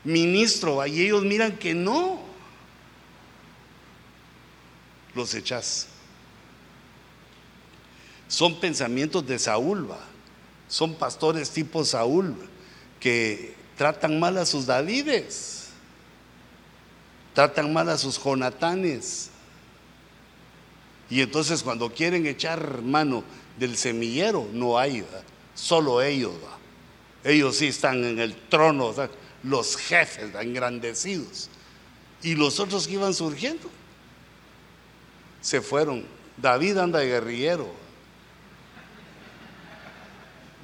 ministro, y ellos miran que no, los echas. Son pensamientos de Saúl, son pastores tipo Saúl que tratan mal a sus Davides, tratan mal a sus Jonatanes. Y entonces cuando quieren echar mano del semillero, no hay, solo ellos. Ellos sí están en el trono, los jefes engrandecidos. Y los otros que iban surgiendo se fueron. David anda de guerrillero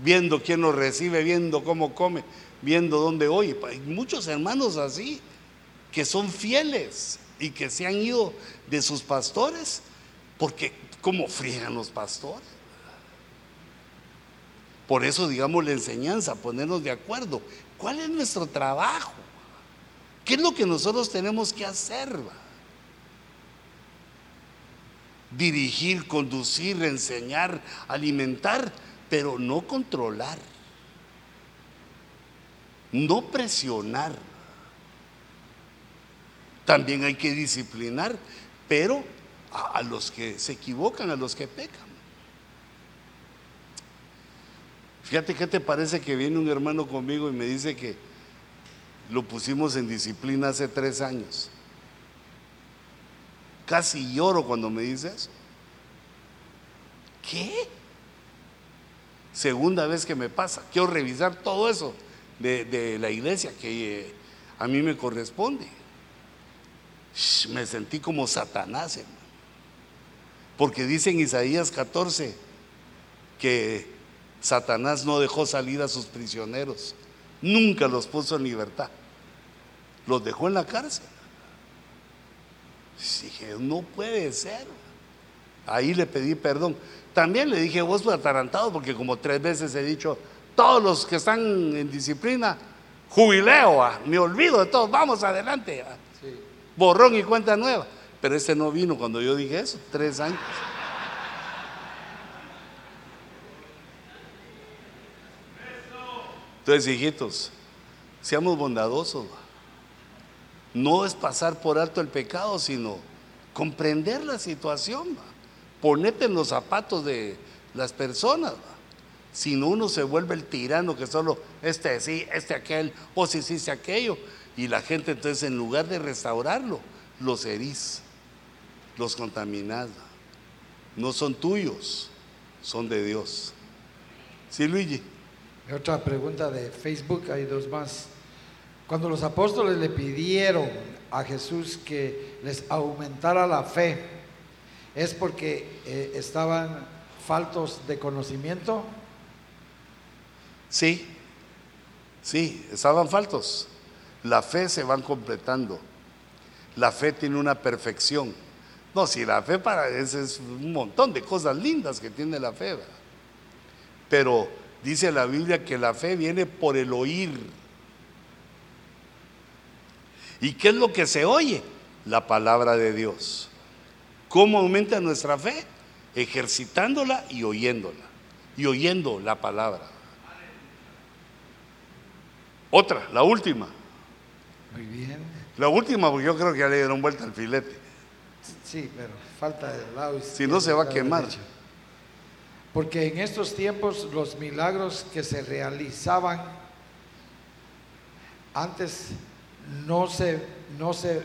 viendo quién lo recibe, viendo cómo come, viendo dónde oye. Hay muchos hermanos así, que son fieles y que se han ido de sus pastores, porque ¿cómo friegan los pastores? Por eso, digamos, la enseñanza, ponernos de acuerdo. ¿Cuál es nuestro trabajo? ¿Qué es lo que nosotros tenemos que hacer? Dirigir, conducir, enseñar, alimentar pero no controlar, no presionar. También hay que disciplinar, pero a, los que se equivocan, a los que pecan. Fíjate qué te parece que viene un hermano conmigo y me dice que lo pusimos en disciplina hace tres años. Casi lloro cuando me dice eso. ¿Qué? segunda vez que me pasa. Quiero revisar todo eso de, la iglesia que eh, a mí me corresponde. Me sentí como Satanás, Porque dice en Isaías 14 que Satanás no dejó salir a sus prisioneros, nunca los puso en libertad, los dejó en la cárcel. Dije, no puede ser. Ahí le pedí perdón. También le dije, vos atarantado, porque como tres veces he dicho, todos los que están en disciplina, jubileo, ah, me olvido de todos, vamos adelante. Ah". Borrón y cuenta nueva. Pero este no vino cuando yo dije eso, tres años. Entonces, hijitos, seamos bondadosos. No es pasar por alto el pecado, sino comprender la situación. Ponete en los zapatos de las personas. Si no, uno se vuelve el tirano que solo este sí, este aquel, o si sí, sí, aquello. Y la gente entonces en lugar de restaurarlo, los herís, los contaminás. No son tuyos, son de Dios. Sí, Luigi. Otra pregunta de Facebook, hay dos más. Cuando los apóstoles le pidieron a Jesús que les aumentara la fe, ¿es porque eh, estaban faltos de conocimiento? Sí, sí, estaban faltos. La fe se van completando. La fe tiene una perfección. No, si la fe para eso es un montón de cosas lindas que tiene la fe. Pero dice la Biblia que la fe viene por el oír. ¿Y qué es lo que se oye? La palabra de Dios. ¿Cómo aumenta nuestra fe? Ejercitándola y oyéndola. Y oyendo la palabra. Otra, la última. Muy bien. La última, porque yo creo que ya le dieron vuelta al filete. Sí, pero falta del lado. Si no, se va a quemar. Porque en estos tiempos los milagros que se realizaban antes no se, no se,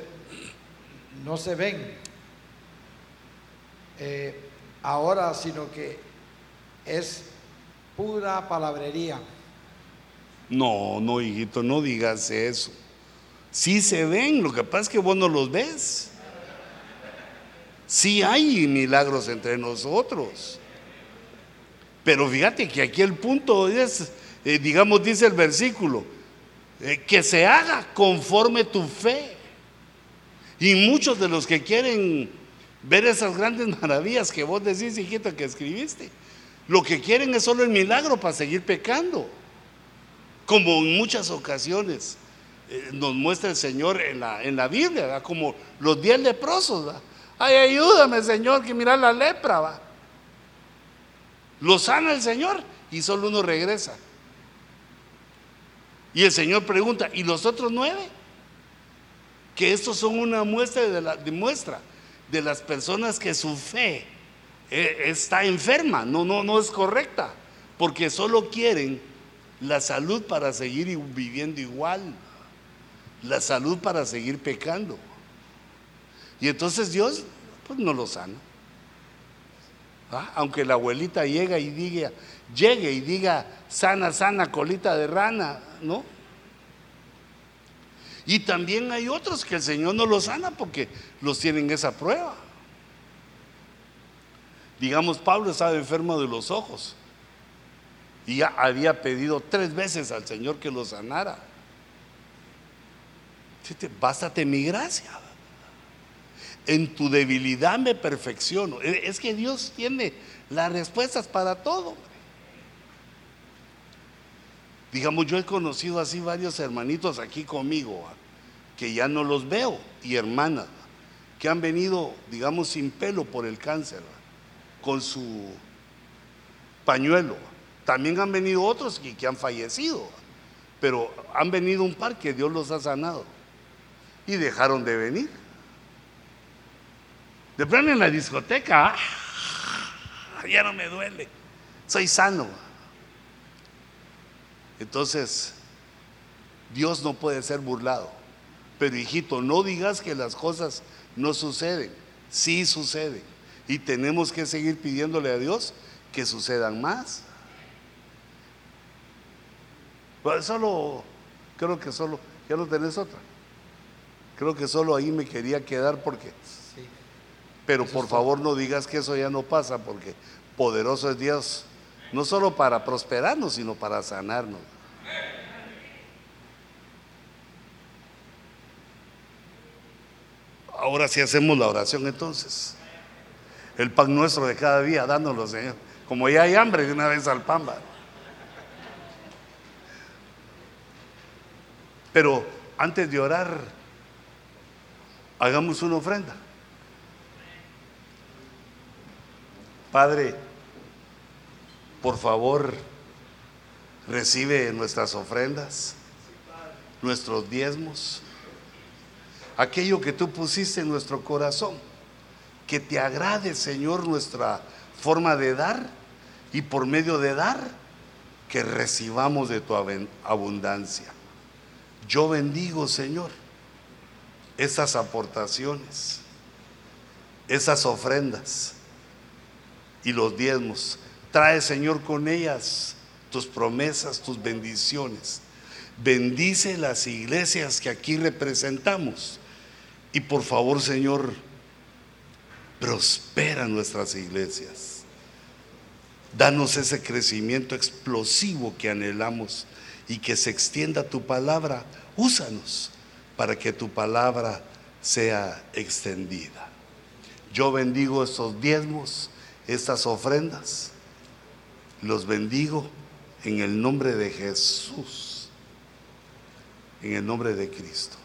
no se ven eh, ahora, sino que es pura palabrería. No, no, hijito, no digas eso. Sí se ven, lo que pasa es que vos no los ves. Sí hay milagros entre nosotros. Pero fíjate que aquí el punto es, eh, digamos, dice el versículo, eh, que se haga conforme tu fe. Y muchos de los que quieren ver esas grandes maravillas que vos decís, hijito, que escribiste, lo que quieren es solo el milagro para seguir pecando como en muchas ocasiones nos muestra el Señor en la, en la Biblia, como los diez leprosos. Ay, ayúdame, Señor, que mira la lepra. Lo sana el Señor y solo uno regresa. Y el Señor pregunta, ¿y los otros nueve? Que estos son una muestra de, la, muestra de las personas que su fe eh, está enferma, no, no, no es correcta, porque solo quieren la salud para seguir viviendo igual, la salud para seguir pecando. Y entonces Dios pues no lo sana. ¿Ah? Aunque la abuelita llega y diga, llegue y diga, sana, sana, colita de rana, ¿no? Y también hay otros que el Señor no los sana porque los tienen esa prueba. Digamos, Pablo estaba enfermo de los ojos. Y ya había pedido tres veces al Señor que lo sanara. Bástate mi gracia. En tu debilidad me perfecciono. E, es que Dios tiene las respuestas para todo. Digamos, yo he conocido así varios hermanitos aquí conmigo, que ya no los veo, y hermanas, que han venido, digamos, sin pelo por el cáncer, con su pañuelo también han venido otros que, que han fallecido, pero han venido un par que Dios los ha sanado y dejaron de venir. De pronto en la discoteca, ah, ya no me duele, soy sano. Entonces, Dios no puede ser burlado. Pero hijito, no digas que las cosas no suceden. Sí suceden. Y tenemos que seguir pidiéndole a Dios que sucedan más. Pues solo, creo que solo, ya no tenés otra. Creo que solo ahí me quería quedar porque... Pero por favor no digas que eso ya no pasa porque poderoso es Dios, no solo para prosperarnos, sino para sanarnos. Ahora sí hacemos la oración entonces. El pan nuestro de cada día, dándolo, Señor. Como ya hay hambre de una vez al pan. Pero antes de orar, hagamos una ofrenda. Padre, por favor, Recibe nuestras ofrendas, nuestros diezmos, aquello que tú pusiste en nuestro corazón. Que te agrade, Señor, nuestra forma de dar y por medio de dar, que recibamos de tu abundancia. Yo bendigo, Señor, esas aportaciones, esas ofrendas y los diezmos. Trae, Señor, con ellas tus promesas, tus bendiciones. Bendice las iglesias que aquí representamos. Y por favor, Señor, prospera nuestras iglesias. Danos ese crecimiento explosivo que anhelamos y que se extienda tu palabra. Úsanos para que tu palabra sea extendida. Yo bendigo estos diezmos, estas ofrendas. Los bendigo en el nombre de Jesús, en el nombre de Cristo.